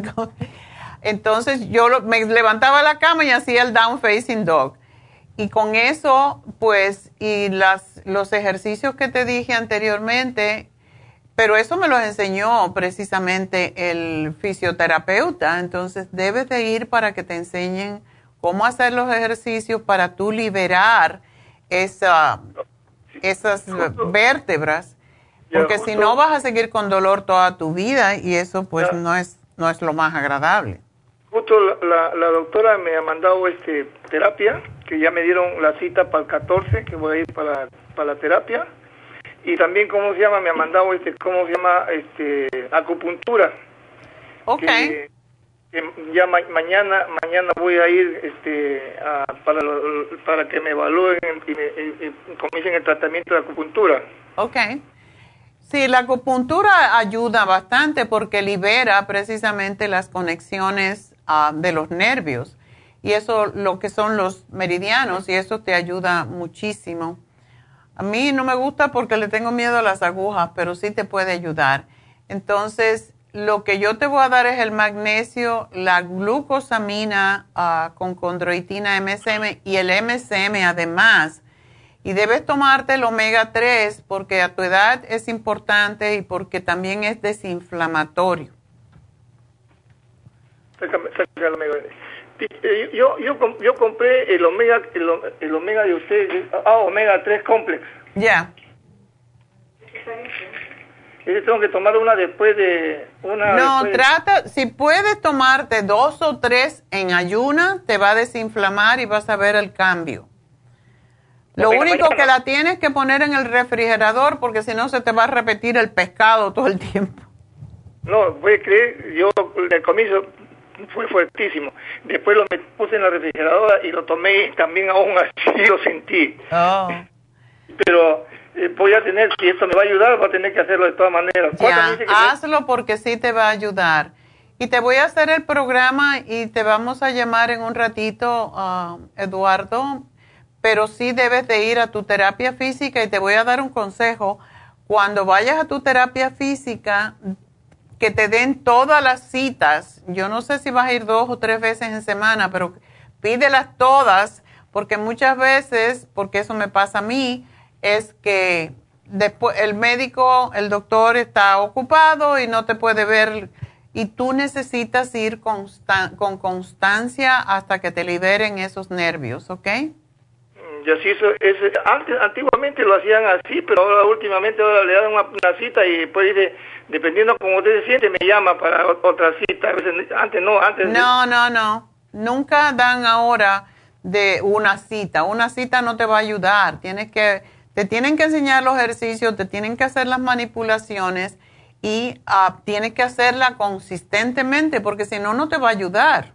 Entonces yo me levantaba la cama y hacía el down facing dog. Y con eso, pues, y las, los ejercicios que te dije anteriormente, pero eso me lo enseñó precisamente el fisioterapeuta, entonces debes de ir para que te enseñen cómo hacer los ejercicios para tú liberar esa, esas vértebras, porque si no vas a seguir con dolor toda tu vida y eso pues no es no es lo más agradable. Justo la, la, doctora me ha mandado este terapia, que ya me dieron la cita para el 14, que voy a ir para, para la terapia y también cómo se llama me ha mandado este cómo se llama este acupuntura Ok. ya mañana mañana voy a ir este para para que me evalúen y, me, comiencen el tratamiento de acupuntura. Ok. Sí, la acupuntura ayuda bastante porque libera precisamente las conexiones ah, de los nervios y eso lo que son los meridianos y eso te ayuda muchísimo. A mí no me gusta porque le tengo miedo a las agujas, pero sí te puede ayudar. Entonces, lo que yo te voy a dar es el magnesio, la glucosamina ah, con condroitina MSM y el MSM además. Y debes tomarte el omega 3 porque a tu edad es importante y porque también es desinflamatorio. Yo, yo, yo compré el omega, el, omega de usted, ah, omega 3 complex. Ya. Yeah. tengo que tomar una después de una. No, trata, si puedes tomarte dos o tres en ayuna, te va a desinflamar y vas a ver el cambio. Lo único que la tienes que poner en el refrigerador porque si no se te va a repetir el pescado todo el tiempo. No, voy a creer, yo el comienzo fue fuertísimo. Después lo puse en la refrigeradora y lo tomé y también aún así lo sentí. Oh. Pero eh, voy a tener, si esto me va a ayudar, voy a tener que hacerlo de todas maneras. hazlo porque sí te va a ayudar. Y te voy a hacer el programa y te vamos a llamar en un ratito, uh, Eduardo, pero sí debes de ir a tu terapia física y te voy a dar un consejo. Cuando vayas a tu terapia física, que te den todas las citas. Yo no sé si vas a ir dos o tres veces en semana, pero pídelas todas, porque muchas veces, porque eso me pasa a mí, es que después el médico, el doctor está ocupado y no te puede ver y tú necesitas ir con constancia hasta que te liberen esos nervios, ¿ok? Y así eso, es, antes, antiguamente lo hacían así, pero ahora últimamente ahora le dan una, cita y después dice, dependiendo cómo usted se siente, me llama para otra cita. antes no, antes... No, no, no. Nunca dan ahora de una cita. Una cita no te va a ayudar. Tienes que, te tienen que enseñar los ejercicios, te tienen que hacer las manipulaciones y uh, tienes que hacerla consistentemente porque si no, no te va a ayudar.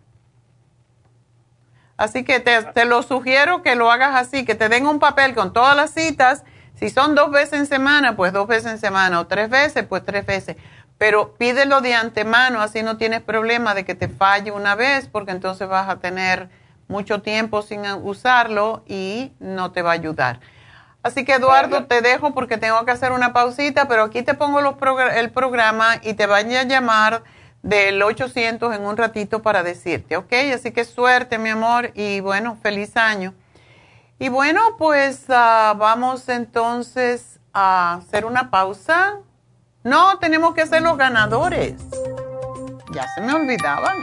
Así que te, lo sugiero que lo hagas así, que te den un papel con todas las citas. Si son dos veces en semana, pues dos veces en semana, o tres veces, pues tres veces. Pero pídelo de antemano, así no tienes problema de que te falle una vez, porque entonces vas a tener mucho tiempo sin usarlo y no te va a ayudar. Así que Eduardo, te dejo porque tengo que hacer una pausita, pero aquí te pongo los el programa y te van a llamar del 800 en un ratito para decirte, ¿ok? Así que suerte, mi amor, y bueno, feliz año. Y bueno, pues ah, vamos entonces a hacer una pausa. No, tenemos que ser los ganadores. Ya se me olvidaban.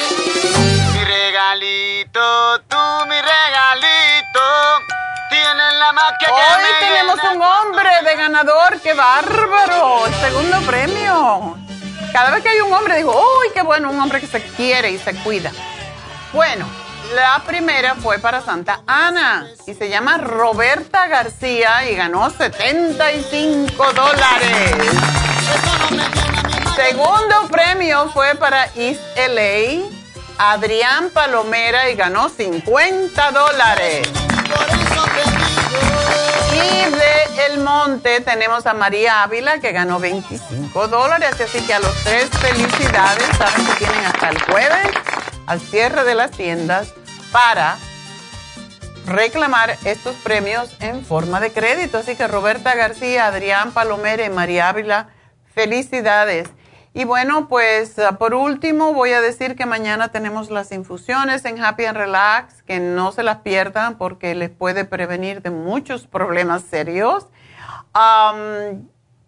Mi regalito, tú mi regalito, tienes la magia Hoy tenemos un hombre de ganador, qué bárbaro, el segundo premio. Cada vez que hay un hombre, digo, ¡uy, qué bueno! Un hombre que se quiere y se cuida. Bueno, la primera fue para Santa Ana y se llama Roberta García y ganó 75 dólares. Segundo premio fue para East LA, Adrián Palomera y ganó 50 dólares. Y de El Monte tenemos a María Ávila que ganó 25 dólares. Así que a los tres felicidades. Saben que tienen hasta el jueves al cierre de las tiendas para reclamar estos premios en forma de crédito. Así que Roberta García, Adrián Palomera y María Ávila, felicidades. Y bueno, pues ah, por último voy a decir que mañana tenemos las infusiones en Happy and Relax, que no se las pierdan porque les puede prevenir de muchos problemas serios.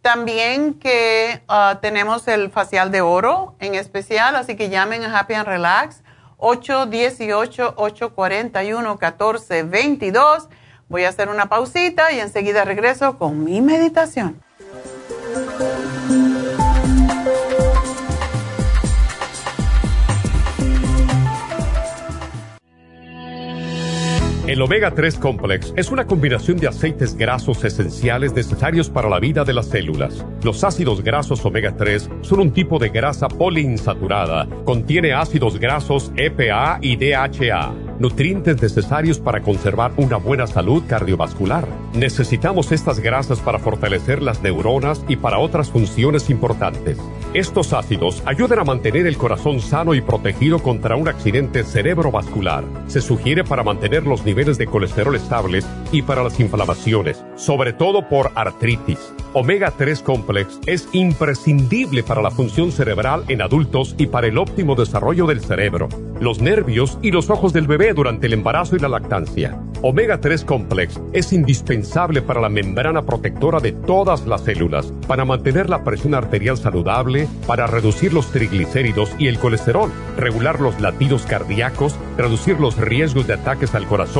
también que ah, tenemos el facial de oro en especial, así que llamen a Happy and Relax 818-841-1422. Voy a hacer una pausita y enseguida regreso con mi meditación. El omega 3 complex es una combinación de aceites grasos esenciales necesarios para la vida de las células. Los ácidos grasos omega 3 son un tipo de grasa poliinsaturada. Contiene ácidos grasos EPA y DHA nutrientes necesarios para conservar una buena salud cardiovascular. Necesitamos estas grasas para fortalecer las neuronas y para otras funciones importantes. Estos ácidos ayudan a mantener el corazón sano y protegido contra un accidente cerebrovascular. Se sugiere para mantener los niveles de colesterol estables y para las inflamaciones, sobre todo por artritis. Omega 3 Complex es imprescindible para la función cerebral en adultos y para el óptimo desarrollo del cerebro, los nervios y los ojos del bebé durante el embarazo y la lactancia. Omega 3 Complex es indispensable para la membrana protectora de todas las células, para mantener la presión arterial saludable, para reducir los triglicéridos y el colesterol, regular los latidos cardíacos, reducir los riesgos de ataques al corazón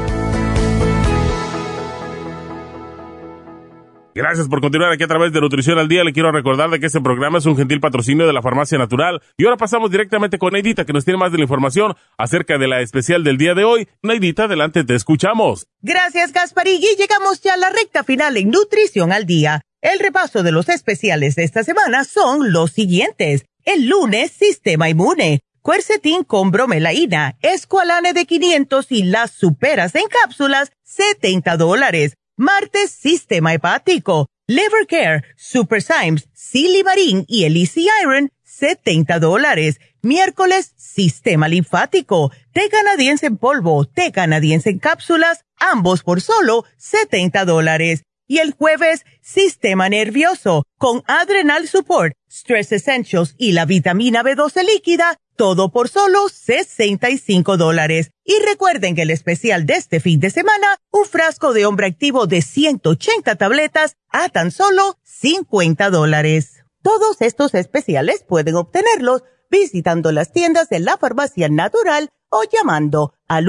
Gracias por continuar aquí a través de Nutrición al Día. Le quiero recordar de que este programa es un gentil patrocinio de la Farmacia Natural. Y ahora pasamos directamente con Neidita, que nos tiene más de la información acerca de la especial del día de hoy. Neidita, adelante, te escuchamos. Gracias, Gasparigui. Llegamos ya a la recta final en Nutrición al Día. El repaso de los especiales de esta semana son los siguientes. El lunes, Sistema Inmune. Cuercetín con bromelaína, escualane de 500 y las superas en cápsulas, 70 dólares Martes, Sistema Hepático. Liver Care, Super Symes, Silimarín y el Easy Iron, 70 dólares. Miércoles, Sistema Linfático. Té canadiense en polvo, té canadiense en cápsulas, ambos por solo 70 dólares. Y el jueves, Sistema Nervioso, con Adrenal Support, Stress Essentials y la vitamina B12 líquida, todo por solo 65 dólares. Y recuerden que el especial de este fin de semana, un frasco de hombre activo de 180 tabletas a tan solo 50 dólares. Todos estos especiales pueden obtenerlos visitando las tiendas de la farmacia natural o llamando al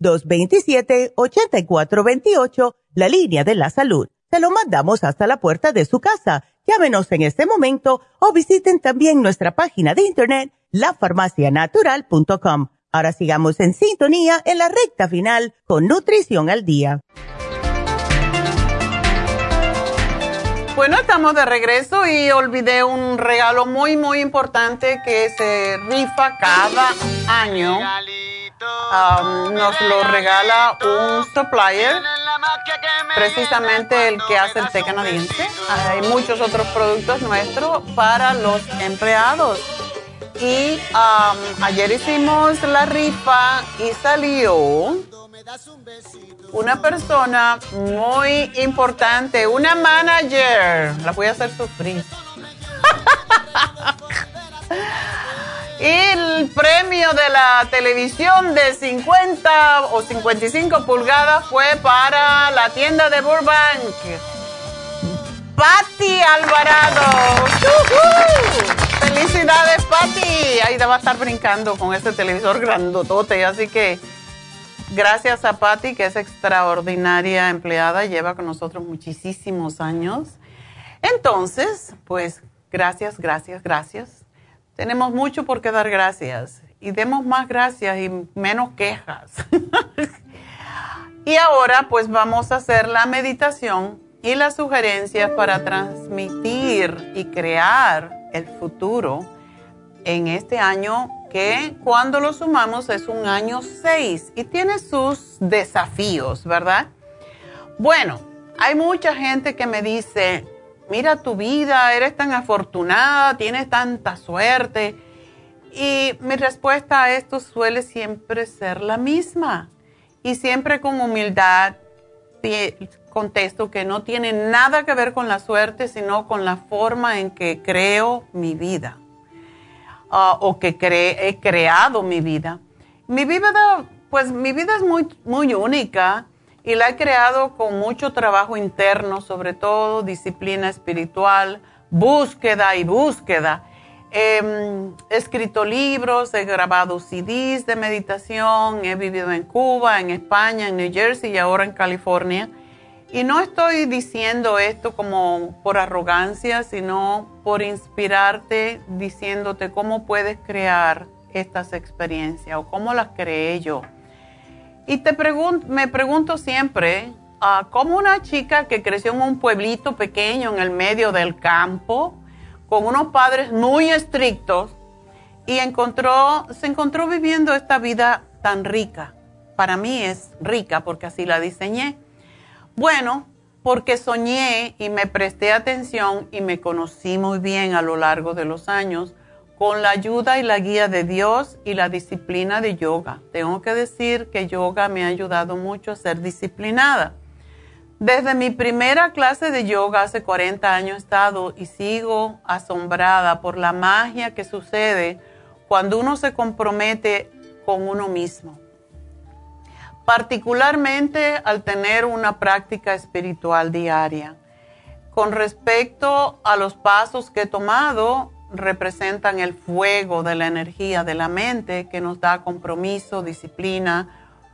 1-800-227-8428, la línea de la salud. Se lo mandamos hasta la puerta de su casa. Llámenos en este momento o visiten también nuestra página de internet lafarmacianatural.com. Ahora sigamos en sintonía en la recta final con Nutrición al Día. Bueno, estamos de regreso y olvidé un regalo muy, muy importante que se rifa cada año. Nos lo regala un supplier, precisamente el que hace el té canadiense. Hay muchos otros productos nuestros para los empleados. Y ayer hicimos la rifa y salió una persona muy importante, una manager. La voy a hacer sufrir. y el premio de la televisión de 50 o 55 pulgadas fue para la tienda de Burbank. Patti Alvarado. ¡Felicidades, Patti! Ahí va a estar brincando con este televisor grandotote. Así que gracias a Patti, que es extraordinaria empleada, lleva con nosotros muchísimos años. Entonces, pues gracias, gracias, gracias. Tenemos mucho por qué dar gracias. Y demos más gracias y menos quejas. y ahora, pues vamos a hacer la meditación y las sugerencias para transmitir y crear el futuro en este año que cuando lo sumamos es un año 6 y tiene sus desafíos, ¿verdad? Bueno, hay mucha gente que me dice, mira tu vida, eres tan afortunada, tienes tanta suerte. Y mi respuesta a esto suele siempre ser la misma. Y siempre con humildad contesto que no tiene nada que ver con la suerte, sino con la forma en que creo mi vida ah, o que he creado mi vida. Mi vida, pues mi vida es muy, muy única y la he creado con mucho trabajo interno, sobre todo disciplina espiritual, búsqueda y búsqueda. Em, he escrito libros, he grabado CDs de meditación, he vivido en Cuba, en España, en New Jersey y ahora en California. Y no estoy diciendo esto como por arrogancia, sino por inspirarte, diciéndote cómo puedes crear estas experiencias o cómo las creé yo. Y te me pregunto siempre, uh, ¿cómo una chica que creció en un pueblito pequeño en el medio del campo, con unos padres muy estrictos, y encontró, se encontró viviendo esta vida tan rica? Para mí es rica porque así la diseñé. Bueno, porque soñé y me presté atención y me conocí muy bien a lo largo de los años con la ayuda y la guía de Dios y la disciplina de yoga. Tengo que decir que yoga me ha ayudado mucho a ser disciplinada. Desde mi primera clase de yoga hace 40 años he estado y sigo asombrada por la magia que sucede cuando uno se compromete con uno mismo. Particularmente al tener una práctica espiritual diaria. Con respecto a los pasos que he tomado, representan el fuego de la energía de la mente que nos da compromiso, disciplina,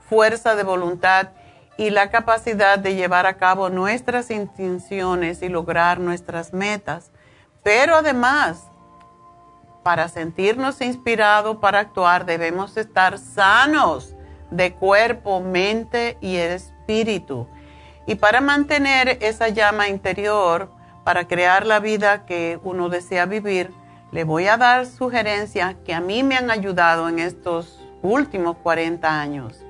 fuerza de voluntad y la capacidad de llevar a cabo nuestras intenciones y lograr nuestras metas. Pero además, para sentirnos inspirados para actuar debemos estar sanos de cuerpo, mente y espíritu. Y para mantener esa llama interior, para crear la vida que uno desea vivir, le voy a dar sugerencias que a mí me han ayudado en estos últimos 40 años.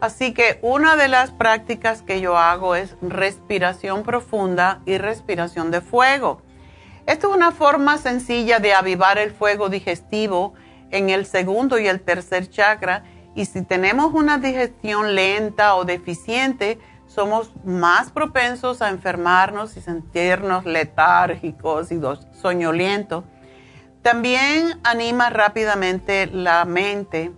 Así que una de las prácticas que yo hago es respiración profunda y respiración de fuego. Esto es una forma sencilla de avivar el fuego digestivo en el segundo y el tercer chakra y si tenemos una digestión lenta o deficiente, somos más propensos a enfermarnos y sentirnos letárgicos y soñolientos. También anima rápidamente la mente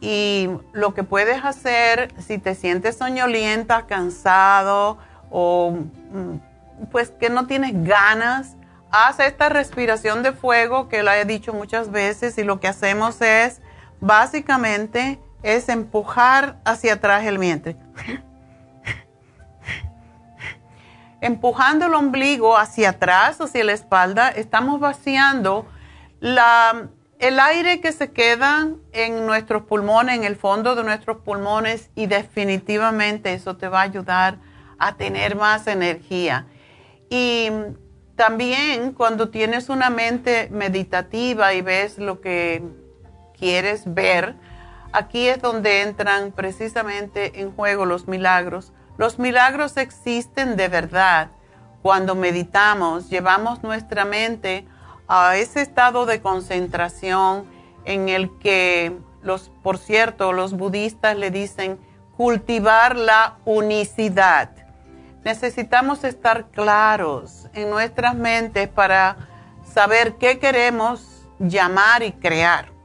y lo que puedes hacer si te sientes soñolienta, cansado o mm, pues que no tienes ganas, haz esta respiración de fuego que la he dicho muchas veces y lo que hacemos es básicamente es empujar hacia atrás el vientre. Empujando el ombligo hacia atrás, hacia la espalda, estamos vaciando la, el aire que se queda en nuestros pulmones, en el fondo de nuestros pulmones, y definitivamente eso te va a ayudar a tener más energía. Y también cuando tienes una mente meditativa y ves lo que quieres ver, aquí es donde entran precisamente en juego los milagros. Los milagros existen de verdad. Cuando meditamos, llevamos nuestra mente a ese estado de concentración en el que los, por cierto, los budistas le dicen cultivar la unicidad. Necesitamos estar claros en nuestras mentes para saber qué queremos llamar y crear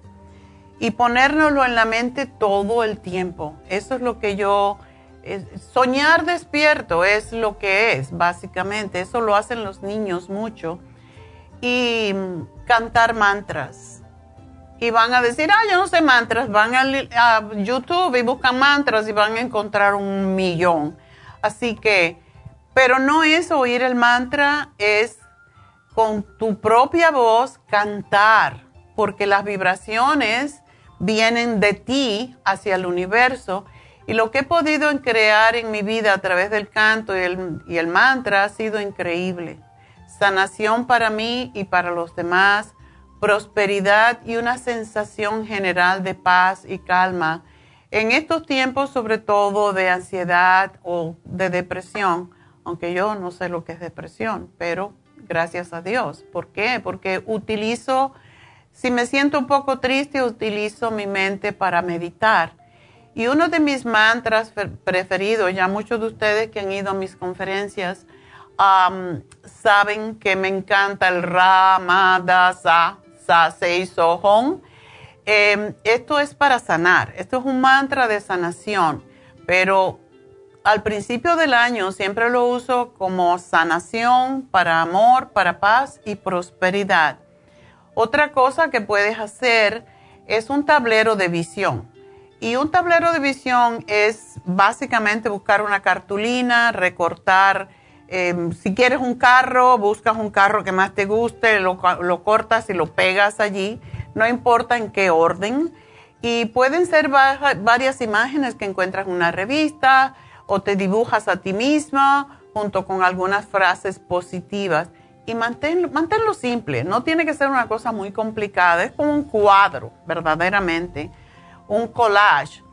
y ponérnoslo en la mente todo el tiempo. Eso es lo que yo soñar despierto es lo que es, básicamente. Eso lo hacen los niños mucho y cantar mantras. Y van a decir, ah, yo no sé mantras. Van a, YouTube y buscan mantras y van a encontrar un millón. Así que, pero no es oír el mantra, es con tu propia voz cantar, porque las vibraciones vienen de ti hacia el universo. Y lo que he podido crear en mi vida a través del canto y el, y el mantra ha sido increíble sanación para mí y para los demás, prosperidad y una sensación general de paz y calma. En estos tiempos, sobre todo de ansiedad o de depresión, aunque yo no sé lo que es depresión, pero gracias a Dios. ¿Por qué? Porque utilizo, si me siento un poco triste, utilizo mi mente para meditar. Y uno de mis mantras preferidos, ya muchos de ustedes que han ido a mis conferencias, saben que me encanta el Ramadasa Sasei Sohon. Eh, esto es para sanar, esto es un mantra de sanación, pero al principio del año siempre lo uso como sanación para amor, para paz y prosperidad. Otra cosa que puedes hacer es un tablero de visión. Y un tablero de visión es básicamente buscar una cartulina, recortar, em, si quieres un carro, buscas un carro que más te guste, lo, lo cortas y lo pegas allí, no importa en qué orden. Y pueden ser varias imágenes que encuentras en una revista, o te dibujas a ti misma junto con algunas frases positivas y mantén, simple, no tiene que ser una cosa muy complicada, es como un cuadro, verdaderamente, un collage.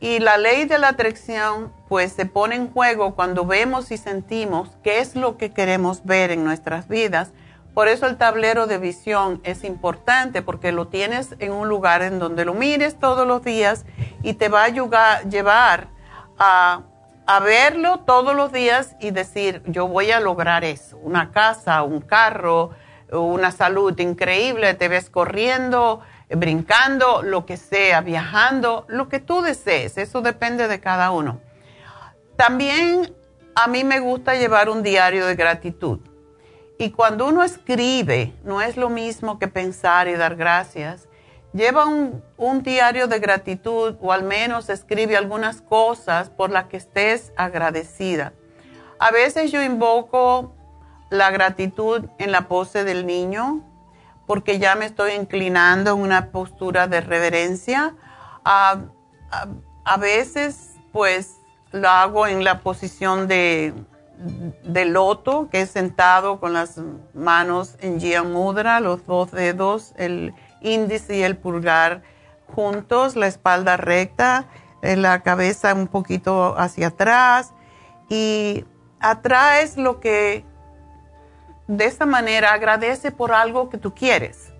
Y la ley de la atracción pues se pone en juego cuando vemos y sentimos qué es lo que queremos ver en nuestras vidas. Por eso el tablero de visión es importante porque lo tienes en un lugar en donde lo mires todos los días y te va a llevar a a verlo todos los días y decir, yo voy a lograr eso, una casa, un carro, una salud increíble, te ves corriendo, brincando, lo que sea, viajando, lo que tú desees, eso depende de cada uno. También a mí me gusta llevar un diario de gratitud. Y cuando uno escribe, no es lo mismo que pensar y dar gracias. Lleva un, diario de gratitud o al menos escribe algunas cosas por las que estés agradecida. A veces yo invoco la gratitud en la pose del niño porque ya me estoy inclinando en una postura de reverencia. A, veces pues lo hago en la posición de, de loto, que es sentado con las manos en Jian Mudra, los dos dedos, el índice y el pulgar juntos, la espalda recta, eh, la cabeza un poquito hacia atrás y atraes lo que de esa manera agradece por algo que tú quieres.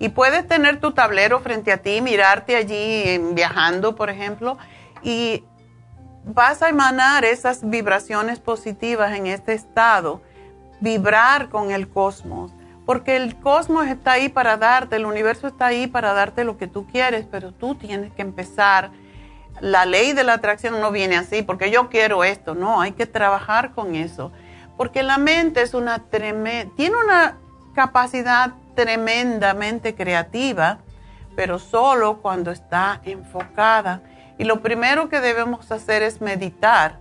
Y puedes tener tu tablero frente a ti, mirarte allí viajando, por ejemplo, y vas a emanar esas vibraciones positivas en este estado, vibrar con el cosmos porque el cosmos está ahí para darte, el universo está ahí para darte lo que tú quieres, pero tú tienes que empezar. La ley de la atracción no viene así, porque yo quiero esto, no, hay que trabajar con eso, porque la mente es una tiene una capacidad tremendamente creativa, pero solo cuando está enfocada. Y lo primero que debemos hacer es meditar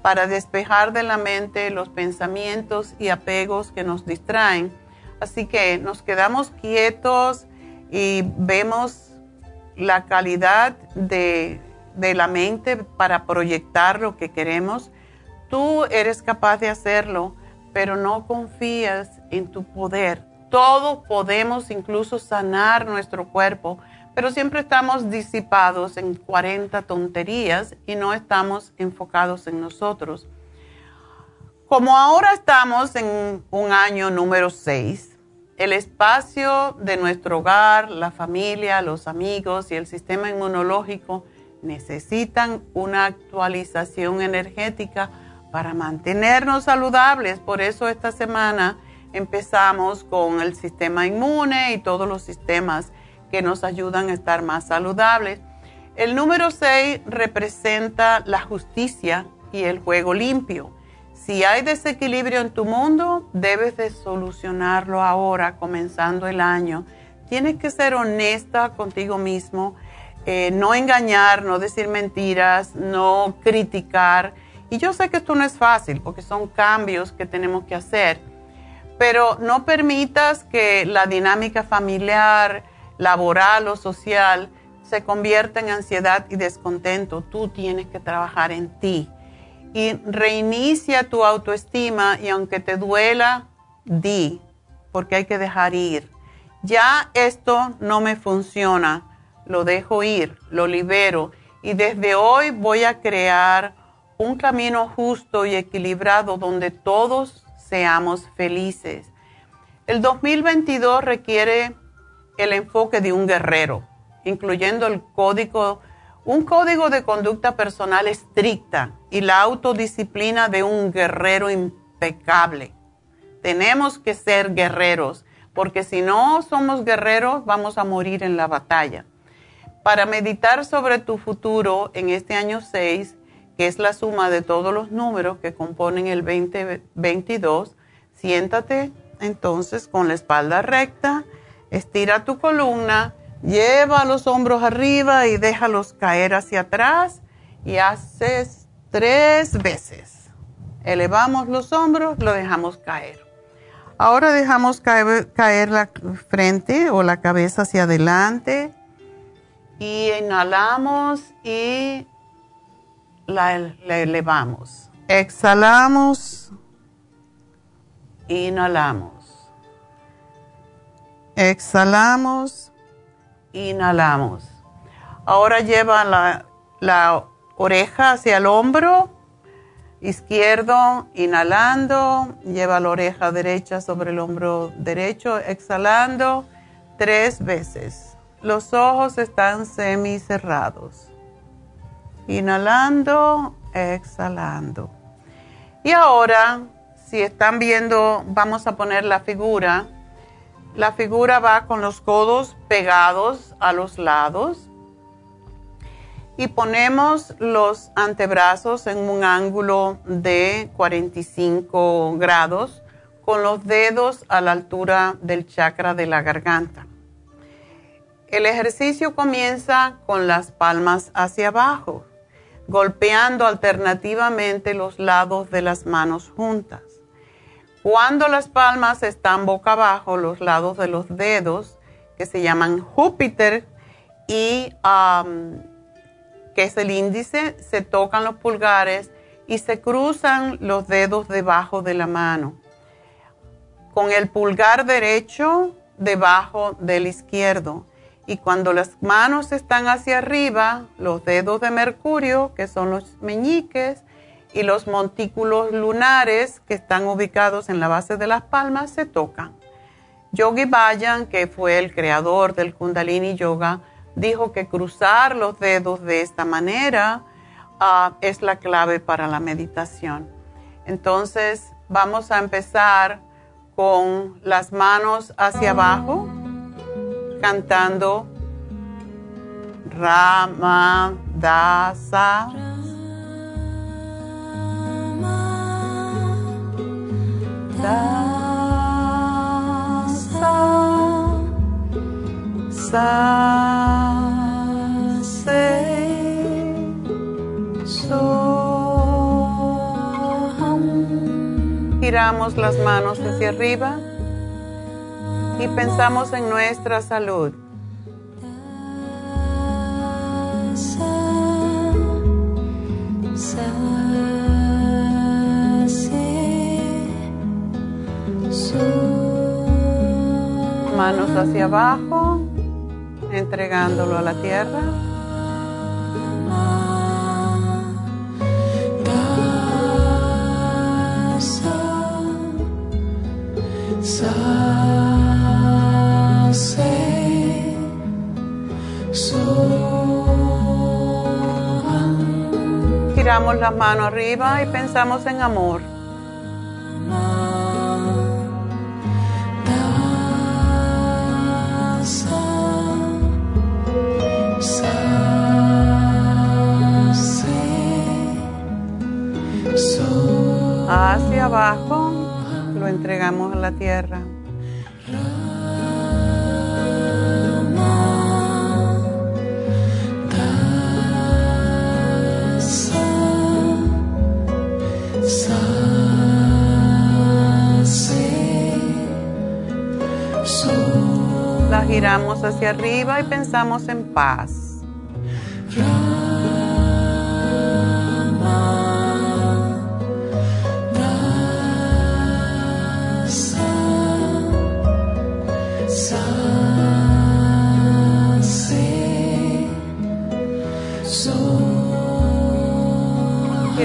para despejar de la mente los pensamientos y apegos que nos distraen Así que nos quedamos quietos y vemos la calidad de, la mente para proyectar lo que queremos. Tú eres capaz de hacerlo, pero no confías en tu poder. Todos podemos incluso sanar nuestro cuerpo, pero siempre estamos disipados en 40 tonterías y no estamos enfocados en nosotros. Como ahora estamos en un año número 6, el espacio de nuestro hogar, la familia, los amigos y el sistema inmunológico necesitan una actualización energética para mantenernos saludables. Por eso esta semana empezamos con el sistema inmune y todos los sistemas que nos ayudan a estar más saludables. El número 6 representa la justicia y el juego limpio. Si hay desequilibrio en tu mundo, debes de solucionarlo ahora, comenzando el año. Tienes que ser honesta contigo mismo, eh, no engañar, no decir mentiras, no criticar. Y yo sé que esto no es fácil porque son cambios que tenemos que hacer, pero no permitas que la dinámica familiar, laboral o social se convierta en ansiedad y descontento. Tú tienes que trabajar en ti y reinicia tu autoestima y aunque te duela, di, porque hay que dejar ir. Ya esto no me funciona, lo dejo ir, lo libero y desde hoy voy a crear un camino justo y equilibrado donde todos seamos felices. El 2022 requiere el enfoque de un guerrero, incluyendo el código un código de conducta personal estricta y la autodisciplina de un guerrero impecable. Tenemos que ser guerreros, porque si no somos guerreros vamos a morir en la batalla. Para meditar sobre tu futuro en este año 6, que es la suma de todos los números que componen el 2022, siéntate entonces con la espalda recta, estira tu columna, lleva los hombros arriba y déjalos caer hacia atrás y haces tres veces. Elevamos los hombros, lo dejamos caer. Ahora dejamos caer, caer la frente o la cabeza hacia adelante y inhalamos y la, elevamos. Exhalamos. Inhalamos. Exhalamos. Inhalamos. Ahora lleva la, la oreja hacia el hombro izquierdo, inhalando. Lleva la oreja derecha sobre el hombro derecho, exhalando tres veces. Los ojos están semi cerrados inhalando, exhalando. Y ahora, si están viendo, vamos a poner la figura. La figura va con los codos pegados a los lados y ponemos los antebrazos en un ángulo de 45 grados con los dedos a la altura del chakra de la garganta. El ejercicio comienza con las palmas hacia abajo golpeando alternativamente los lados de las manos juntas. Cuando las palmas están boca abajo, los lados de los dedos, que se llaman Júpiter y que es el índice, se tocan los pulgares y se cruzan los dedos debajo de la mano. Con el pulgar derecho debajo del izquierdo y cuando las manos están hacia arriba, los dedos de Mercurio, que son los meñiques, y los montículos lunares, que están ubicados en la base de las palmas, se tocan. Yogi Bayan, que fue el creador del Kundalini Yoga, dijo que cruzar los dedos de esta manera ah, es la clave para la meditación. Entonces, vamos a empezar con las manos hacia abajo cantando Rama Dasa. Giramos las manos hacia arriba y pensamos en nuestra salud. Manos hacia abajo, entregándolo a la tierra. Giramos las manos arriba y pensamos en amor. Hacia abajo lo entregamos a la tierra. giramos hacia arriba y pensamos en paz.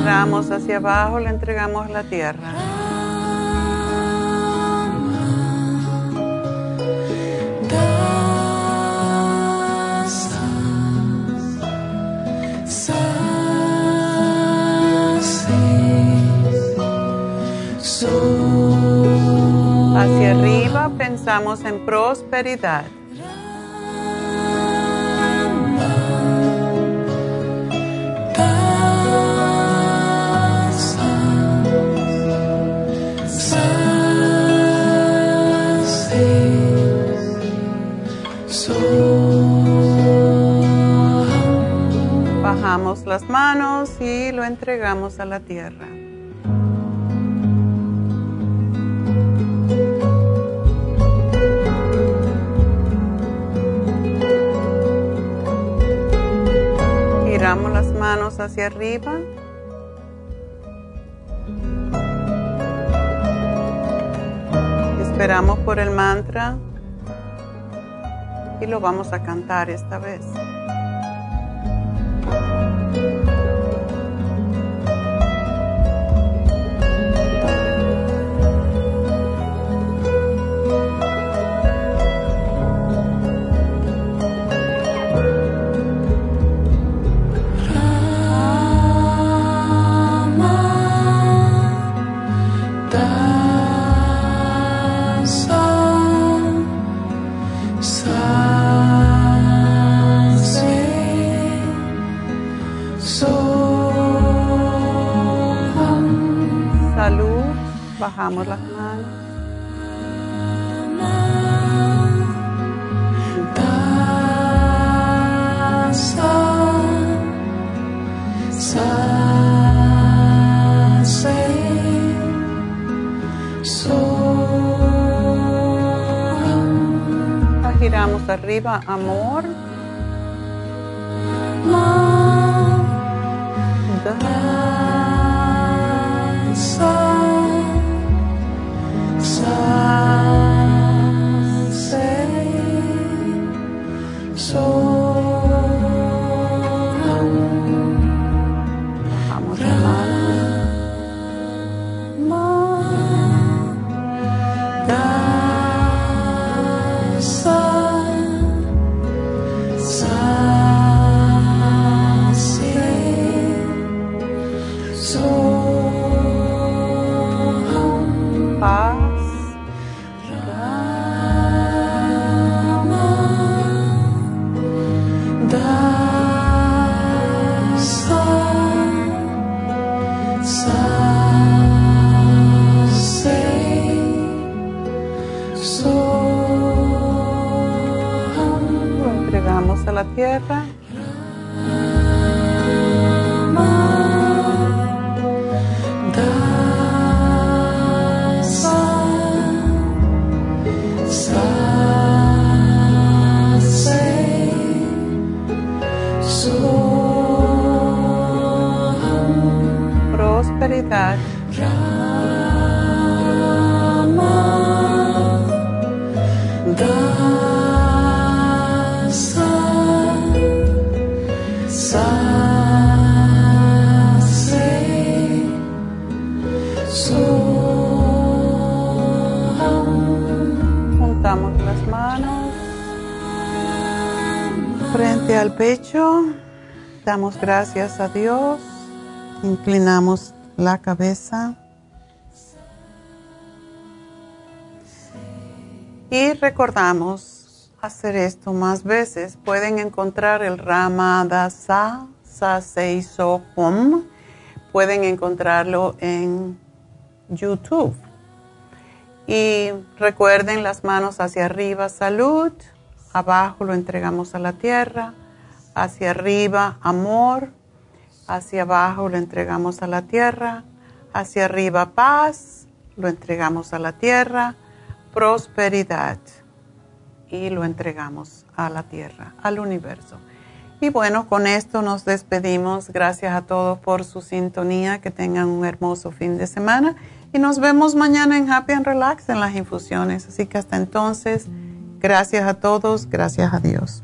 Hacia abajo, le entregamos la tierra. Hacia arriba pensamos en prosperidad. Y lo entregamos a la tierra. Giramos las manos hacia arriba. Esperamos por el mantra y lo vamos a cantar esta vez. Bajamos las manos. Giramos arriba, amor. Yeah. Damos gracias a Dios. Inclinamos la cabeza. Y recordamos hacer esto más veces. Pueden encontrar el Ramadasa Home. Pueden encontrarlo en YouTube. Y recuerden las manos hacia arriba, salud. Abajo lo entregamos a la tierra hacia arriba amor, hacia abajo lo entregamos a la tierra, hacia arriba paz, lo entregamos a la tierra, prosperidad y lo entregamos a la tierra, al universo. Y bueno, con esto nos despedimos. Gracias a todos por su sintonía. Que tengan un hermoso fin de semana. Y nos vemos mañana en Happy and Relax en las infusiones. Así que hasta entonces, gracias a todos. Gracias a Dios.